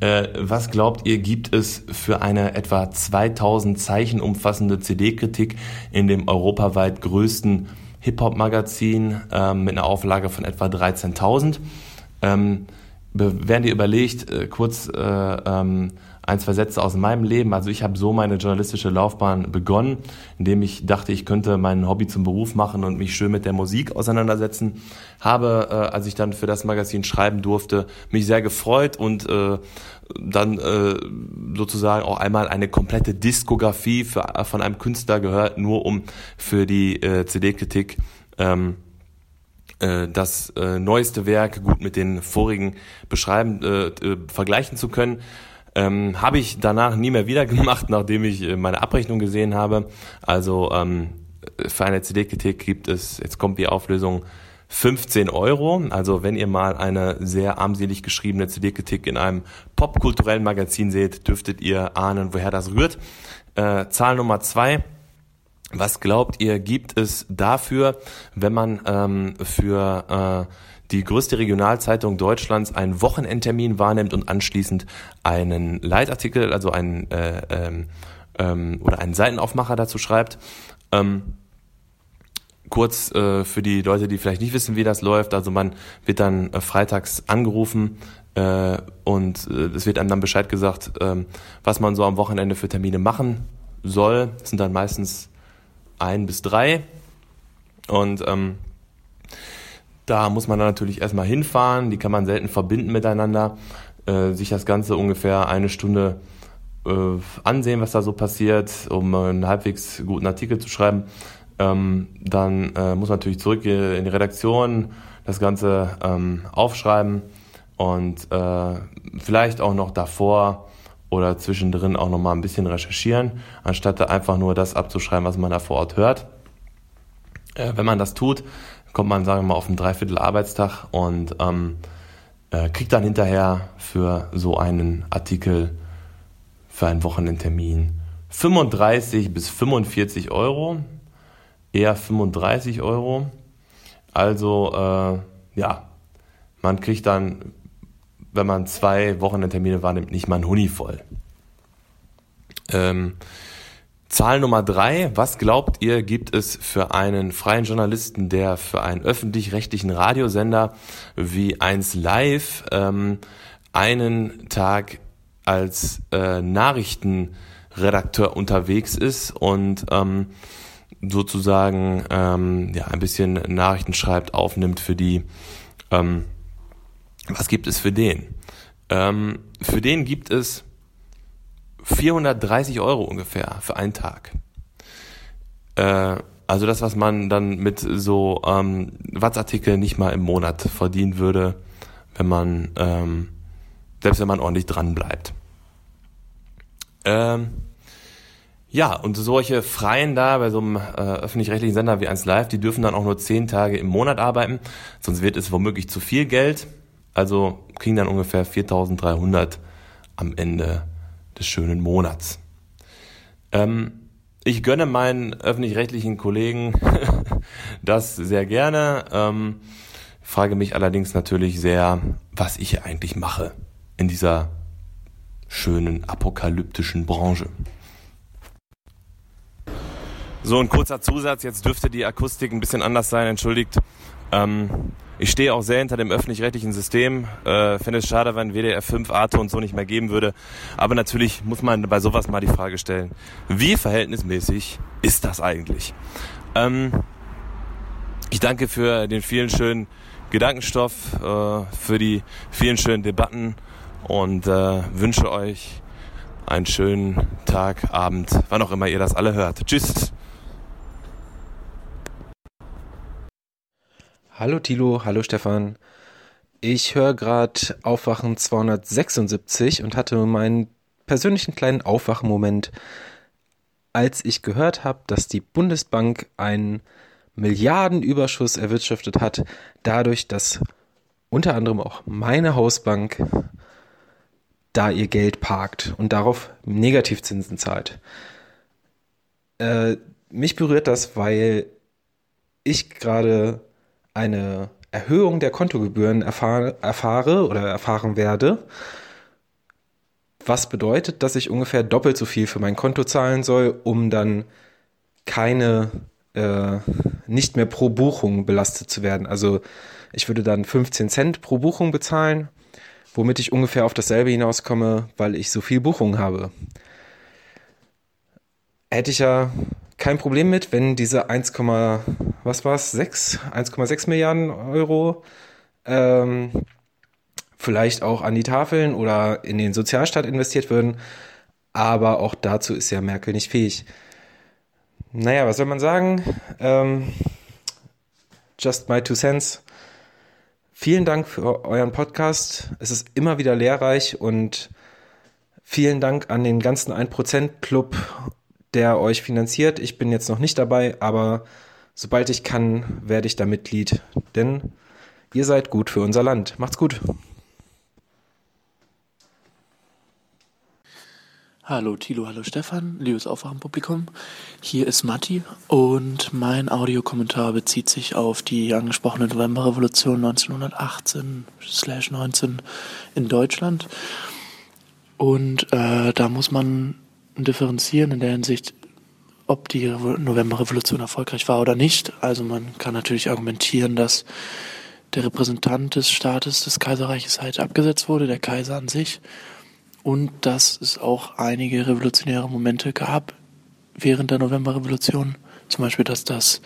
äh, was glaubt ihr, gibt es für eine etwa 2000 Zeichen umfassende CD-Kritik in dem europaweit größten Hip-Hop-Magazin äh, mit einer Auflage von etwa 13.000? Ähm, während ihr überlegt, äh, kurz äh, ähm, ein, zwei Sätze aus meinem Leben. Also ich habe so meine journalistische Laufbahn begonnen, indem ich dachte, ich könnte mein Hobby zum Beruf machen und mich schön mit der Musik auseinandersetzen. Habe, äh, als ich dann für das Magazin schreiben durfte, mich sehr gefreut und äh, dann äh, sozusagen auch einmal eine komplette Diskografie für, von einem Künstler gehört, nur um für die äh, CD-Kritik ähm, äh, das äh, neueste Werk gut mit den vorigen beschreiben, äh, äh, vergleichen zu können. Ähm, habe ich danach nie mehr wieder gemacht, nachdem ich äh, meine Abrechnung gesehen habe. Also ähm, für eine CD-Kritik gibt es, jetzt kommt die Auflösung, 15 Euro. Also wenn ihr mal eine sehr armselig geschriebene CD-Kritik in einem popkulturellen Magazin seht, dürftet ihr ahnen, woher das rührt. Äh, Zahl Nummer zwei. Was glaubt ihr, gibt es dafür, wenn man ähm, für äh, die größte Regionalzeitung Deutschlands einen Wochenendtermin wahrnimmt und anschließend einen Leitartikel, also einen äh, ähm, ähm, oder einen Seitenaufmacher dazu schreibt. Ähm, kurz äh, für die Leute, die vielleicht nicht wissen, wie das läuft. Also man wird dann äh, freitags angerufen äh, und äh, es wird einem dann Bescheid gesagt, äh, was man so am Wochenende für Termine machen soll. Das sind dann meistens ein bis drei. Und ähm, da muss man dann natürlich erstmal hinfahren, die kann man selten verbinden miteinander, äh, sich das Ganze ungefähr eine Stunde äh, ansehen, was da so passiert, um einen halbwegs guten Artikel zu schreiben. Ähm, dann äh, muss man natürlich zurück in die Redaktion, das Ganze ähm, aufschreiben und äh, vielleicht auch noch davor oder zwischendrin auch noch mal ein bisschen recherchieren, anstatt einfach nur das abzuschreiben, was man da vor Ort hört. Äh, wenn man das tut, kommt man, sagen wir mal, auf einen Dreiviertel Arbeitstag und ähm, äh, kriegt dann hinterher für so einen Artikel, für einen Wochenendtermin 35 bis 45 Euro, eher 35 Euro. Also äh, ja, man kriegt dann, wenn man zwei Wochenendtermine wahrnimmt, nicht mal ein Huni voll. Ähm, Zahl Nummer drei. Was glaubt ihr, gibt es für einen freien Journalisten, der für einen öffentlich-rechtlichen Radiosender wie 1 Live ähm, einen Tag als äh, Nachrichtenredakteur unterwegs ist und ähm, sozusagen ähm, ja ein bisschen Nachrichten schreibt, aufnimmt für die. Ähm, was gibt es für den? Ähm, für den gibt es 430 Euro ungefähr für einen Tag. Äh, also das, was man dann mit so ähm, Wattartikeln nicht mal im Monat verdienen würde, wenn man, ähm, selbst wenn man ordentlich dran bleibt. Ähm, ja, und solche Freien da bei so einem äh, öffentlich-rechtlichen Sender wie 1 Live, die dürfen dann auch nur 10 Tage im Monat arbeiten, sonst wird es womöglich zu viel Geld. Also kriegen dann ungefähr 4.300 am Ende des schönen Monats. Ähm, ich gönne meinen öffentlich-rechtlichen Kollegen das sehr gerne, ähm, frage mich allerdings natürlich sehr, was ich eigentlich mache in dieser schönen apokalyptischen Branche. So, ein kurzer Zusatz, jetzt dürfte die Akustik ein bisschen anders sein, entschuldigt. Ähm, ich stehe auch sehr hinter dem öffentlich-rechtlichen System. Äh, Finde es schade, wenn WDR 5 Arte und so nicht mehr geben würde. Aber natürlich muss man bei sowas mal die Frage stellen, wie verhältnismäßig ist das eigentlich? Ähm, ich danke für den vielen schönen Gedankenstoff, äh, für die vielen schönen Debatten und äh, wünsche euch einen schönen Tag, Abend, wann auch immer ihr das alle hört. Tschüss. Hallo Tilo, hallo Stefan. Ich höre gerade Aufwachen 276 und hatte meinen persönlichen kleinen Aufwachmoment, als ich gehört habe, dass die Bundesbank einen Milliardenüberschuss erwirtschaftet hat, dadurch, dass unter anderem auch meine Hausbank da ihr Geld parkt und darauf Negativzinsen zahlt. Äh, mich berührt das, weil ich gerade eine Erhöhung der Kontogebühren erfahre, erfahre oder erfahren werde, was bedeutet, dass ich ungefähr doppelt so viel für mein Konto zahlen soll, um dann keine, äh, nicht mehr pro Buchung belastet zu werden. Also ich würde dann 15 Cent pro Buchung bezahlen, womit ich ungefähr auf dasselbe hinauskomme, weil ich so viel Buchungen habe. Hätte ich ja kein Problem mit, wenn diese 1, was war es, 6, 1,6 Milliarden Euro ähm, vielleicht auch an die Tafeln oder in den Sozialstaat investiert würden. Aber auch dazu ist ja Merkel nicht fähig. Naja, was soll man sagen? Ähm, just my two cents. Vielen Dank für euren Podcast. Es ist immer wieder lehrreich und vielen Dank an den ganzen 1% Club der euch finanziert. Ich bin jetzt noch nicht dabei, aber sobald ich kann, werde ich da Mitglied. Denn ihr seid gut für unser Land. Macht's gut. Hallo Tilo, hallo Stefan, liebes Aufwachenpublikum. Hier ist Matti und mein Audiokommentar bezieht sich auf die angesprochene Novemberrevolution 1918-19 in Deutschland. Und äh, da muss man differenzieren in der Hinsicht, ob die Novemberrevolution erfolgreich war oder nicht. Also man kann natürlich argumentieren, dass der Repräsentant des Staates des Kaiserreiches halt abgesetzt wurde, der Kaiser an sich, und dass es auch einige revolutionäre Momente gab während der Novemberrevolution, zum Beispiel, dass das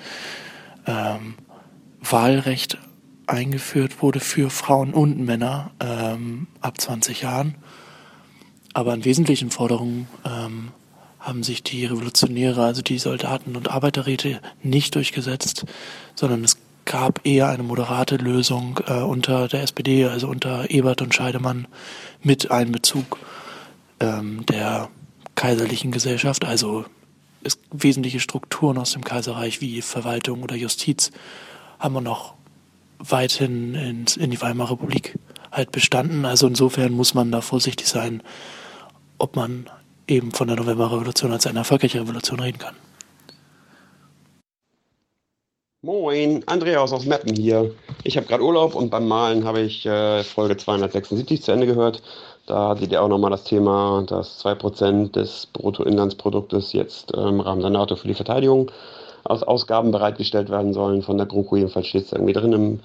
ähm, Wahlrecht eingeführt wurde für Frauen und Männer ähm, ab 20 Jahren aber an wesentlichen Forderungen ähm, haben sich die Revolutionäre, also die Soldaten und Arbeiterräte, nicht durchgesetzt, sondern es gab eher eine moderate Lösung äh, unter der SPD, also unter Ebert und Scheidemann, mit Einbezug ähm, der kaiserlichen Gesellschaft, also es, wesentliche Strukturen aus dem Kaiserreich wie Verwaltung oder Justiz haben wir noch weithin in, in die Weimarer Republik halt bestanden. Also insofern muss man da vorsichtig sein, ob man eben von der Novemberrevolution als eine erfolgreiche Revolution reden kann. Moin, Andreas aus Meppen hier. Ich habe gerade Urlaub und beim Malen habe ich äh, Folge 276 zu Ende gehört. Da seht ihr auch nochmal das Thema, dass 2% des Bruttoinlandsproduktes jetzt äh, im Rahmen der NATO für die Verteidigung aus Ausgaben bereitgestellt werden sollen. Von der GroKo jedenfalls steht es irgendwie drin im,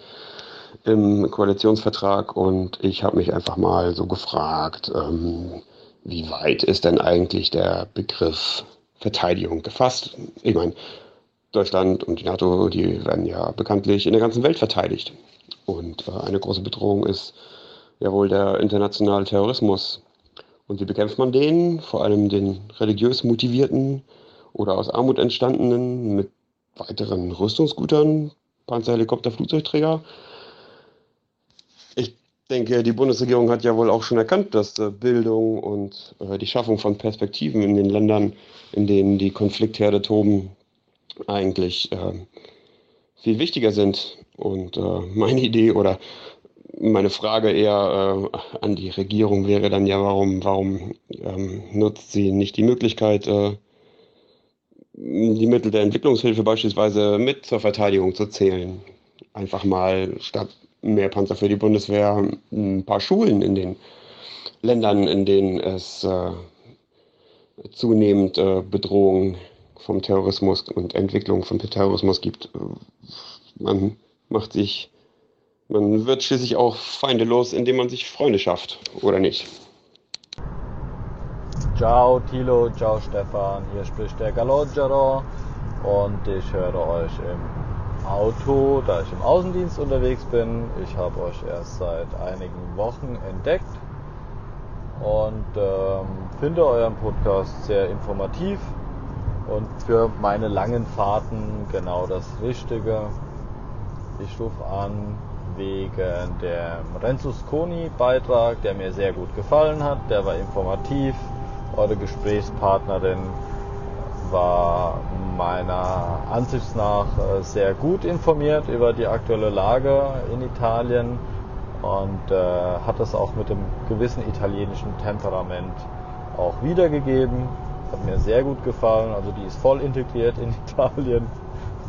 im Koalitionsvertrag. Und ich habe mich einfach mal so gefragt, ähm, wie weit ist denn eigentlich der Begriff Verteidigung gefasst? Ich meine, Deutschland und die NATO, die werden ja bekanntlich in der ganzen Welt verteidigt. Und äh, eine große Bedrohung ist ja wohl der internationale Terrorismus. Und wie bekämpft man den? Vor allem den religiös motivierten oder aus Armut entstandenen mit weiteren Rüstungsgütern, Panzerhelikopter, Flugzeugträger. Ich denke, die Bundesregierung hat ja wohl auch schon erkannt, dass äh, Bildung und äh, die Schaffung von Perspektiven in den Ländern, in denen die Konfliktherde toben, eigentlich äh, viel wichtiger sind. Und äh, meine Idee oder meine Frage eher an die Regierung wäre dann ja, warum, warum ähm, nutzt sie nicht die Möglichkeit, die Mittel der Entwicklungshilfe beispielsweise mit zur Verteidigung zu zählen? Einfach mal statt mehr Panzer für die Bundeswehr ein paar Schulen in den Ländern, in denen es äh, zunehmend äh, Bedrohungen vom Terrorismus und Entwicklung von Terrorismus gibt. Man macht sich man wird schließlich auch Feinde los, indem man sich Freunde schafft, oder nicht? Ciao Tilo, ciao Stefan, hier spricht der Galogero und ich höre euch im Auto, da ich im Außendienst unterwegs bin. Ich habe euch erst seit einigen Wochen entdeckt und ähm, finde euren Podcast sehr informativ und für meine langen Fahrten genau das Richtige. Ich rufe an, wegen dem Renzus Koni Beitrag, der mir sehr gut gefallen hat. Der war informativ. Eure Gesprächspartnerin war meiner Ansicht nach äh, sehr gut informiert über die aktuelle Lage in Italien und äh, hat das auch mit einem gewissen italienischen Temperament auch wiedergegeben. Hat mir sehr gut gefallen. Also die ist voll integriert in Italien.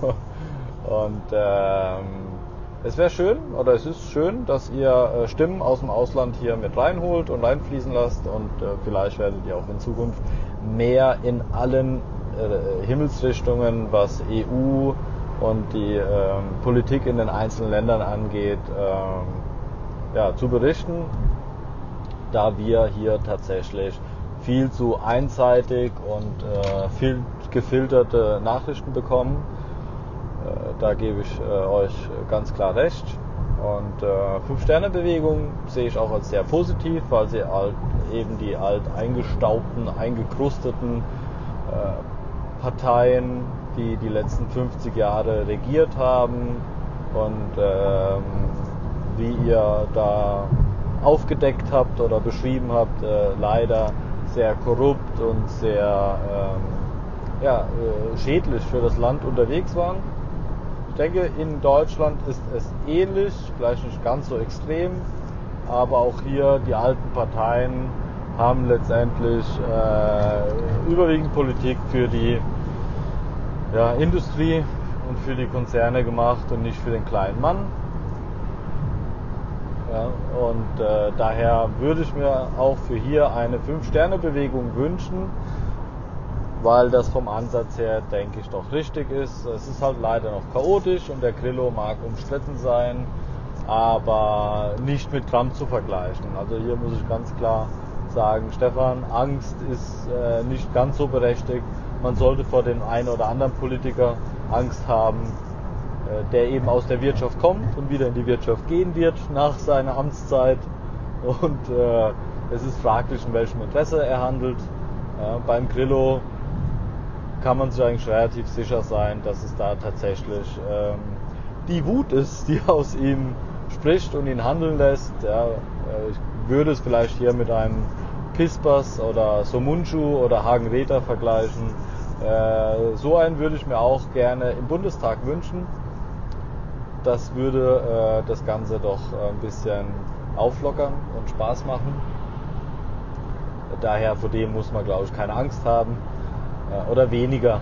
und ähm, es wäre schön oder es ist schön, dass ihr äh, Stimmen aus dem Ausland hier mit reinholt und reinfließen lasst und äh, vielleicht werdet ihr auch in Zukunft mehr in allen äh, Himmelsrichtungen, was EU und die ähm, Politik in den einzelnen Ländern angeht, ähm, ja, zu berichten, da wir hier tatsächlich viel zu einseitig und viel gefilterte Nachrichten bekommen äh, da gebe ich äh, euch ganz klar recht. Und äh, Fünf-Sterne-Bewegung sehe ich auch als sehr positiv, weil sie alt, eben die alt eingestaubten, eingekrusteten äh, Parteien, die die letzten 50 Jahre regiert haben und ähm, wie ihr da aufgedeckt habt oder beschrieben habt, äh, leider sehr korrupt und sehr ähm, ja, äh, schädlich für das Land unterwegs waren. Ich denke, in Deutschland ist es ähnlich, vielleicht nicht ganz so extrem, aber auch hier die alten Parteien haben letztendlich äh, überwiegend Politik für die ja, Industrie und für die Konzerne gemacht und nicht für den kleinen Mann. Ja, und äh, daher würde ich mir auch für hier eine Fünf-Sterne-Bewegung wünschen, weil das vom Ansatz her, denke ich, doch richtig ist. Es ist halt leider noch chaotisch und der Grillo mag umstritten sein, aber nicht mit Trump zu vergleichen. Also hier muss ich ganz klar sagen, Stefan, Angst ist äh, nicht ganz so berechtigt. Man sollte vor dem einen oder anderen Politiker Angst haben, äh, der eben aus der Wirtschaft kommt und wieder in die Wirtschaft gehen wird nach seiner Amtszeit. Und äh, es ist fraglich, in welchem Interesse er handelt. Beim Grillo kann man sich eigentlich relativ sicher sein, dass es da tatsächlich ähm, die Wut ist, die aus ihm spricht und ihn handeln lässt. Ja, äh, ich würde es vielleicht hier mit einem Pispers oder Somunchu oder Hagen-Rether vergleichen. Äh, so einen würde ich mir auch gerne im Bundestag wünschen. Das würde äh, das Ganze doch ein bisschen auflockern und Spaß machen. Daher vor dem muss man, glaube ich, keine Angst haben äh, oder weniger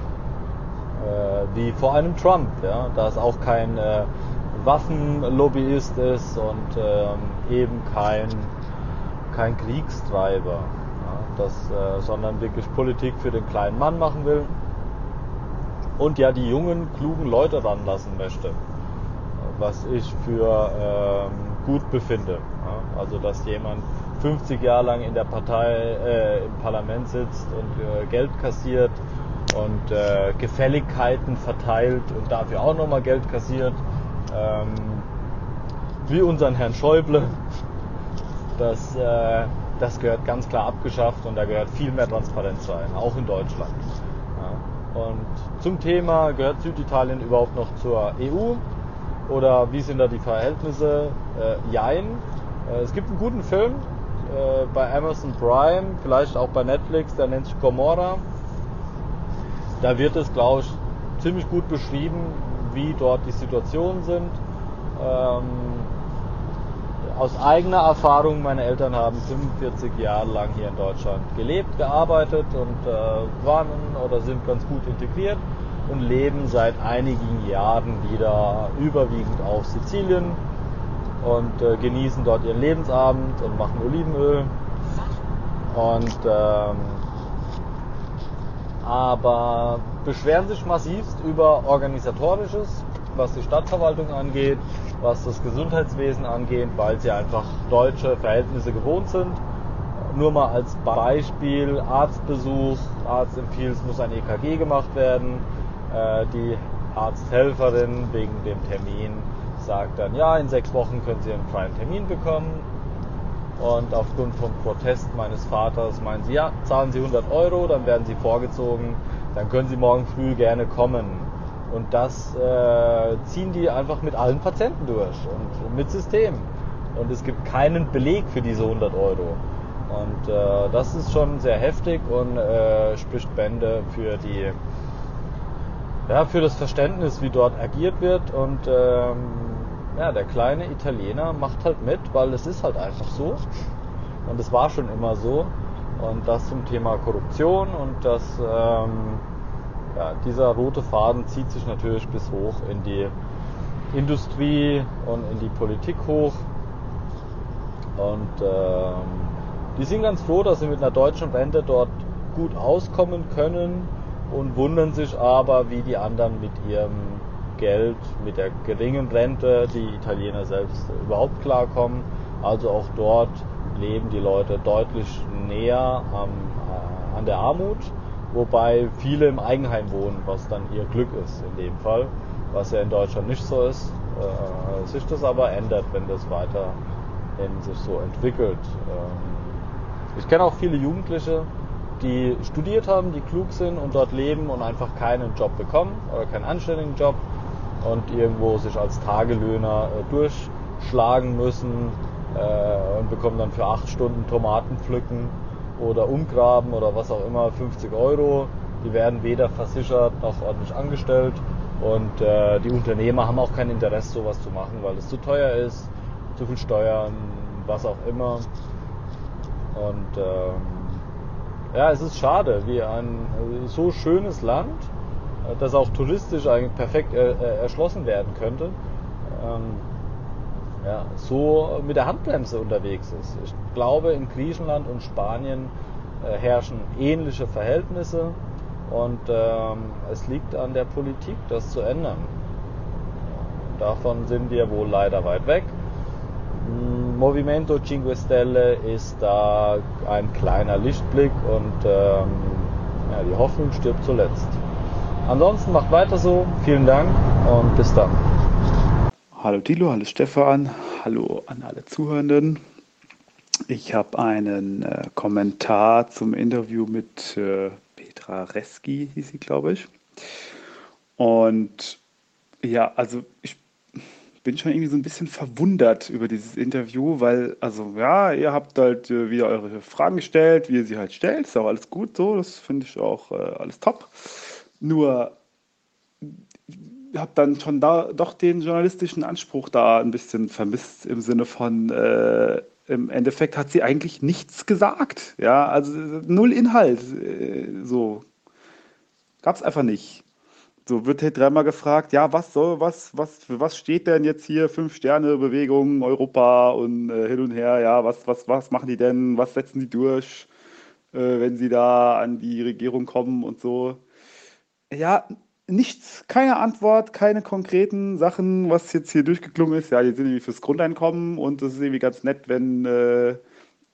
äh, wie vor einem Trump, ja, da es auch kein äh, Waffenlobbyist ist und ähm, eben kein, kein Kriegstreiber, ja, das, äh, sondern wirklich Politik für den kleinen Mann machen will und ja die jungen, klugen Leute ranlassen möchte, was ich für ähm, gut befinde. Ja. Also dass jemand 50 Jahre lang in der Partei, äh, im Parlament sitzt und äh, Geld kassiert und äh, Gefälligkeiten verteilt und dafür auch nochmal Geld kassiert. Ähm, wie unseren Herrn Schäuble. Das, äh, das gehört ganz klar abgeschafft und da gehört viel mehr Transparenz rein, auch in Deutschland. Ja. Und zum Thema, gehört Süditalien überhaupt noch zur EU? Oder wie sind da die Verhältnisse? Äh, jein. Äh, es gibt einen guten Film, äh, bei Amazon Prime, vielleicht auch bei Netflix, der nennt sich Gomorra. Da wird es, glaube ich, ziemlich gut beschrieben, wie dort die Situationen sind. Ähm, aus eigener Erfahrung, meine Eltern haben 45 Jahre lang hier in Deutschland gelebt, gearbeitet und äh, waren oder sind ganz gut integriert und leben seit einigen Jahren wieder überwiegend auf Sizilien und äh, genießen dort ihren Lebensabend und machen Olivenöl. Und ähm, aber beschweren sich massivst über organisatorisches, was die Stadtverwaltung angeht, was das Gesundheitswesen angeht, weil sie einfach deutsche Verhältnisse gewohnt sind. Nur mal als Beispiel Arztbesuch, Arzt empfiehlt, es muss ein EKG gemacht werden. Äh, die Arzthelferin wegen dem Termin sagt dann, ja, in sechs Wochen können Sie einen freien Termin bekommen. Und aufgrund von Protest meines Vaters meinen sie, ja, zahlen Sie 100 Euro, dann werden Sie vorgezogen, dann können Sie morgen früh gerne kommen. Und das äh, ziehen die einfach mit allen Patienten durch und mit System. Und es gibt keinen Beleg für diese 100 Euro. Und äh, das ist schon sehr heftig und äh, spricht Bände für die ja, für das Verständnis, wie dort agiert wird. Und ähm, ja, der kleine Italiener macht halt mit, weil es ist halt einfach so. Und es war schon immer so. Und das zum Thema Korruption und das, ähm, ja, dieser rote Faden zieht sich natürlich bis hoch in die Industrie und in die Politik hoch. Und ähm, die sind ganz froh, dass sie mit einer deutschen Rente dort gut auskommen können und wundern sich aber, wie die anderen mit ihrem Geld, mit der geringen Rente, die Italiener selbst überhaupt klarkommen. Also auch dort leben die Leute deutlich näher am, äh, an der Armut, wobei viele im Eigenheim wohnen, was dann ihr Glück ist in dem Fall, was ja in Deutschland nicht so ist. Äh, sich das aber ändert, wenn das weiterhin sich so entwickelt. Ähm, ich kenne auch viele Jugendliche, die studiert haben, die klug sind und dort leben und einfach keinen Job bekommen oder keinen anständigen Job und irgendwo sich als Tagelöhner äh, durchschlagen müssen äh, und bekommen dann für acht Stunden Tomaten pflücken oder umgraben oder was auch immer 50 Euro. Die werden weder versichert noch ordentlich angestellt und äh, die Unternehmer haben auch kein Interesse, sowas zu machen, weil es zu teuer ist, zu viel Steuern, was auch immer. Und ähm, ja, es ist schade, wie ein so schönes Land, das auch touristisch eigentlich perfekt erschlossen werden könnte, ähm, ja, so mit der Handbremse unterwegs ist. Ich glaube, in Griechenland und Spanien äh, herrschen ähnliche Verhältnisse und ähm, es liegt an der Politik, das zu ändern. Davon sind wir wohl leider weit weg. Movimento Cinque Stelle ist da ein kleiner Lichtblick und ähm, ja, die Hoffnung stirbt zuletzt. Ansonsten macht weiter so. Vielen Dank und bis dann. Hallo Dilo, hallo Stefan, hallo an alle Zuhörenden. Ich habe einen äh, Kommentar zum Interview mit äh, Strareski hieß sie, glaube ich. Und ja, also ich bin schon irgendwie so ein bisschen verwundert über dieses Interview, weil, also ja, ihr habt halt äh, wieder eure Fragen gestellt, wie ihr sie halt stellt, ist auch alles gut so, das finde ich auch äh, alles top. Nur habe dann schon da doch den journalistischen Anspruch da ein bisschen vermisst im Sinne von äh, im Endeffekt hat sie eigentlich nichts gesagt. Ja, also null Inhalt. Äh, so. Gab es einfach nicht. So wird halt dreimal gefragt, ja, was soll, was, was, was steht denn jetzt hier Fünf-Sterne-Bewegung, Europa und äh, hin und her, ja, was, was, was machen die denn, was setzen die durch, äh, wenn sie da an die Regierung kommen und so. Ja, nichts, keine Antwort, keine konkreten Sachen, was jetzt hier durchgeklungen ist. Ja, die sind irgendwie fürs Grundeinkommen und es ist irgendwie ganz nett, wenn äh,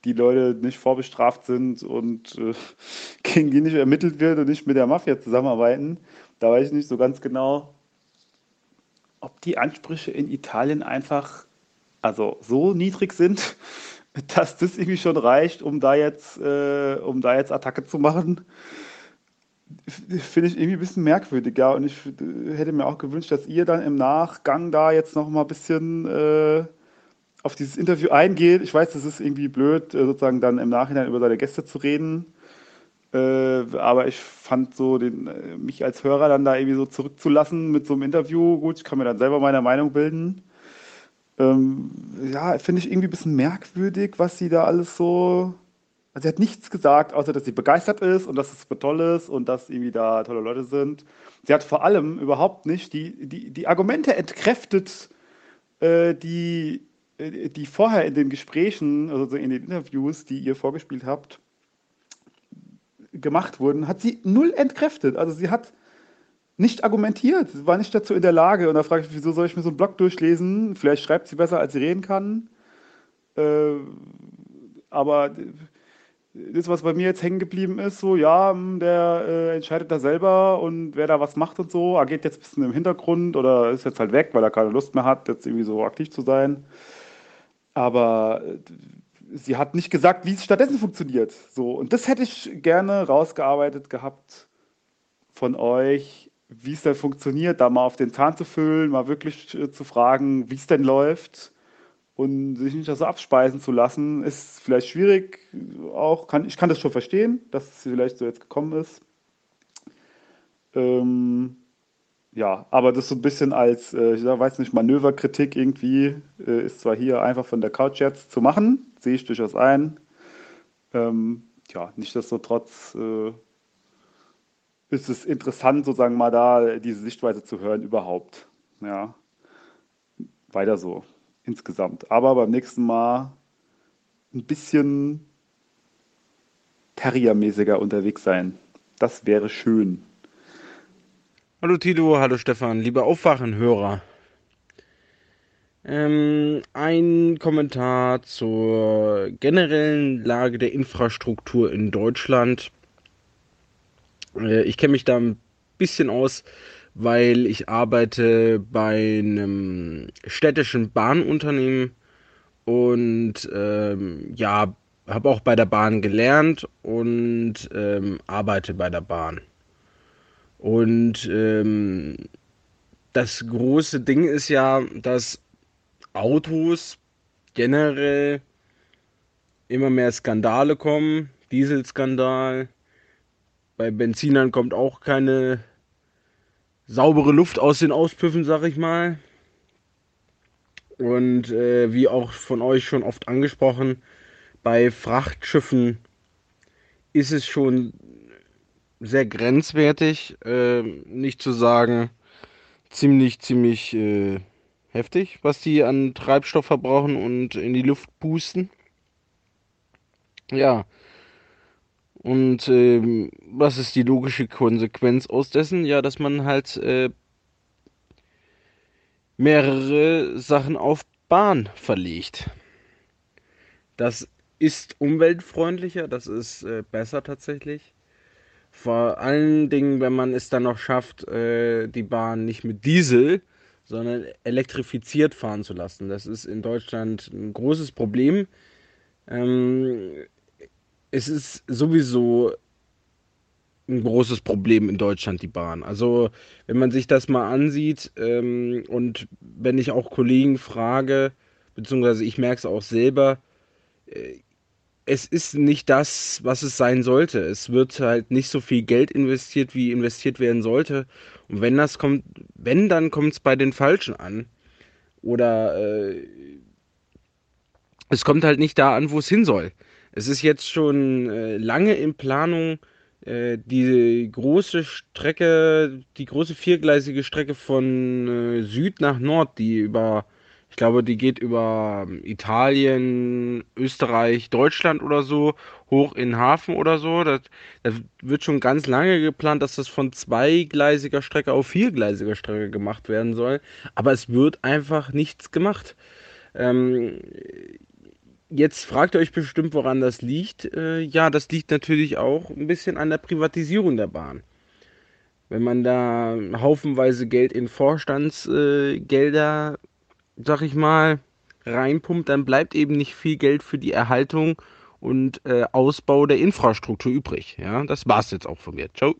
die Leute nicht vorbestraft sind und äh, gegen die nicht ermittelt wird und nicht mit der Mafia zusammenarbeiten. Da weiß ich nicht so ganz genau, ob die Ansprüche in Italien einfach also so niedrig sind, dass das irgendwie schon reicht, um da jetzt, äh, um da jetzt Attacke zu machen. Finde ich irgendwie ein bisschen merkwürdig, ja. Und ich hätte mir auch gewünscht, dass ihr dann im Nachgang da jetzt noch mal ein bisschen äh, auf dieses Interview eingeht. Ich weiß, das ist irgendwie blöd, äh, sozusagen dann im Nachhinein über seine Gäste zu reden. Äh, aber ich fand so, den, äh, mich als Hörer dann da irgendwie so zurückzulassen mit so einem Interview, gut, ich kann mir dann selber meine Meinung bilden. Ähm, ja, finde ich irgendwie ein bisschen merkwürdig, was sie da alles so also sie hat nichts gesagt, außer dass sie begeistert ist und dass es toll ist und dass irgendwie da tolle Leute sind. Sie hat vor allem überhaupt nicht die, die, die Argumente entkräftet, äh, die, äh, die vorher in den Gesprächen, also in den Interviews, die ihr vorgespielt habt, gemacht wurden, hat sie null entkräftet. Also sie hat nicht argumentiert, sie war nicht dazu in der Lage. Und da frage ich mich, wieso soll ich mir so einen Blog durchlesen? Vielleicht schreibt sie besser, als sie reden kann. Äh, aber das, was bei mir jetzt hängen geblieben ist, so, ja, hm, der äh, entscheidet da selber und wer da was macht und so, agiert jetzt ein bisschen im Hintergrund oder ist jetzt halt weg, weil er keine Lust mehr hat, jetzt irgendwie so aktiv zu sein. Aber äh, sie hat nicht gesagt, wie es stattdessen funktioniert. So, und das hätte ich gerne rausgearbeitet gehabt von euch, wie es denn funktioniert, da mal auf den Zahn zu füllen, mal wirklich äh, zu fragen, wie es denn läuft und sich nicht so abspeisen zu lassen, ist vielleicht schwierig. Auch kann, ich kann das schon verstehen, dass es vielleicht so jetzt gekommen ist. Ähm, ja, aber das so ein bisschen als, äh, ich weiß nicht, Manöverkritik irgendwie äh, ist zwar hier einfach von der Couch jetzt zu machen, sehe ich durchaus ein. Ähm, ja, nichtsdestotrotz äh, ist es interessant, sozusagen mal da diese Sichtweise zu hören überhaupt. Ja, weiter so insgesamt. Aber beim nächsten Mal ein bisschen Terriermäßiger unterwegs sein. Das wäre schön. Hallo Tito, hallo Stefan, liebe Aufwachenhörer. Ähm, ein Kommentar zur generellen Lage der Infrastruktur in Deutschland. Äh, ich kenne mich da ein bisschen aus, weil ich arbeite bei einem städtischen Bahnunternehmen und ähm, ja, habe auch bei der Bahn gelernt und ähm, arbeite bei der Bahn. Und ähm, das große Ding ist ja, dass Autos generell immer mehr Skandale kommen. Dieselskandal. Bei Benzinern kommt auch keine saubere Luft aus den Auspüffen, sag ich mal. Und äh, wie auch von euch schon oft angesprochen, bei Frachtschiffen ist es schon sehr grenzwertig, äh, nicht zu sagen ziemlich, ziemlich äh, heftig, was die an Treibstoff verbrauchen und in die Luft pusten. Ja, und ähm, was ist die logische Konsequenz aus dessen? Ja, dass man halt äh, mehrere Sachen auf Bahn verlegt. Das ist umweltfreundlicher, das ist äh, besser tatsächlich. Vor allen Dingen, wenn man es dann noch schafft, äh, die Bahn nicht mit Diesel, sondern elektrifiziert fahren zu lassen. Das ist in Deutschland ein großes Problem. Ähm, es ist sowieso ein großes Problem in Deutschland, die Bahn. Also, wenn man sich das mal ansieht ähm, und wenn ich auch Kollegen frage, beziehungsweise ich merke es auch selber, äh, es ist nicht das, was es sein sollte. Es wird halt nicht so viel Geld investiert, wie investiert werden sollte. Und wenn das kommt, wenn, dann kommt es bei den Falschen an. Oder äh, es kommt halt nicht da an, wo es hin soll. Es ist jetzt schon äh, lange in Planung äh, die große Strecke, die große viergleisige Strecke von äh, Süd nach Nord, die über, ich glaube, die geht über Italien, Österreich, Deutschland oder so, hoch in Hafen oder so. Das, das wird schon ganz lange geplant, dass das von zweigleisiger Strecke auf viergleisiger Strecke gemacht werden soll. Aber es wird einfach nichts gemacht. Ähm, Jetzt fragt ihr euch bestimmt, woran das liegt. Äh, ja, das liegt natürlich auch ein bisschen an der Privatisierung der Bahn. Wenn man da haufenweise Geld in Vorstandsgelder, äh, sag ich mal, reinpumpt, dann bleibt eben nicht viel Geld für die Erhaltung und äh, Ausbau der Infrastruktur übrig. Ja, das war's jetzt auch von mir. Ciao.